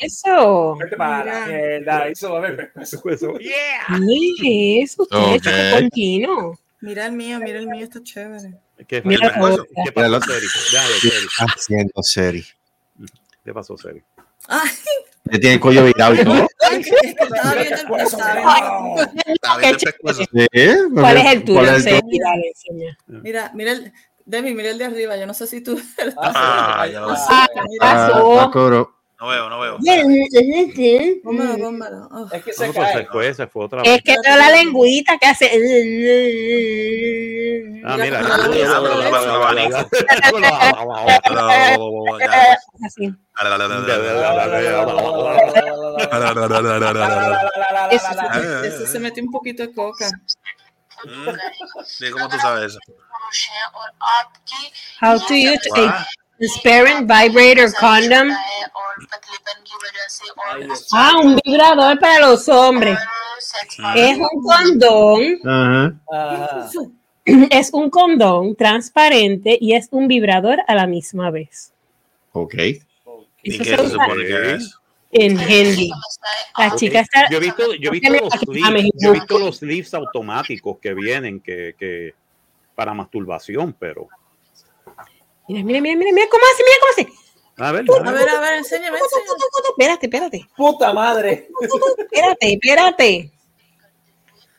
Eso.
Mira el mío, mira el mío, está chévere. Ay,
Le tiene el cuello virado y todo.
¿Cuál es el tuyo?
¿Cuál es el
Seri?
tuyo?
Dale, enseña.
Mira, mira el, Demi, mira el de arriba. Yo no sé si tú.
Ah, ya lo veo.
Ah,
Ah.
No veo, no veo.
Oh.
Es que
No,
se
pues se
cae.
fue, se fue otra vez.
Es que veo la lengüita que hace.
Ah, mira.
Así.
Eso, se- metió un poquito de coca.
Mm. ¿Cómo tú sabes eso?
How to use. Transparent vibrator condom. Ah, un vibrador para los hombres. Es un condón,
Ajá.
Es un condón transparente y es un vibrador a la misma vez.
Ok.
¿Y qué
se
supone que es?
en handy. La
Ok.
chica está.
Yo he visto, yo he visto los sleeves, yo he visto los sleeves automáticos que vienen que, que para masturbación, pero
Mira, mira, mira, mira, mira cómo hace, mira cómo hace.
a ver,
A ver, a ver, enséñame.
Espérate, espérate,
Puta madre.
espérate, espérate.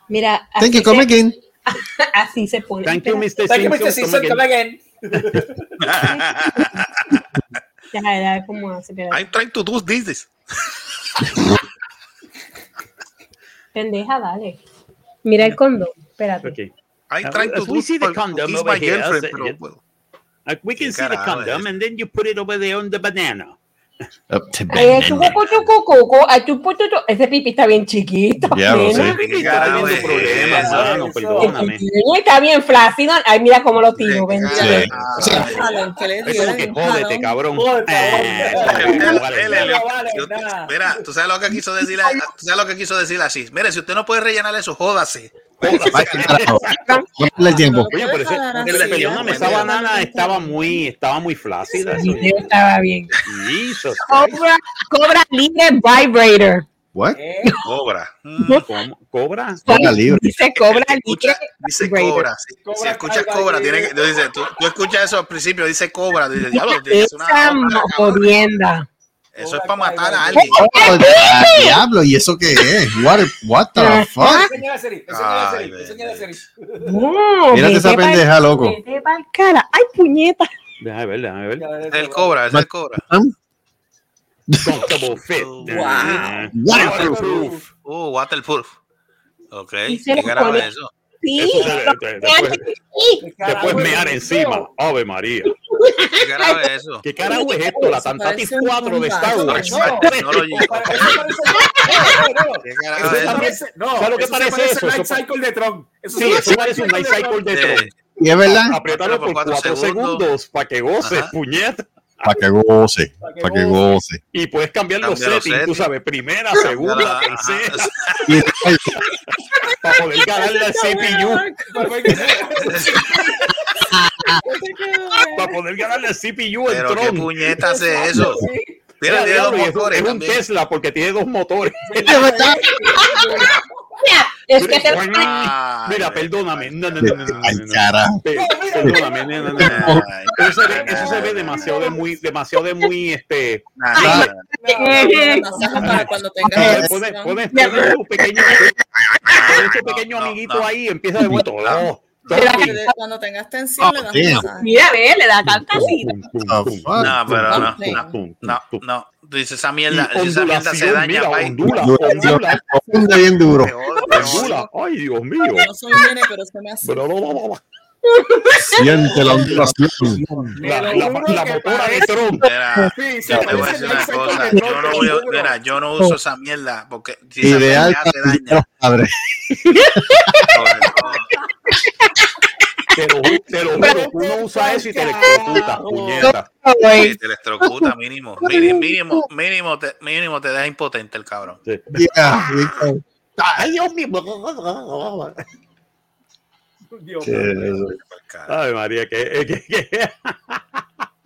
Mira,
Thank you, come again.
así se pone.
Thank you. Mr.
Thank you,
Simpson.
Mr. Simpson.
come
Come
again.
Ya, ya, cómo hace, espérate.
I'm trying to do this.
Pendeja, dale. Mira el condón, espérate.
Okay.
I'm trying to do
over
my
here,
girlfriend, pero, bueno.
Uh, we can
¿Qué
see the condom and then you put it over there on the banana.
Up to
Ay,
banana.
Ese pipi está bien chiquito.
Ya lo
nena.
sé.
¿Qué
Está
bien flácido. Ay, mira cómo lo tiro.
Un
jódete, cabrón. Eh.
Mira, tú sabes lo que quiso decir, tú sabes lo que quiso decir así. Mire, si usted no puede rellenar eso, jódase.
El tiempo.
Oye, pero ese, perdóname,
ya,
esa banana estaba muy, estaba muy flácida.
El
eso.
video estaba bien. Cobra, cobra libre vibrator.
What?
Eh,
Cobra. Mm.
¿Cómo? ¿Cobra?
Cobra libre.
Dice cobra libre
dice
vibrator.
cobra. Si,
Cobra
si escuchas cobra, tiene que,
Kai.
tú, tú, escuchas eso al principio, dice cobra. Dices, diablo, tiene que ser una
Esa jodienda.
Eso es para matar a alguien.
Oh, diablo, ¿y eso qué es? What, what the fuck?
Enseña la serie, enseña la
Ay,
serie, enseña la serie.
No,
Mírate esa pendeja, loco.
Ay, puñeta.
Déjame ver, déjame ver.
Es el cobra, es el cobra.
Waterproof.
Uh, waterproof. Ok, ¿qué es eso?
Sí,
después,
¿Qué carajo
después
es
mear
eso?
encima. Ave María.
¿Qué carajo es eso?
¿Qué carajo es esto? La
Eso
Tantatis
parece un
4 de Star. Wars.
No, parece- no, no, no.
¿Qué carajo
Eso
es eso?
parece- no,
¿Sabes lo que parece
parece
eso?
Light
Eso-
Cycle de Tron. Eso
Sí, eso parece un night cycle de. Tron.
Y es verdad,
Apriétalo por 4 segundos para que goce, puñeta.
Para que goce, para que goce.
Y puedes cambiar los
Cambia los
settings, tú sabes, primera, segunda, tercera,
Y
para poder ganarle al CPU. Para poder ganarle al CPU el
Pero qué
Tron.
puñeta hace eso. Mira, tiene dos motores
es un
también.
Tesla porque tiene dos motores.
es que te
Ay,
Mira,
ve.
perdóname. No, no, no, no, no, no, Perdóname, no, no, no, Eso se ve, eso se ve demasiado de muy, demasiado de muy, este.
Ah.
para cuando
Pones,
tengas
pones, tu pequeño, tu amiguito ahí, empieza de vuelta. Oh,
Cuando tengas tensión, le das.
Mira, ve, le da cantacita.
Oh.
No, pero no, no, no, dices esa mierda, si esa mierda se daña,
mira,
Ondulación.
ondula,
Hunde bien duro.
Ondula. Ay, Dios mío.
No soy nene, pero se me hace.
Pero no, no, no, no.
Siente la ondulación.
La, la, motora de Tron.
Mira,
Sí, se
te voy a
parece
decir
Light
una
Cycle
cosa.
de
Yo no, voy a- mira, yo no uso esa mierda porque si esa
Ideal
se daña. no.
Te lo, te lo juro, uno usa eso y te electrocuta, puñeta.
Te electrocuta mínimo. Mínimo, mínimo, mínimo te, mínimo te deja impotente el cabrón.
Yeah,
Ay, Dios mío.
Dios
¿Qué
mío.
es?
Ay, María, que, que, que-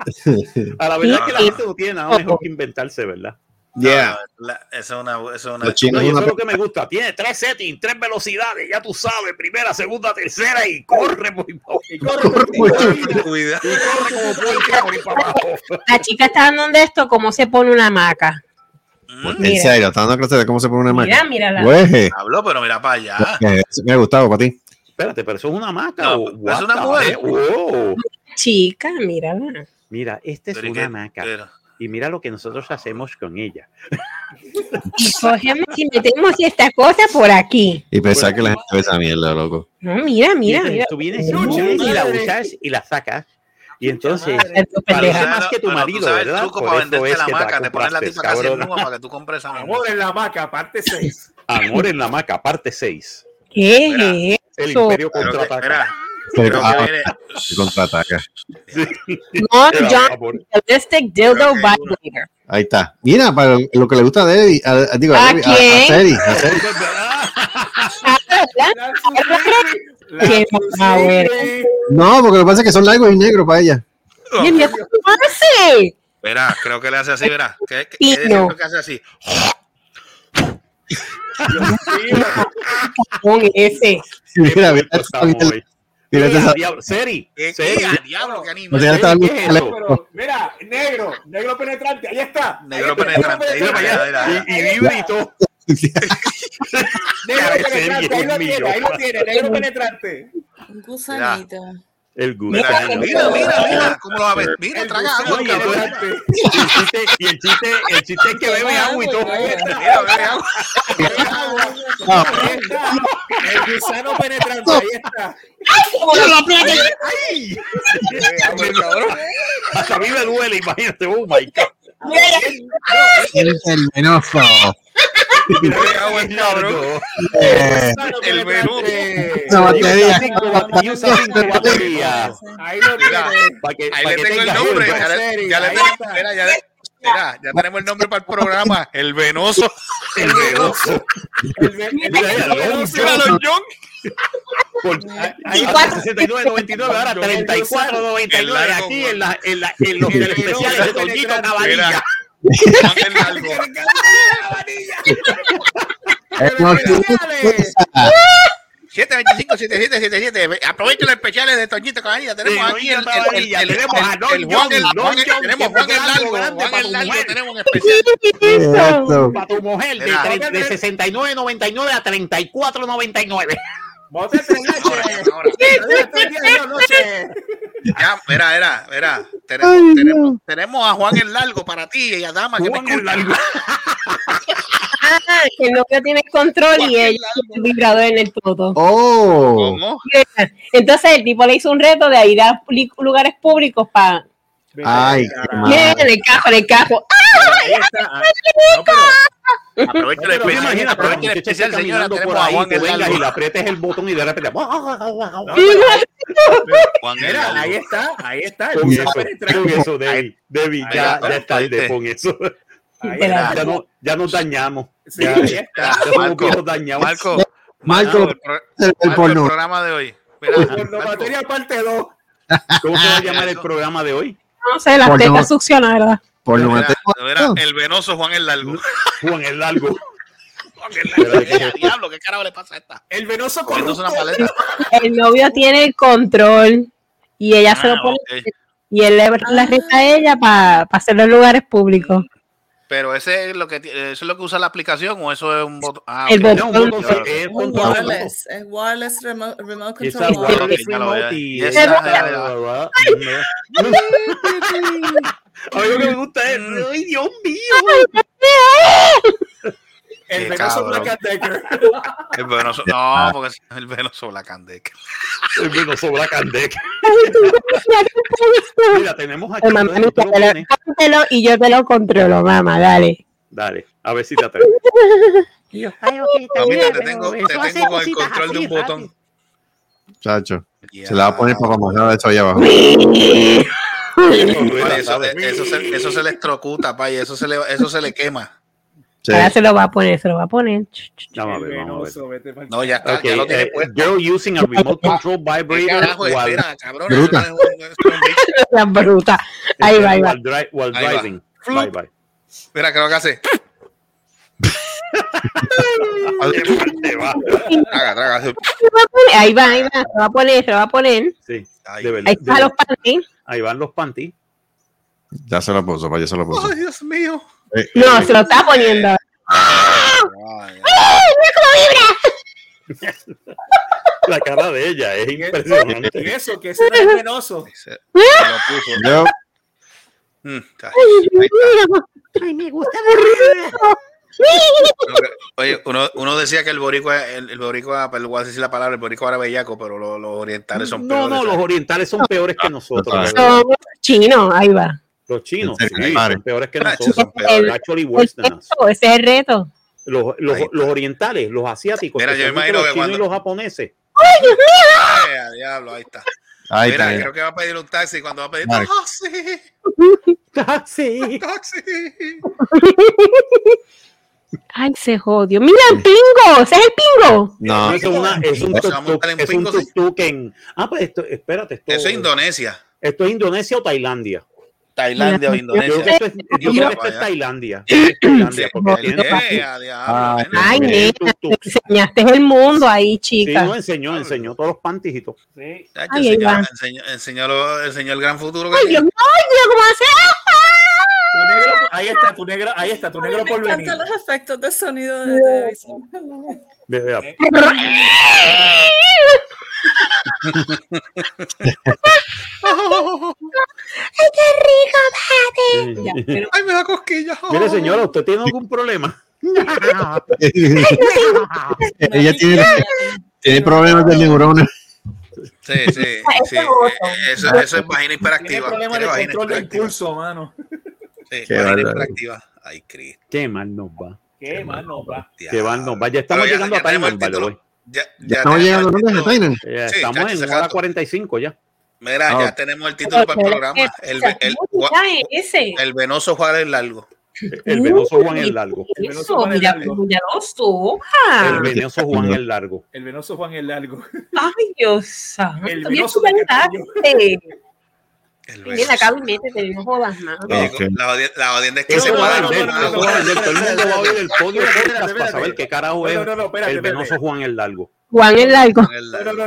A la verdad que la gente no tiene nada mejor que inventarse, ¿verdad?
Yeah.
No, la- eso es una, eso es una
No, eso
una
es lo que me gusta. Tiene tres settings, tres velocidades, ya tú sabes, primera, segunda, tercera y corre por ahí para abajo.
Y corre por ti, corre.
Cuidado.
Y corre como puerca por ahí para abajo.
La chica está dando de esto, cómo se pone una hamaca.
Mm,
En
Mira.
serio, está dando clase de cómo se pone una
Mira,
máquina.
mírala.
Habló, pero mira para allá.
me ha gustado para ti.
Espérate, pero eso es una maca.
No,
o
es una mujer.
Oh.
chica, mírala.
Mira, esta es
Pero ¿y
una
qué?
hamaca.
Pero-
Y mira lo que nosotros hacemos con ella.
Y cogemos y metemos esta cosa por aquí.
Y pensar que la gente ve esa mierda, loco.
No, mira, mira, mira.
tú vienes, tú vienes y la usas y la sacas. Y entonces,
Pendeja.
más que tu marido, ¿verdad?
truco para venderte
es
la maca, te pones la tipa casi en para que tú compres esa.
Amor en la maca, parte 6.
Amor en la maca, parte 6.
¿Qué es
El imperio contraataca.
Mira,
Pero, ah,
viene-
contraataca.
Dildo Vibrator.
Ahí está. Mira, para lo que le gusta a Debbie, a, a- digo, a,
¿A
Debbie, a- a? Seri, Seri.
Ah.
No, porque lo que pasa es que son largos y negros para ella.
Dios mío, ¿cómo hace?
Verá, creo que le hace así, verá. ¿Qué, que hace así?
Con ese.
Mira, mira, Esa-
diablo, Seri,
¿Qué,
Seri,
qué, al diablo, qué
está.
Pero, mira, negro, negro penetrante, ahí está.
Negro
Ahí está,
penetrante, ahí
Mira para allá, y, y vibra y todo.
Negro penetrante, ahí lo tiene, ahí lo tiene, negro penetrante.
Un gusanito.
El
Mira,
gusano.
mira, mira, mira, cómo lo va a ver. Mira, traga agua,
y el chiste, y el chiste, el chiste es que bebe agua y todo.
Mira, bebe agua.
El gusano penetrante, ahí está.
¡Ay! Hasta a mí me duele, imagínate. Oh my God.
Eres el venoso.
El.
Eh,
menú.
Ahí
le tengo el nombre. Ya le, mira, ya, tenemos el nombre para el programa. El venoso.
El venoso.
El, venoso.
Mira, don John.
Por
Ahí
a
está.
69.99, ahora
El
34.99
largo,
aquí
Juan.
en, la, en, la, en los
El
especiales de Toñito
Mira, El largo.
Es como si-
725 7777 Aprovechen los especiales de Toñito Caballilla. Tenemos aquí el, el, el, el, Juan, el, tenemos Juan el
algo
largo,
grande
Juan
para
el
tu
largo,
mujer.
tenemos un especial.
Para tu mujer de 69.99 a 34.99.
El.
Ahora, ahora.
Dale tres dos noches.
Ya, mira, mira, mira.
Ay,
Tenemos, tenemos, tenemos a Juan el largo para ti y a Dama que me
Juan el
escucha.
largo.
Ah, que el novio tiene control y ella tiene el vibrador en el todo.
Oh,
¿Cómo?
Entonces el tipo le hizo un reto de ir a lugares públicos para.
ay, qué
En
mal.
el cajo, en el cajo.
Ah,
Aprovecha el
Pero
¿Tú te
especial,
imaginas que la
aprovecha el
muchacha
especial,
esté
señora.
caminando
Tenemos
por ahí, vengas y le aprietes el botón y de repente...
no, pero-
Juan el
Mira, ahí está, ahí está.
Pon eso, Debbie. Debbie,
Ahí
ya,
está,
eso. Ya, no, ya nos dañamos.
Sí,
Ya,
ahí
ya
está.
somos
Marco. Marco,
Marco,
el, pro-
el, el
Marco, el
porno.
programa de hoy. Mira,
Por la
Marco,
materia parte 2.
¿Cómo se va a llamar el programa de hoy?
No sé, las tetas
no- Porno
mira,
mateo.
mira, el venoso Juan el largo.
Juan el largo.
Juan el largo. Eh, Diablo, ¿qué carajo le pasa a esta?
El venoso
una paleta.
El novio tiene el control y ella se
Ah,
lo pone.
ok.
Y él le, la reta a ella para hacerlo en lugares públicos.
Pero ese es lo que ti- eso es lo que usa la aplicación o eso es un botón. Ah,
El botón.
No, un botón, es
wireless, es wireless remote, remote control.
lo
que me gusta es, ¡ay, Dios mío!
El venoso. Black and Decker.
El venoso. No, porque es el venoso Black and Decker.
El menos sobra Candec. Mira, tenemos aquí.
Mamá,
tú
te lo- y yo te lo controlo, mamá, dale.
Dale, a ver si te atreves.
Mamita, te tengo, te tengo con el control de un botón.
Chacho. Se la va a poner para mojar eso ahí abajo.
Oye, eso,
¿sabes?
eso, se, eso se electrocuta, pa, y eso se le, eso se le quema.
Sí.
Ahora se lo va a poner, se lo va a poner.
Vamos a ver, vamos a ver.
No, ya está,
Ok,
ya lo tiene
eh,
puesto.
girl using a remote control
¿Qué
vibrator
carajo
while,
cabrón,
Bruta.
La bruta. Ahí va, ahí va.
while, dri- while
Ahí va.
driving. Bye, bye.
Mira, ¿qué es lo que hace?
Ahí va, ahí va. Se lo va a poner, se lo va a poner.
Sí,
Ay.
de verdad.
Ahí está
de-
los panties.
ahí van los panties.
Ya se lo puso, ya se lo puso.
Ay, Dios mío.
Eh,
No, se lo está poniendo.
Ay,
La cara de ella es
Y
impresionante.
eso, que no es
puso.
Yo,
Mm, ay,
me gusta
Oye, uno, uno decía que el boricua, el, el boricua, pero voy a decir la palabra, el boricua era bellaco, pero los, los orientales son
No,
peores.
no, los orientales son peores que nosotros.
total.
¿verdad?
Somos chinos, ahí va.
Los chinos sí, son peores que
Nacho,
nosotros.
son peores.
Actually
El
worse than us.
reto, ese es el reto.
Los, los, los orientales, los asiáticos,
Mira, yo imagino
los
que
chinos y
cuando-
los japoneses.
Eh, a diablo, ahí está.
ahí
Mira,
está.
creo que va a pedir un taxi cuando va a pedir
Vale.
taxi.
sí.
Taxi.
Ay, se jodió. Mira el pingo, ese es el pingo.
No,
es, una, es un tuk-tuk
en...
Ah, pues esto, espérate. Esto,
Eso es Indonesia.
Esto es Indonesia o Tailandia.
Tailandia o Indonesia.
es, yo creo que esto es. Tailandia. Tailandia, porque
Ah.
Ay, nena, enseñaste el mundo ahí,
Sí,
chica.
no, enseñó, enseñó todos los pantijitos.
Sí.
Ay, ahí
enseñó, enseñó, enseñó, enseñó el gran futuro que
Ay, Dios ay, Dios, ¿cómo hace?
Negro, ahí está, tu negro, ahí está, tu negro
me
por venir.
encantan los efectos de sonido de televisión.
Qué rico, pero
Ay, me da cosquilla.
Mire, señora, ¿usted tiene algún problema?
ella tiene, tiene problemas de neuronas.
Sí, sí, sí. Eso, eso es vagina
Tiene
hiperactiva.
problemas
Tiene
de
vagina
control de
hiperactiva.
impulso, mano.
Sí,
Qué
vagina hiperactiva. Ay, Cristo.
Qué mal nos va.
Qué mal nos va.
Qué mal nos va. Ya estamos
ya-
llegando
ya
a
tenemos el
way.
Ya,
Ya estamos llegando
el
¿dónde
título.
Tainan?
Ya
Sí,
estamos en hora
gastó.
45 ya.
Mira,
Ah,
ya tenemos el título para el programa. El, el,
ese.
el venoso Juan el largo.
El venoso Juan el Largo.
El venoso
Eso,
Juan el largo.
ya lo
El venoso Juan el Largo.
El venoso Juan el largo.
Ay, Dios santo.
El venoso
mensaje.
El
Mira,
venoso.
acá métete, no jodas
Ok.
la la odienda es que se
va a
pueda.
vender,
no, no,
eso
no,
va a
no,
vender. Todo el mundo va a oír el podio para saber qué carajo es
no, no, espérate,
el
espérate.
venoso Juan el Largo.
Juan el largo.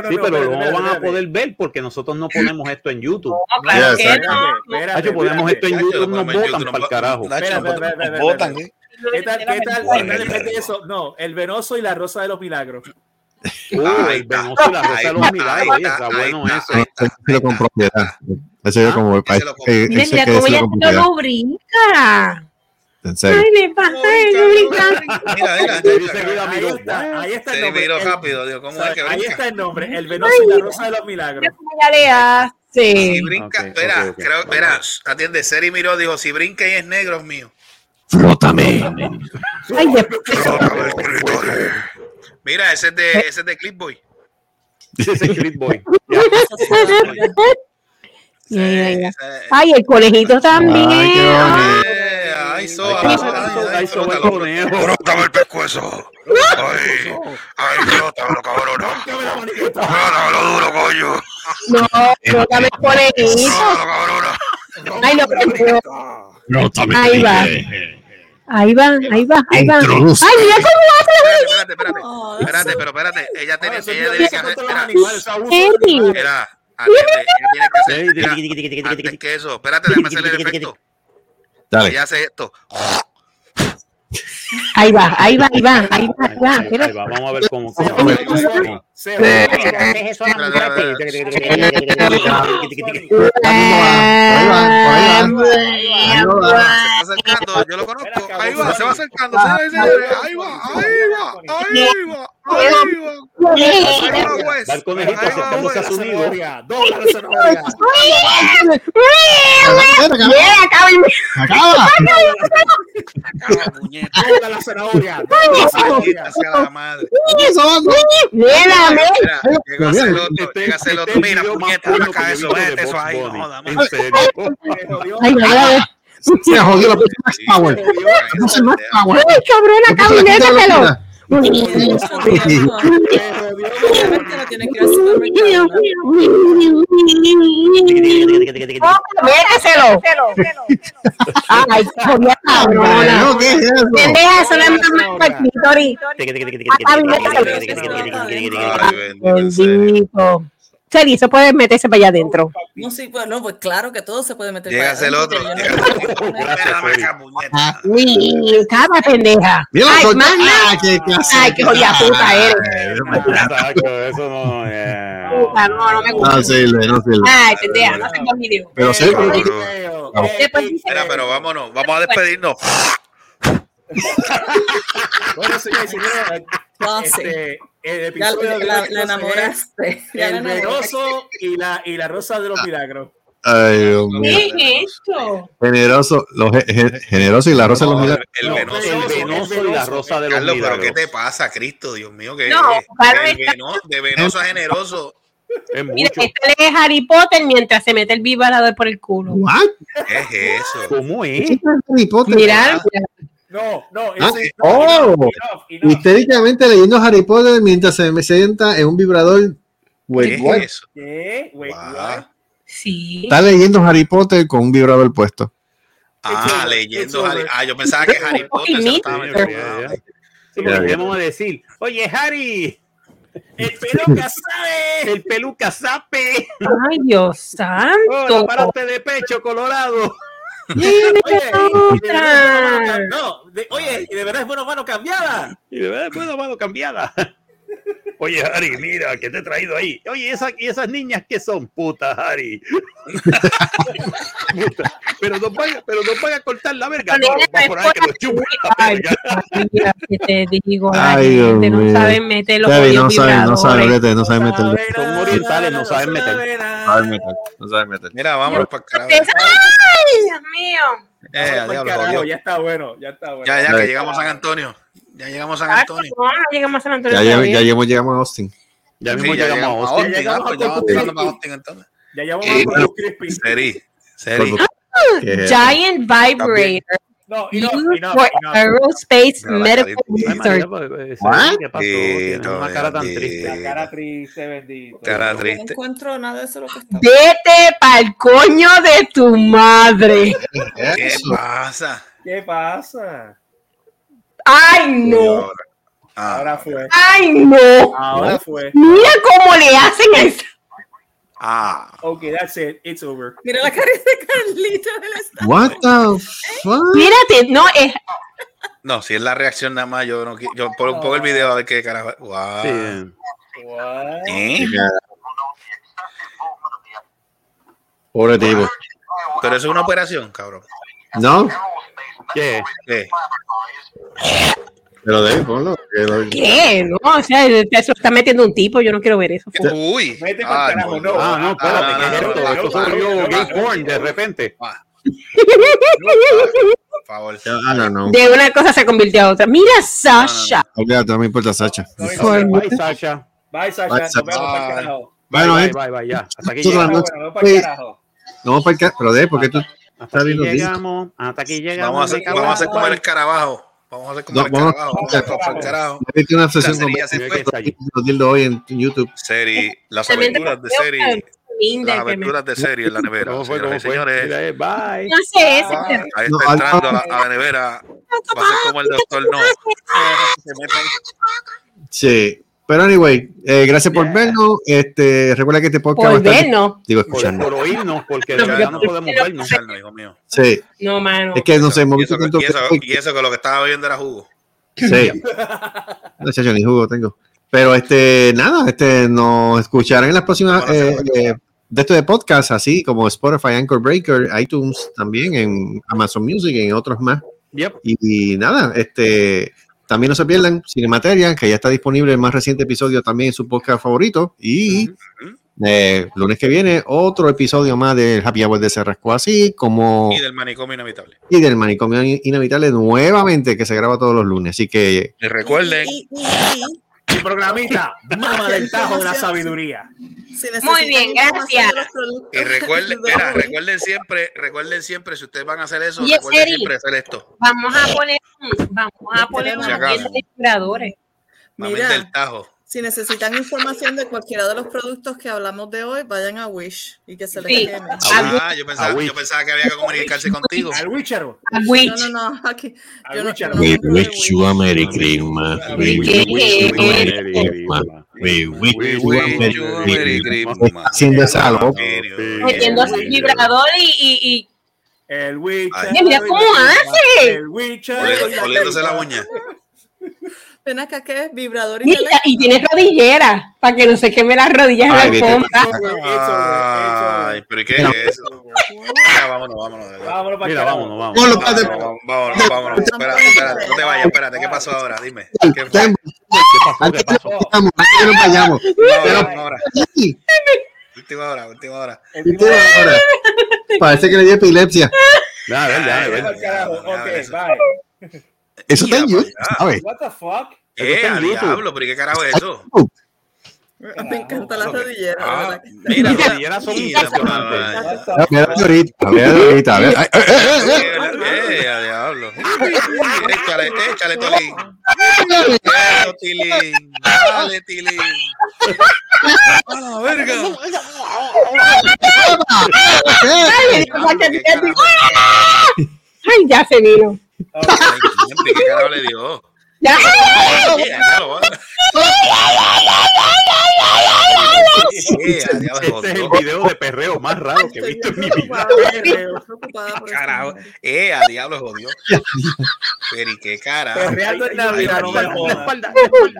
Sí, pero no lo van a poder ver porque nosotros no ponemos esto en YouTube.
No, claro que no.
Ponemos esto en YouTube, nos botan para el carajo.
Nos botan-. ¿eh?
¿Qué tal, qué tal? Eso? No, el venoso y la rosa de los milagros.
Uh, el venoso y la rosa de milagros.
ahí
Oye,
está,
bueno eso.
Ese con propiedad. Ese yo como
Mira, mira cómo ella no brinca.
En serio.
Ay, me pasa, no.
Mira, mira.
Yo enseguida
Ahí está, ahí está el nombre.
miró
El-
rápido, digo, ¿cómo es que
ahí está el nombre, el venoso y la rosa de los milagros.
Mira le hace.
Si brinca, espera, creo, atiende, Seri miró, dijo, si brinca y es negro es mío.
Frótame.
Ay, después.
Mira, ese es de, ese es de Clipboy.
Ese es Creed Boy.
Ya, ya, ya.
Ese-
Ay, el conejito también.
Ay, qué.
Eh, Ay, so,
Ay,
ay, ay, ay,
ay, so, el conejo.
frótame el pescuezo. Ay, ay, cabrón. Frótamelo duro, coño.
No, no dame el conejito. Ay, no, pero-
Frótame.
Ahí va. Ahí va, ahí va, ahí va.
Introduce.
Ay, mira cómo
Espérate, espérate, espérate.
Oh,
Espérate, pero espérate. Ella tiene, ella
dije
que hacer. Espera. Atiende, ella tiene que hacer. Antes que eso, espérate, déjame hacerle el efecto.
Dale.
Ella hace esto.
Ahí va, ahí va, ahí va, ahí va, ahí va.
Ahí, va, vamos a ver cómo. cómo-
Sorry,
cómo-
Se está acercando, yo lo conozco. Ahí va, se va acercando. Ahí va, ahí va, ahí va, ahí va. Va.
Va el conejito
va,
acercándose a su nido.
Acaba.
Acaba, puñeta.
Dobla la
madre.
Mira,
llega
este
Mira, puñeta, saca eso, vete
de
eso ahí, no joda,
En serio.
Ay, va, va.
Se jodió la Power.
se jodió.
Puse Max Power.
Cabrón,
Obviamente no supermercado.
Méteselo. Ay, jodida cabrona. Pendeja, eso no es más para el
bendito sea.
Bendito. sea, y eso puede meterse para allá adentro.
No, sí, pues, no, pues claro que todo se puede meter
Llega
para
el
adentro,
otro.
Ni cada pendeja.
Mira,
Ay,
ah, qué clase
Ay,
de-
qué jodida puta eres.
Eso no.
Puta, no, no me gusta.
No sirve, no sirve.
Ay, pendeja, no se video.
Pero sí,
Mira, pero vámonos, vamos a despedirnos.
Bueno, señores y señores,
sí.
este, el episodio de
la,
hoy
la enamoraste.
El venoso y la, y la rosa de los milagros.
Ay, Dios mío.
¿Qué es esto?
Generoso, los ge- ge- generoso y la rosa de los
No,
milagros.
el
No,
venoso.
El venoso y la rosa de los
Carlos, pero ¿qué
milagros.
te pasa, Cristo? Dios mío, que
No,
de,
está-
veno- de venoso a generoso.
Es
Mira, esta lee Harry Potter mientras se mete el vibrador por el culo.
¿What?
¿Qué es eso?
¿Cómo es?
Harry Potter?
Mira,
No, no,
Ah,
ese
oh.
enough, enough.
Histéricamente leyendo Harry Potter mientras se me sienta en un vibrador.
¿Qué
Wait, what?
es eso?
¿Qué? Wait,
Wow.
what?
sí.
Está leyendo Harry Potter con un vibrador puesto.
Ah, leyendo. Harry. Ah, yo pensaba que Harry Potter se estaba
ya. debemos decir, oye, Harry,
El peluca sabe.
el peluca sape.
Ay, Dios
Oh,
santo.
la parte de pecho colorado.
Oye, y de verdad es bueno
Otra.
mano- no, de- oye, y de verdad es bueno mano cambiada.
Y de verdad, bueno, mano cambiada. Oye, Harry, mira, ¿qué te he traído ahí? Oye, esa, ¿y esas niñas qué son? Puta, Harry. Puta, pero nos van, a- pero nos van a cortar la verga. No, va por ahí que nos chupen la
Ay,
verga.
mira, que te digo,
Ay, Dios
gente no
mío.
saben meter los
Kevin,
jodidos
no saben, no saben,
vibradores.
vete, no saben meter.
Son orientales, no saben meter.
No saben meter. No saben meter.
Mira, vámonos para carajo.
¡Ay, Dios mío!
Eh, diablo,
Carajo, ya está bueno, ya está bueno.
Ya, ya,
Ya.
que llegamos a San Antonio. Ya llegamos a San
Ah,
Antonio.
no, no llegamos a San Antonio
Ya, ya, ya llegamos, llegamos a Austin.
Ya
Sí,
mismo
ya
llegamos a Austin.
Austin.
Ya
Ah,
llegamos a
para
Christi.
Austin entonces.
Ya llevamos
Eh,
a Christi.
Seri, Seri.
¿Qué es?
Giant Vibrator.
No, y no, y no,
for
y no.
Aerospace
No,
Medical Research.
pues,
What?
¿Qué pasó? Una cara tan triste.
La cara triste, bendito.
Cara
No
triste.
encuentro nada de eso lo que está.
Vete pa'l coño de tu madre.
¿Qué pasa?
¿Qué pasa?
Ay, no.
Ah,
Ahora fue.
Ay, no.
Ahora fue.
Mira cómo le hacen a esa.
ah.
Ok, that's it. It's over.
Mira la cara de Carlito. él está-
What the fuck?
Mírate, no, es.
No, si es la reacción nada más, yo no yo poco el video a ver qué carajo. Wow.
Sí.
What?
¿Eh?
Pobre tipo.
Pero eso es una operación, cabrón.
¿No?
¿Qué?
¿Qué?
Pero David, ponlo. que lo-
¿Qué? No, o sea, te se lo está metiendo un tipo. Yo no quiero ver eso.
Uy.
Pa'l
Ah,
carajo,
no.
no.
Ah, no, espérate,
Ah,
¿qué es
no,
esto?
no,
Esto
no,
se
no,
volvió
no,
gay
no,
porn de repente.
Ah, por favor.
I don't know.
De una cosa se convirtió a otra. Mira, Sasha.
Olvídate, no me importa Sacha.
Bye, Sasha.
Bye, Sasha.
Bye,
Nos
Sasha.
vemos pa'l carajo.
Bueno,
bye,
eh,
bye, bye, ya. Hasta aquí
Ah, vamos pa'l
Oye.
carajo.
para. Pero Dave, ¿por qué tú
Hasta aquí llegamos. Hasta aquí llegamos.
Vamos a hacer, vamos a hacer como el escarabajo. Vamos a hacer como
No,
el escarabajo. Vamos a hacer como el
tiene una obsesión
La
con
serie
hoy en YouTube.
Seri, las
Tremendo
aventuras de
video
Seri.
tan lindo
Las aventuras de Seri en la nevera.
¿Cómo fue?
Señoras
¿Cómo
y
fue?
señores.
Eh, Bye.
No sé ese.
Ahí está entrando a la,
Alfa-
a la nevera. Va a ser como el doctor No.
Sí. Pero anyway, eh, gracias por vernos. Este, recuerda que este podcast va a
Por
estar-
vernos.
Digo,
Por,
escucharnos.
por oírnos, porque de
No,
verdad no podemos vernos.
Escucharnos, hijo mío.
Sí.
No, mano.
Es que no sé, hemos visto tanto.
y, eso, y eso que lo que estaba bebiendo era jugo.
Sí. No, chacho, ni jugo tengo. Pero este, nada, este, nos escucharán en las próximas eh, eh, de esto de podcast, así como Spotify, Anchor Breaker, iTunes también, en Amazon Music y en otros más.
Yep.
Y, nada, este, también no se pierdan Cinemateria, que ya está disponible el más reciente episodio también en su podcast favorito. Y eh, lunes que viene, otro episodio más del Happy Hour de Cerrasco, así como
Y del manicomio inevitable.
y del Manicomio Inevitable nuevamente, que se graba todos los lunes. Así que
Y recuerden,
Mi programita, Mama del Tajo de la Sabiduría.
Muy bien, gracias.
y recuerden,
hoy,
recuerden siempre, recuerden siempre, si ustedes van a hacer eso, recuerden siempre hacer esto.
Vamos a poner, vamos a poner curadores.
Mami
Mira.
del Tajo.
Si necesitan información de cualquiera de los productos que hablamos de hoy, vayan a Wish y que se les
Sí.
queme.
Ah, yo
A
pensaba,
Wii.
yo pensaba que había que comunicarse contigo.
Al.
A
No, no, no, aquí.
Al
Yo no,
Witchero.
yo no compro de Wish.
a Merry Christmas.
We wish you a Merry
Christmas.
We wish
We
you a
wish
Merry
you a Merry
Christmas.
Christmas.
Haciendo esa loca.
Metiéndose el vibrador y, y, y
El Witcher.
Oye, mira cómo hace.
El Witcher.
Oli- Oliéndose la uña.
Ven acá, ¿qué es? Vibrador y
Mira, y tiene rodillera para que no se queme las rodillas en
Ay,
la alfombra.
Ay, pero ¿y qué es eso? Ya, vámonos, vámonos. de verdad.
Vámonos para
Mira, vámonos,
Vámonos, vámonos, vámonos, vámonos. Espérate, espérate, no te vayas, espérate. ¿Qué pasó ahora? Dime. ¿Qué?
Antes
¿Qué
que
pasó?
vayamos, antes que nos vayamos.
Última hora, última hora. Última hora, última.
Parece que le dio epilepsia.
Ok, bye.
Eso está en YouTube.
What the fuck?
Eso
Eh,
está en
al
YouTube.
diablo, pero ¿y qué carajo es eso?
Me encanta la rodillera.
Ah,
verdad que-
mira,
Las rodilleras son impresionantes.
Mira ahorita, mira a.
Eh, a diablo. Échale, échale, Tolín. Eso, Tilín. Dale, Tilín. A la verga. ¿qué?
Ay, ya se vino.
Eh. Eh,
Este es el video de perreo más raro que he visto en mi vida.
Carajo. Eh, a diablo, jodió. Pero ¿y qué
Navidad,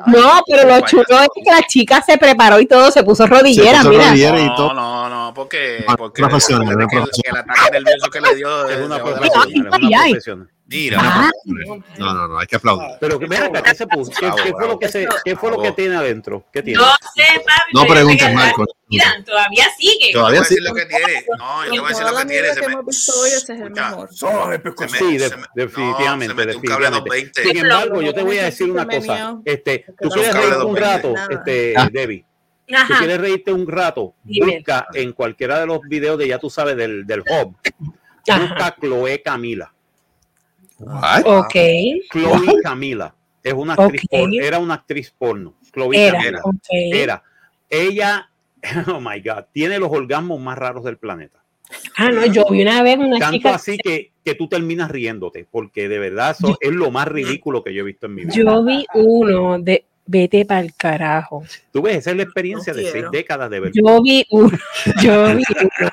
no
pero lo chulo es que la chica se preparó y todo, se puso rodillera, mira.
No, no, no, porque,
Ah,
porque el- ataque nervioso que le dio
Es una
de- Mira,
Ah.
No, no, no, hay que aplaudir.
Pero que acá, ¿qué se puso? ¿Qué, qué fue lo que se, qué fue lo que tiene adentro? ¿Qué tiene?
No sé, papi.
No preguntes, Marco.
Mira, todavía sigue.
Todavía
decir lo que tiene. No, yo voy a decir lo
la
que tiene.
mierda
Se
que
me,
hemos visto hoy, ese es el mejor.
Sí, definitivamente.
no, se metió un cable a
definitivamente.
220.
Sin embargo, yo te voy a decir una cosa. Este, tú
Un
quieres
cable
reírte un
220.
rato, este,
Ah.
Debbie. Tú
Ajá.
quieres reírte un rato, busca en cualquiera de los videos de ya tú sabes del, del hub, busca Chloe Camila.
What?
Ok.
Chloe Camila. Es una actriz porno, era una actriz porno. Chloe
Era.
Camila.
ok.
Era. Ella, oh my God, tiene los orgasmos más raros del planeta.
Ah, no, yo vi una vez una
Tanto
chica.
así que, que tú terminas riéndote, porque de verdad eso es lo más ridículo que yo he visto en mi vida.
Yo vi uno de vete para el carajo.
Tú ves, esa es la experiencia
No
de seis décadas de ver.
Yo vi uno, yo vi uno.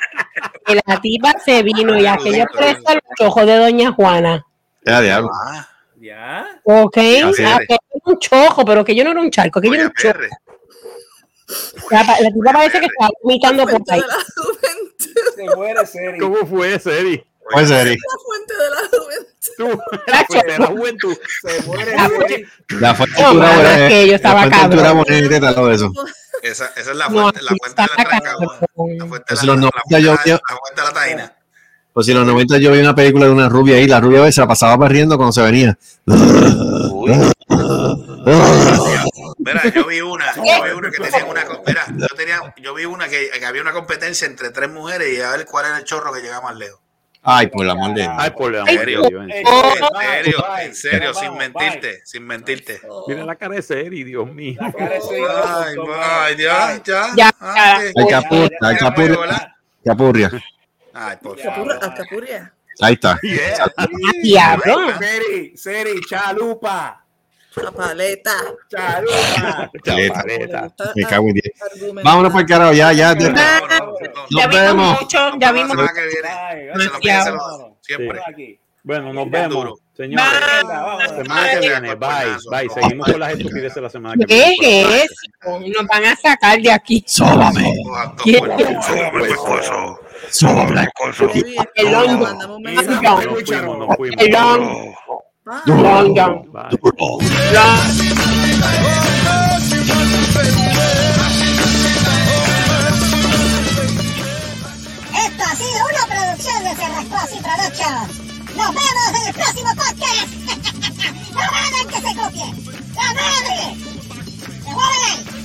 Que la tipa se vino y aquello presta los ojos de Doña Juana.
Ya, diablo.
Ah,
Ya.
Ok, era un chojo, pero que yo no era un charco, aquello era
oye,
un chojo. La, la tipa parece que estaba vomitando por
Fuente
ahí.
de la juventud.
Se muere serio.
¿Cómo fue, Seri?
Pues, Eri,
La fuente de la juventud.
La fuente de la juventud.
Se muere
Ah.
La fuente de bonita.
es que yo estaba
La fuente de
cabrón.
todo eso.
Esa, esa es la
No,
fuente, la fuente de la Trancagua. La
cabrón.
fuente de la, la,
90 yo-
fuente de la- la fuente de la taina.
Pues si en los 90 yo vi una película de una rubia ahí, la rubia se la pasaba barriendo cuando se venía.
Mira, yo vi una, yo vi una que tenía una, mira, yo tenía, yo vi una que, que había una competencia entre tres mujeres y a ver cuál era el chorro que llegaba más lejos.
Ay, por la amor de
Ay, por amor
¿En
de
serio?
Dios. en serio.
En serio, sin mentirte, sin mentirte.
Mira la cara de Seri, Dios mío.
La cara de serio,
Ay, ay, ya, ya.
Ay, capurria, capurria.
Ay, por favor.
Capurria.
Ahí está.
Yeah.
Ah, Diablo.
Seri, Seri, chalupa.
La paleta.
Chalupa.
Chavaleta.
Me cago en diez.
Argumentar.
Vámonos para el carajo, ya, ya. ya. Nos
vimos
vemos.
mucho, ya
La
vimos
semana que viene.
Ay,
Se lo piensen siempre.
Bueno, nos
Bien
vemos,
duro.
señores.
Vamos.
Semana que viene, bye, bye. Seguimos con las estupideces la semana que
¿Qué
viene.
es eso? Nos van a sacar de aquí.
Sóbame,
¿Qué?
Sóbame, pescoso.
Sobla con
su.
Esto ha sido una producción de Cerrascos y Nos vemos en el próximo podcast. no hagan que se copie. La madre. Se ahí.